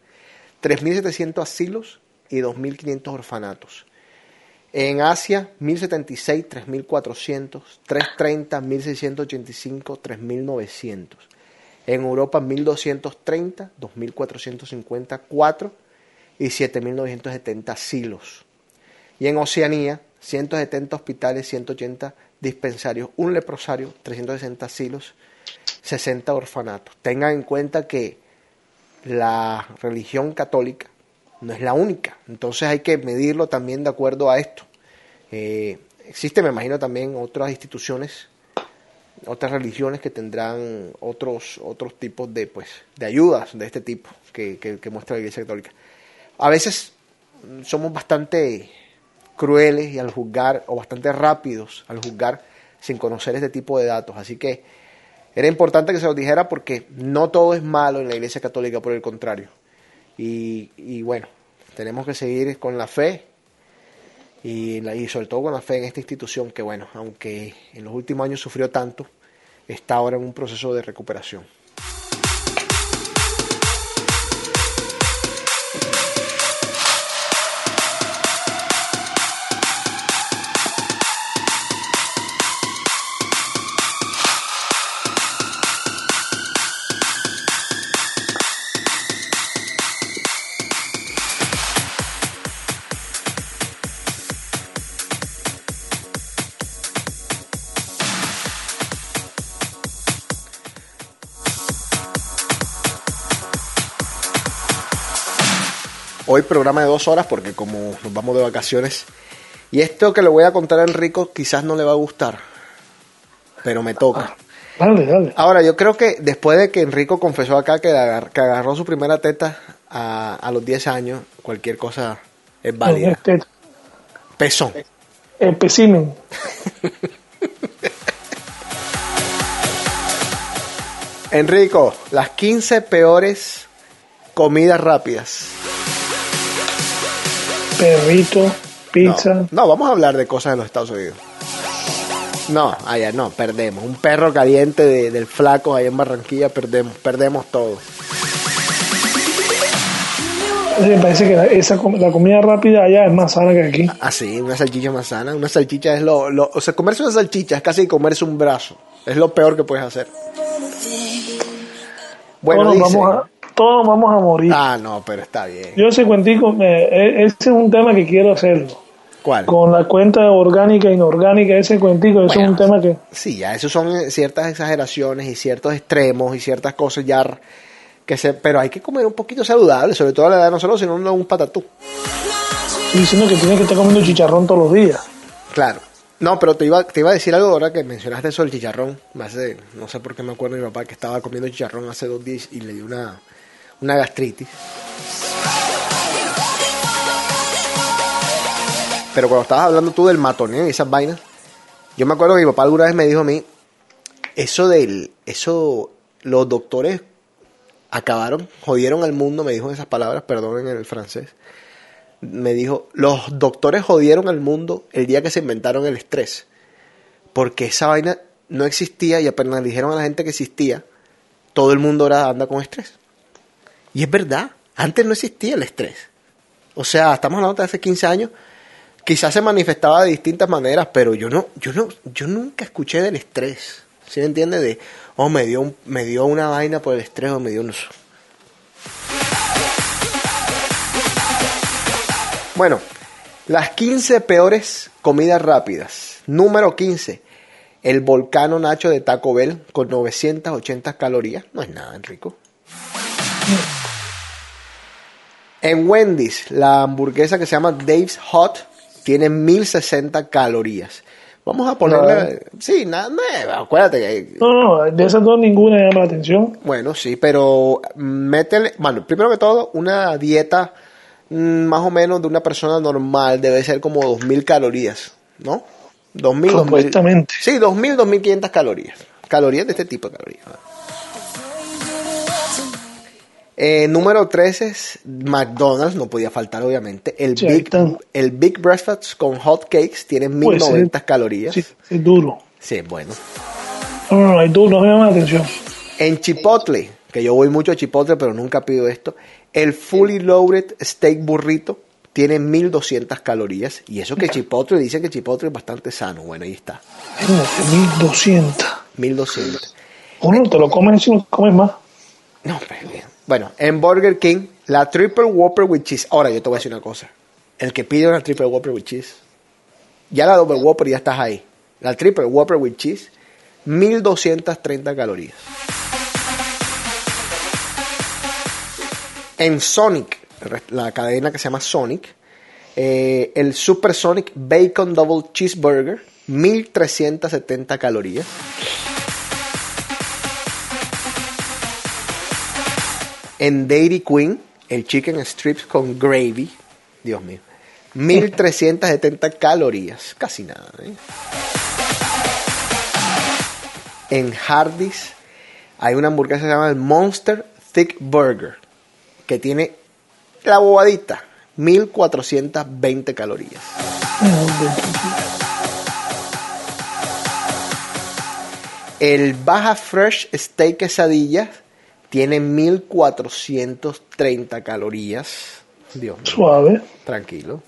3.700 asilos y 2.500 orfanatos. En Asia, 1076, 3400, 330, 1685, 3900. En Europa, 1230, 2450, 4 y 7970 silos. Y en Oceanía, 170 hospitales, 180 dispensarios, un leprosario, 360 silos, 60 orfanatos. Tengan en cuenta que la religión católica no es la única. Entonces hay que medirlo también de acuerdo a esto. Eh, existe, me imagino, también otras instituciones, otras religiones que tendrán otros, otros tipos de, pues, de ayudas de este tipo que, que- muestra la Iglesia Católica. A veces somos bastante crueles y al juzgar, o bastante rápidos al juzgar sin conocer este tipo de datos. Así que era importante que se los dijera porque no todo es malo en la Iglesia Católica, por el contrario. Y, y bueno, tenemos que seguir con la fe y, y sobre todo con la fe en esta institución que, bueno, aunque en los últimos años sufrió tanto, está ahora en un proceso de recuperación. Hoy programa de dos horas porque como nos vamos de vacaciones y esto que le voy a contar a Enrico quizás no le va a gustar, pero me toca. Dale, dale. Ahora, yo creo que después de que Enrico confesó acá que, agar- que agarró su primera teta a, a los 10 años, cualquier cosa es válida. Este, Pezón. espécimen. Enrico, las 15 peores comidas rápidas. Perrito, pizza. No, no, vamos a hablar de cosas de los Estados Unidos. No, allá no, perdemos. Un perro caliente de- del flaco allá en Barranquilla, perdemos, perdemos todo. Me parece que la, esa, la comida rápida allá es más sana que aquí. Así, una salchicha más sana. Una salchicha es lo, lo- O sea, comerse una salchicha es casi comerse un brazo. Es lo peor que puedes hacer. Bueno, dice- vamos a, todos vamos a morir. Ah, no, pero está bien. Yo ese cuentico, me- e- ese es un tema que quiero hacerlo. ¿Cuál? Con la cuenta orgánica e inorgánica, ese cuentico, Bueno. es un tema que... Sí, ya esos son eh, ciertas exageraciones y ciertos extremos y ciertas cosas ya que se, pero hay que comer un poquito saludable, sobre todo a la edad de nosotros, si no, no un patatú. Estoy diciendo que tienes que estar comiendo chicharrón todos los días. Claro. No, pero te iba, te iba a decir algo ahora que mencionaste eso del chicharrón. Me hace, no sé por qué me acuerdo de mi papá que estaba comiendo chicharrón hace dos días y le dio una, una gastritis. Pero cuando estabas hablando tú del matoneo y esas vainas, yo me acuerdo que mi papá alguna vez me dijo a mí, eso del, eso, los doctores acabaron, jodieron al mundo, me dijo esas palabras, perdonen el francés, me dijo, los doctores jodieron al mundo el día que se inventaron el estrés, porque esa vaina no existía y apenas dijeron a la gente que existía, todo el mundo ahora anda con estrés. Y es verdad, antes no existía el estrés. O sea, estamos hablando de hace 15 años. Quizás se manifestaba de distintas maneras, pero yo no, yo no, yo nunca escuché del estrés. ¿Sí me entiende? De, oh, me dio, me dio una vaina por el estrés o me dio un... Bueno, las 15 peores comidas rápidas. Número 15. El volcano Nacho de Taco Bell con 980 calorías. No es nada, Enrico. En Wendy's, la hamburguesa que se llama Dave's Hot tiene 1060 calorías. Vamos a ponerle. Sí, nada, no, acuérdate que. No, no, no, de esas dos ninguna llama la atención. Bueno, sí, pero métele. Bueno, primero que todo, una dieta mm, más o menos de una persona normal debe ser como 2000 calorías, ¿no? 2000. 2000 Supuestamente. Sí, 2000, 2500 calorías. Calorías de este tipo de calorías. Eh, número 13 es McDonald's, no podía faltar obviamente. El, Big, el Big Breakfast con hot cakes tiene Pues, 1090 eh, calorías. Sí, es duro. Sí, bueno. No, no, no, hay duro, no me llama la atención. En Chipotle, que yo voy mucho a Chipotle, pero nunca pido esto, el Fully Loaded Steak Burrito tiene 1200 calorías. Y eso que Chipotle dice que Chipotle es bastante sano. Bueno, ahí está. Imagínate, 1200. 1200. Uno te lo comes y no comes más. No, pero bien. Bueno, en Burger King, la Triple Whopper with Cheese. Ahora, yo te voy a decir una cosa. El que pide una Triple Whopper with Cheese, ya la Double Whopper ya estás ahí. La Triple Whopper with Cheese, 1230 calorías. En Sonic, la cadena que se llama Sonic, eh, el Super Sonic Bacon Double Cheeseburger, 1370 calorías. En Dairy Queen, el chicken strips con gravy, Dios mío, 1370 calorías, casi nada. ¿eh? En Hardee's hay una hamburguesa que se llama el Monster Thick Burger, que tiene la bobadita, 1420 calorías. El Baja Fresh Steak Quesadilla tiene 1430 calorías. Dios mío, Suave. tranquilo.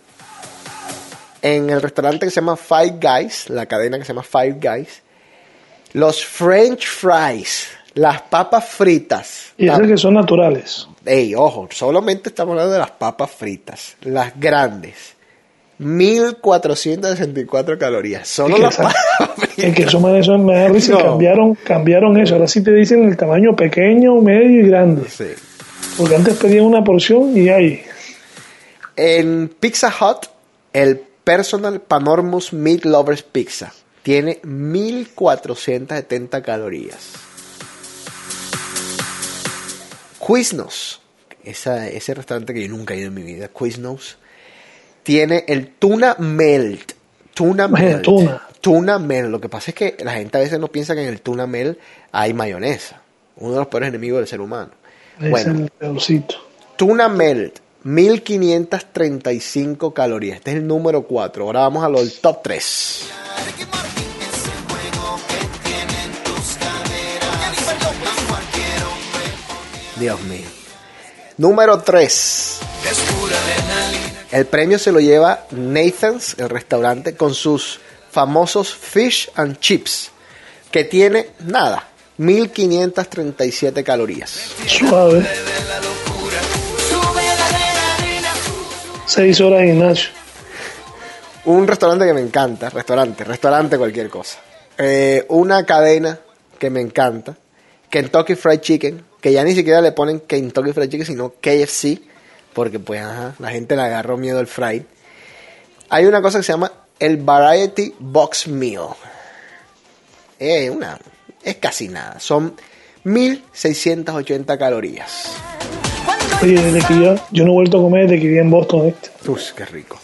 En el restaurante que se llama Five Guys, la cadena que se llama Five Guys, los French fries, las papas fritas. Y esas que son naturales. Ey, ojo, solamente estamos hablando de las papas fritas, las grandes. 1464 calorías. Solo las Es que fritas. eso eso me No. Cambiaron, cambiaron eso. Ahora sí te dicen el tamaño pequeño, medio y grande. Sí. Porque antes pedían una porción y ahí. En Pizza Hut, el Personal Panormus Meat Lovers Pizza tiene 1470 calorías. Quiznos, esa- ese restaurante que yo nunca he ido en mi vida, Quiznos, tiene el tuna melt. Tuna melt. tuna. Tuna melt. Lo que pasa es que la gente a veces no piensa que en el tuna melt hay mayonesa. Uno de los peores enemigos del ser humano. Es Bueno, el. Tuna Melt, 1535 calorías. Este es el número 4. Ahora vamos a lo del top 3. Dios mío. Número 3. El premio se lo lleva Nathan's, el restaurante, con sus famosos fish and chips, que tiene nada, 1537 calorías. Suave. Seis horas de gimnasio. Un restaurante que me encanta, restaurante, restaurante cualquier cosa. Eh, una cadena que me encanta, Kentucky Fried Chicken, que ya ni siquiera le ponen Kentucky Fried Chicken, sino KFC, porque pues ajá, la gente le agarró miedo al fried. Hay una cosa que se llama el Variety Box Meal. Eh, una, es casi nada, son 1680 calorías. Oye, desde que yo, yo no he vuelto a comer desde que viví en Boston. ¿viste? Uf, qué rico.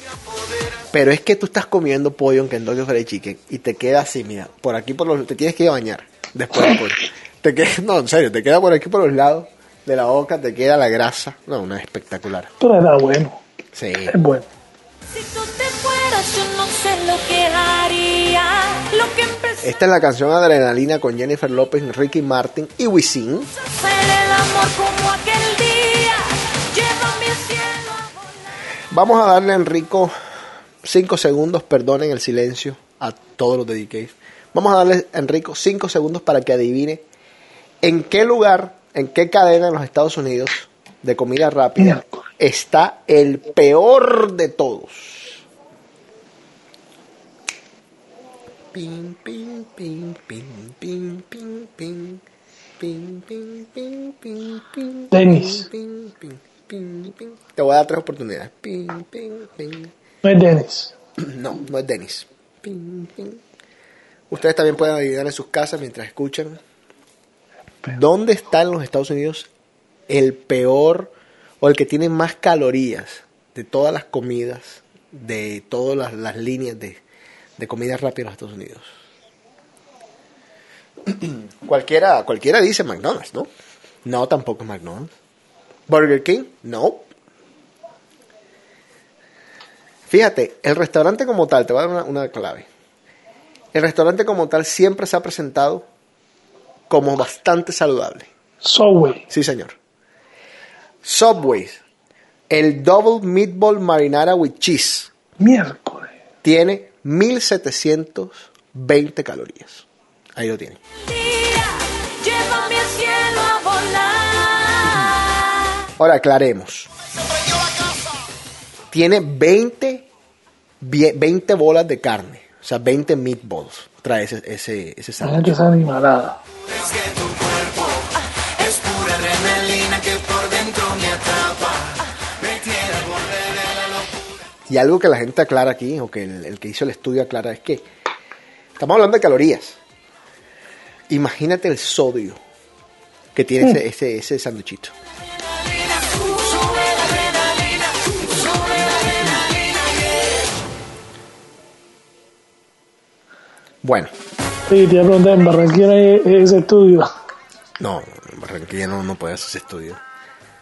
Pero es que tú estás comiendo pollo en Kentucky Fried Chicken y te queda así, mira, por aquí por los te tienes que ir a bañar después del pollo. Te queda, no, en serio, te queda por aquí por los lados de la boca, te queda la grasa. No, una espectacular. Pero era bueno. Sí. Es bueno. Si tú te fueras, yo no sé lo que haría. Lo que empecé Esta es la canción Adrenalina con Jennifer López, Ricky Martin y Wisin. Vamos a darle a Enrico 5 segundos, perdonen el silencio a todos los de DK. Vamos a darle a Enrico 5 segundos para que adivine en qué lugar, en qué cadena en los Estados Unidos de comida rápida está el peor de todos. Ping, ping, ping, ping, ping, ping, ping. Ping, ping, ping, ping, ping, Dennis. ping, ping, ping, ping. Te voy a dar tres oportunidades. Ping, ping, ping. No es Dennis. No, no es Dennis. Ping, ping. Ustedes también pueden adivinar en sus casas mientras escuchan. ¿Dónde está en los Estados Unidos el peor o el que tiene más calorías de todas las comidas, de todas las, líneas de, comida rápida en los Estados Unidos? cualquiera, cualquiera dice McDonald's, ¿no? No, tampoco McDonald's. Burger King, no. Fíjate, el restaurante como tal, te voy a dar una clave. El restaurante como tal siempre se ha presentado como bastante saludable. Subway. Sí, señor. Subway, el Double Meatball Marinara with Cheese, Miércoles. tiene 1720 calorías. Ahí lo tiene. Ahora aclaremos. Tiene 20, vie- 20 bolas de carne. O sea, 20 meatballs. Trae ese, ese, ese gente es. Es pura adrenalina que por dentro me atrapa. Me la locura. Y algo que la gente aclara aquí, o que el, el que hizo el estudio aclara, es que estamos hablando de calorías. Imagínate el sodio que tiene ese, ese, ese sanduchito. Bueno, Sí, te iba a preguntar, en Barranquilla ese estudio. no, en Barranquilla no, no puede hacer ese estudio.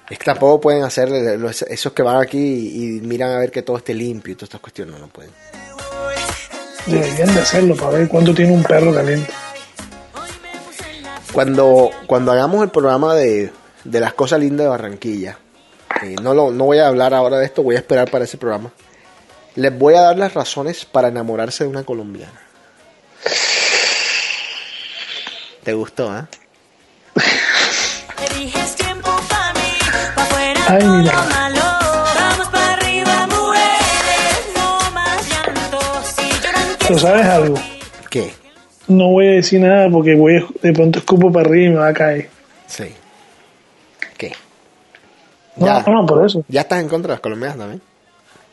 Es que tampoco pueden hacer los- esos que van aquí y, y miran a ver que todo esté limpio y todas estas cuestiones, no, no pueden. Deberían de hacerlo para ver cuánto tiene un perro caliente. Cuando, cuando hagamos el programa de, de las cosas lindas de Barranquilla, eh, no, lo, no voy a hablar ahora de esto, voy a esperar para ese programa. Les voy a dar las razones para enamorarse de una colombiana. No más llanto. Si lloran Pero sabes algo, ¿Qué? no voy a decir nada porque voy a- de pronto escupo para arriba y me va a caer. Sí. ¿Qué? No, Ya. no, por eso. ¿Ya estás en contra de las colombianas también?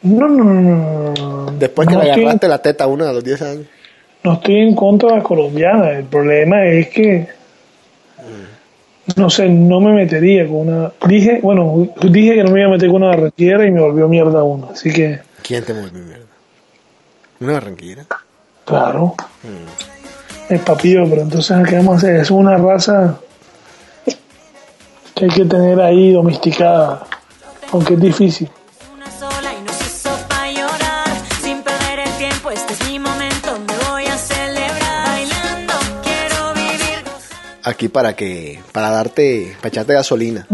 No, no, no, no, no. Después que no le agarraste la teta a una de los 10 años. No estoy en contra de las colombianas. El problema es que, no sé, no me metería con una... Dije, bueno, dije que no me iba a meter con una barranquillera y me volvió mierda uno. Así que, ¿Quién te volvió mierda? ¿Una barranquillera? claro, es papillo, pero entonces, ¿qué vamos a hacer? Es una raza que hay que tener ahí domesticada, aunque es difícil. Aquí para que, para darte, para echarte gasolina.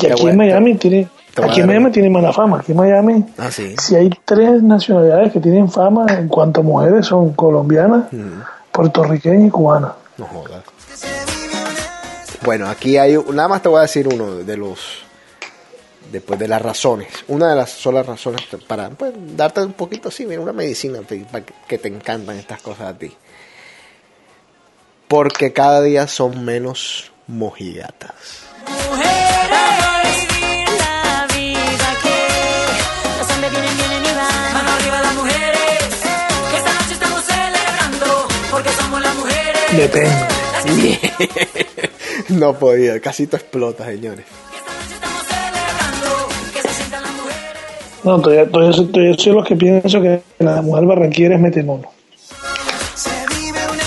Y aquí en Miami tiene, aquí en Miami tiene mala fama. Aquí en Miami, Ah, sí. si hay tres nacionalidades que tienen fama en cuanto a mujeres son colombianas, puertorriqueñas y cubanas. No jodas. Bueno, aquí hay, nada más te voy a decir uno de los, después de las razones. Una de las solas razones para pues, darte un poquito así, mira, una medicina para que te encantan estas cosas a ti. Porque cada día son menos mojigatas. Mujeres, vivir la vida que los hombres vienen, vienen y van. Mano arriba las mujeres, que esta noche estamos celebrando, porque somos las mujeres. Depende. no podía, casi te explota, señores. Que esta noche estamos celebrando, que se sientan las mujeres. No, todavía, todavía, soy, todavía soy los que pienso que la mujer barranquillera es metemono.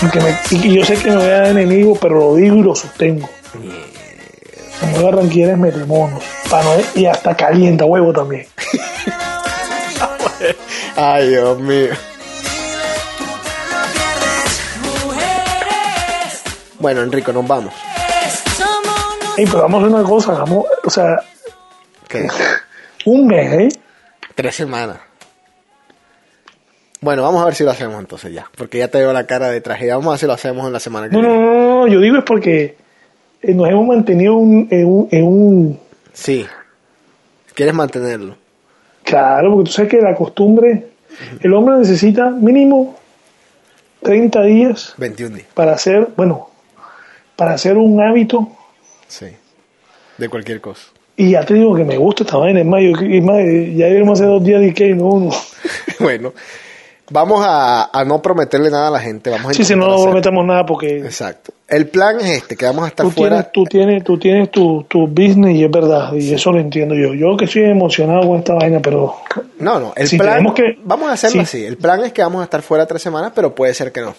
Me- y yo sé que me voy a dar enemigo, pero lo digo y lo sostengo. La mujer barranquillera es metemono. Pa' no- y hasta calienta huevo también. Ay, Dios mío. Bueno, Enrico, nos vamos. Ey, pero vamos a hacer una cosa, hagamos, o sea, ¿Qué? un mes, ¿eh? Tres semanas. Bueno, vamos a ver si lo hacemos entonces ya. Porque ya te veo la cara de tragedia. Vamos a ver si lo hacemos en la semana que No, no, viene. no, no, no, yo digo es porque eh, nos hemos mantenido un- en, un, en un... Sí. ¿Quieres mantenerlo? Claro, porque tú sabes que la costumbre, el hombre necesita mínimo 30 días 21 días. para hacer, bueno, para hacer un hábito. Sí. De cualquier cosa. Y ya te digo que me gusta esta vaina, es más, yo- es más, ya debemos hacer dos días de y no uno. bueno. Vamos a, a no prometerle nada a la gente. Vamos a Sí, si no, no prometamos nada porque Exacto. El plan es este, que vamos a estar tú fuera. tienes, tú tienes, tú tienes tu, tu business y es verdad, y eso lo entiendo yo. Yo que estoy emocionado con esta vaina, pero No, no, el Si plan, que- vamos a hacerlo sí. así. El plan es que vamos a estar fuera tres semanas, pero puede ser que no.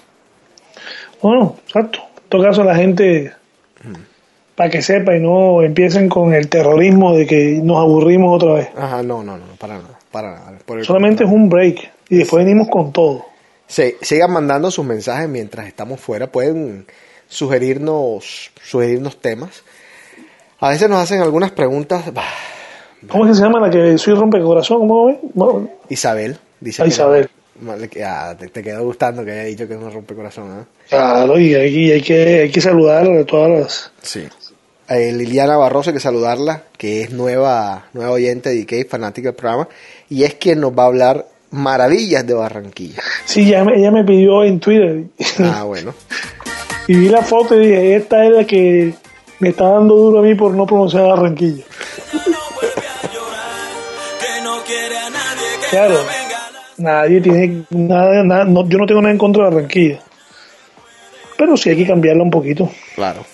bueno, exacto. En todo caso, la gente, para que sepa y no empiecen con el terrorismo de que nos aburrimos otra vez. Ajá, no, no, no, para nada, para nada. Por el Solamente es un break y después venimos con todo. Sí, sigan mandando sus mensajes mientras estamos fuera. Pueden sugerirnos, sugerirnos temas. A veces nos hacen algunas preguntas. ¿Cómo es que se llama la que soy rompecorazón? ¿Cómo ves? Bueno, Isabel dice Isabel. ah, te, te quedó gustando que haya dicho que no rompe corazón. ¿eh? claro, y hay, hay que, hay que saludar a todas las... Sí. Eh, Liliana Barroso, hay que saludarla, que es nueva, nueva oyente de DK, fanática del programa, y es quien nos va a hablar maravillas de Barranquilla. Sí, ya me- ella me pidió en Twitter Ah, bueno. y vi la foto y dije, esta es la que me está dando duro a mí por no pronunciar Barranquilla. Claro, nadie tiene nada, nada no- yo no tengo nada en contra de Barranquilla. Pero sí hay que cambiarla un poquito. Claro.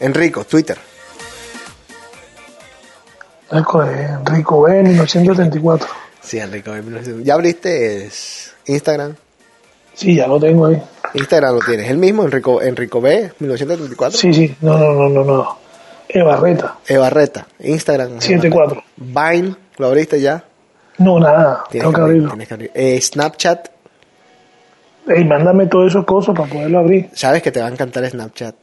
Enrico, Twitter. Rico, Enrico B, 1974. Sí, Enrico. ¿Ya abriste es, Instagram? Sí, ya lo tengo ahí. Instagram lo tienes. El mismo, Enrico, Enrico B, 1934. Sí, sí, no, no, no, no, no. Evarreta, Evarreta, Instagram. 74. Vine, ¿lo abriste ya? No, nada, Tienes tengo que abrir- abrirlo. tienes que abrir. Eh, Snapchat, Ey, mándame todos esos cosas para poderlo abrir. sabes que te va a encantar Snapchat.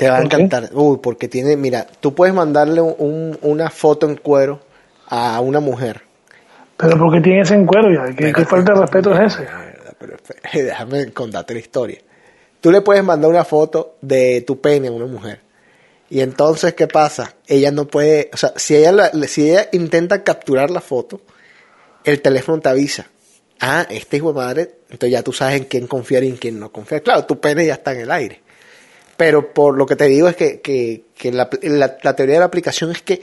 Te va a encantar. Uy, porque tiene, mira, tú puedes mandarle un- una foto en cuero a una mujer. Pero porque tiene ese encuero ya, ¿qué, qué falta de respeto es ese? Pero déjame contarte la historia. Tú le puedes mandar una foto de tu pene a una mujer. Y entonces, ¿qué pasa? Ella no puede, o sea, si ella, la- si ella intenta capturar la foto, el teléfono te avisa. Ah, este hijo de madre, entonces ya tú sabes en quién confiar y en quién no confiar. Claro, tu pene ya está en el aire. Pero por lo que te digo es que, que- la, teoría de la aplicación es que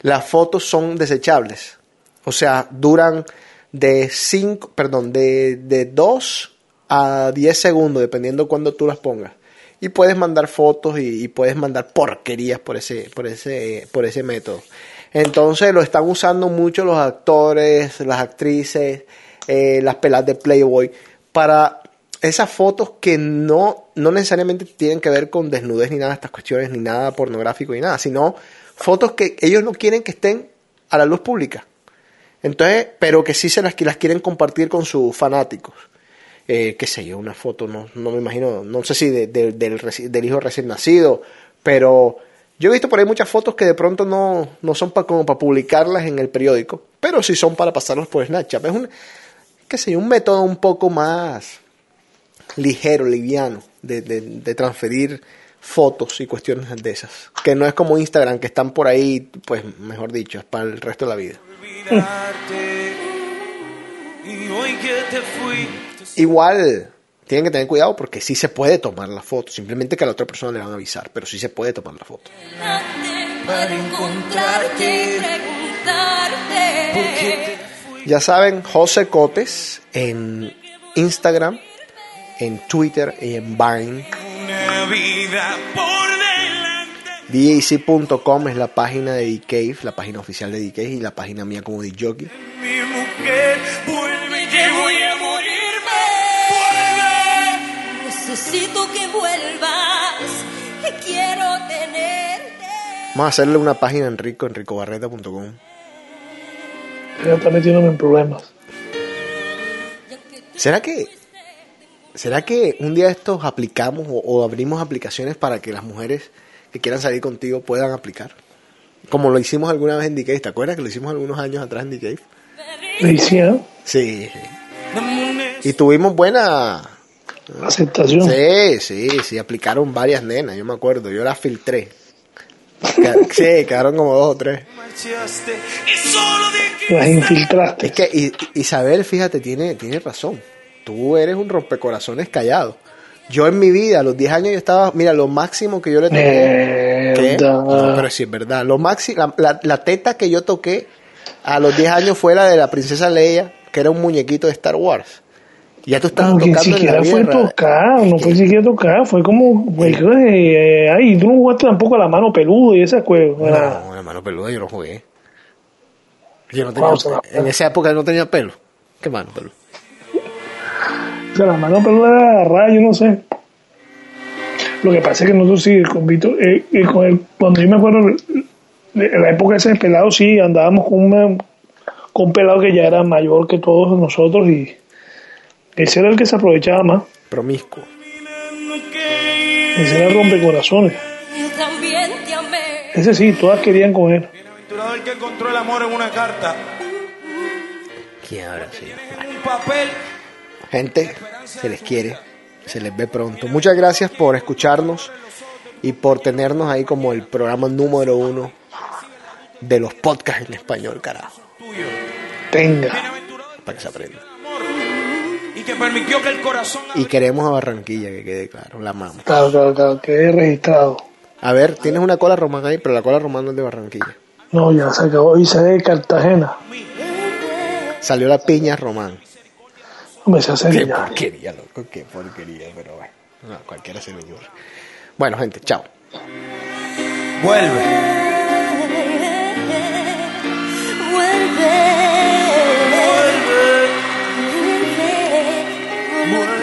las fotos son desechables. O sea, duran de 5, perdón, de, de 2 a 10 segundos, dependiendo cuándo tú las pongas. Y puedes mandar fotos y, y puedes mandar porquerías por ese, por ese, por ese método. Entonces lo están usando mucho los actores, las actrices, eh, las pelas de Playboy, para esas fotos que no, no necesariamente tienen que ver con desnudez ni nada de estas cuestiones, ni nada pornográfico ni nada, sino fotos que ellos no quieren que estén a la luz pública. Entonces, pero que sí se las, que las quieren compartir con sus fanáticos. Eh, qué sé yo, una foto, no, no me imagino, no sé si de- de- del, hijo recién nacido, pero yo he visto por ahí muchas fotos que de pronto no, no son pa- como para publicarlas en el periódico, pero sí son para pasarlos por Snapchat. Es un, qué sé yo, un método un poco más ligero, liviano, de, de- de transferir fotos y cuestiones de esas. Que no es como Instagram, que están por ahí, pues mejor dicho, es para el resto de la vida. Igual tienen que tener cuidado porque sí se puede tomar la foto, simplemente que a la otra persona le van a avisar, pero sí se puede tomar la foto. para encontrarte, preguntarte. Ya saben, José Cotes en Instagram, en Twitter y en Vine. DJC.com es la página de D-Cave, la página oficial de D-Cave y la página mía como DJ. Mi mujer, vuelve que voy a morirme. Vuelve. Necesito que vuelvas, que quiero tenerte. Vamos a hacerle una página a Enrico, enricobarreta.com. Ella está metiéndome en problemas. ¿Será que, ¿Será que un día estos aplicamos o, o abrimos aplicaciones para que las mujeres que quieran salir contigo puedan aplicar? Como lo hicimos alguna vez en D-Cave, ¿te acuerdas que lo hicimos algunos años atrás en D-Cave? Le decía, Sí, sí. Y tuvimos buena... aceptación. Sí, sí, sí, aplicaron varias nenas, yo me acuerdo, yo las filtré. Sí, quedaron como dos o tres. Las infiltraste. Es que Isabel, fíjate, tiene, tiene razón. Tú eres un rompecorazones callado. Yo en mi vida, a los 10 años, yo estaba, mira, lo máximo que yo le toqué. Pero sí es verdad. Lo máximo, la, la- la teta que yo toqué a los 10 años fue la de la princesa Leia, que era un muñequito de Star Wars. Y ya tú estabas Como que ni tocando en la siquiera fue tocar, no fue siquiera tocar, fue como, güey, eh, ay, tú no jugaste tampoco a la mano peluda y esas cosas. No, la mano peluda yo no jugué. Yo no tenía, en esa época no tenía pelo. ¿Qué mano peluda? Sea, la mano peluda agarrada, yo no sé. Lo que pasa es que nosotros sí, con Víctor, eh, eh, con el- cuando yo me acuerdo, de la época ese de pelado, sí, andábamos con, una, con un pelado que ya era mayor que todos nosotros y ese era el que se aprovechaba más. Promiscuo. Ese era el rompecorazones. Ese sí, todas querían con él. Bienaventurado el que encontró el amor en una carta, ¿Quién habrá sido? en un papel. Gente, se les quiere, se les ve pronto. Muchas gracias por escucharnos y por tenernos ahí como el programa número uno de los podcasts en español, carajo, Tenga. Para que se aprenda. y que permitió que el corazón Y queremos a Barranquilla, que quede claro, la amamos. Claro, claro, claro, quedé registrado. A ver, tienes una cola romana ahí, pero la cola romana no es de Barranquilla. No, ya se acabó. Y se de Cartagena. Salió la piña román. Hombre. Qué porquería, loco, qué porquería, pero bueno. Cualquiera se lo ignora. Bueno, gente, chao. Vuelve. Vuelve. Vuelve. Vuelve.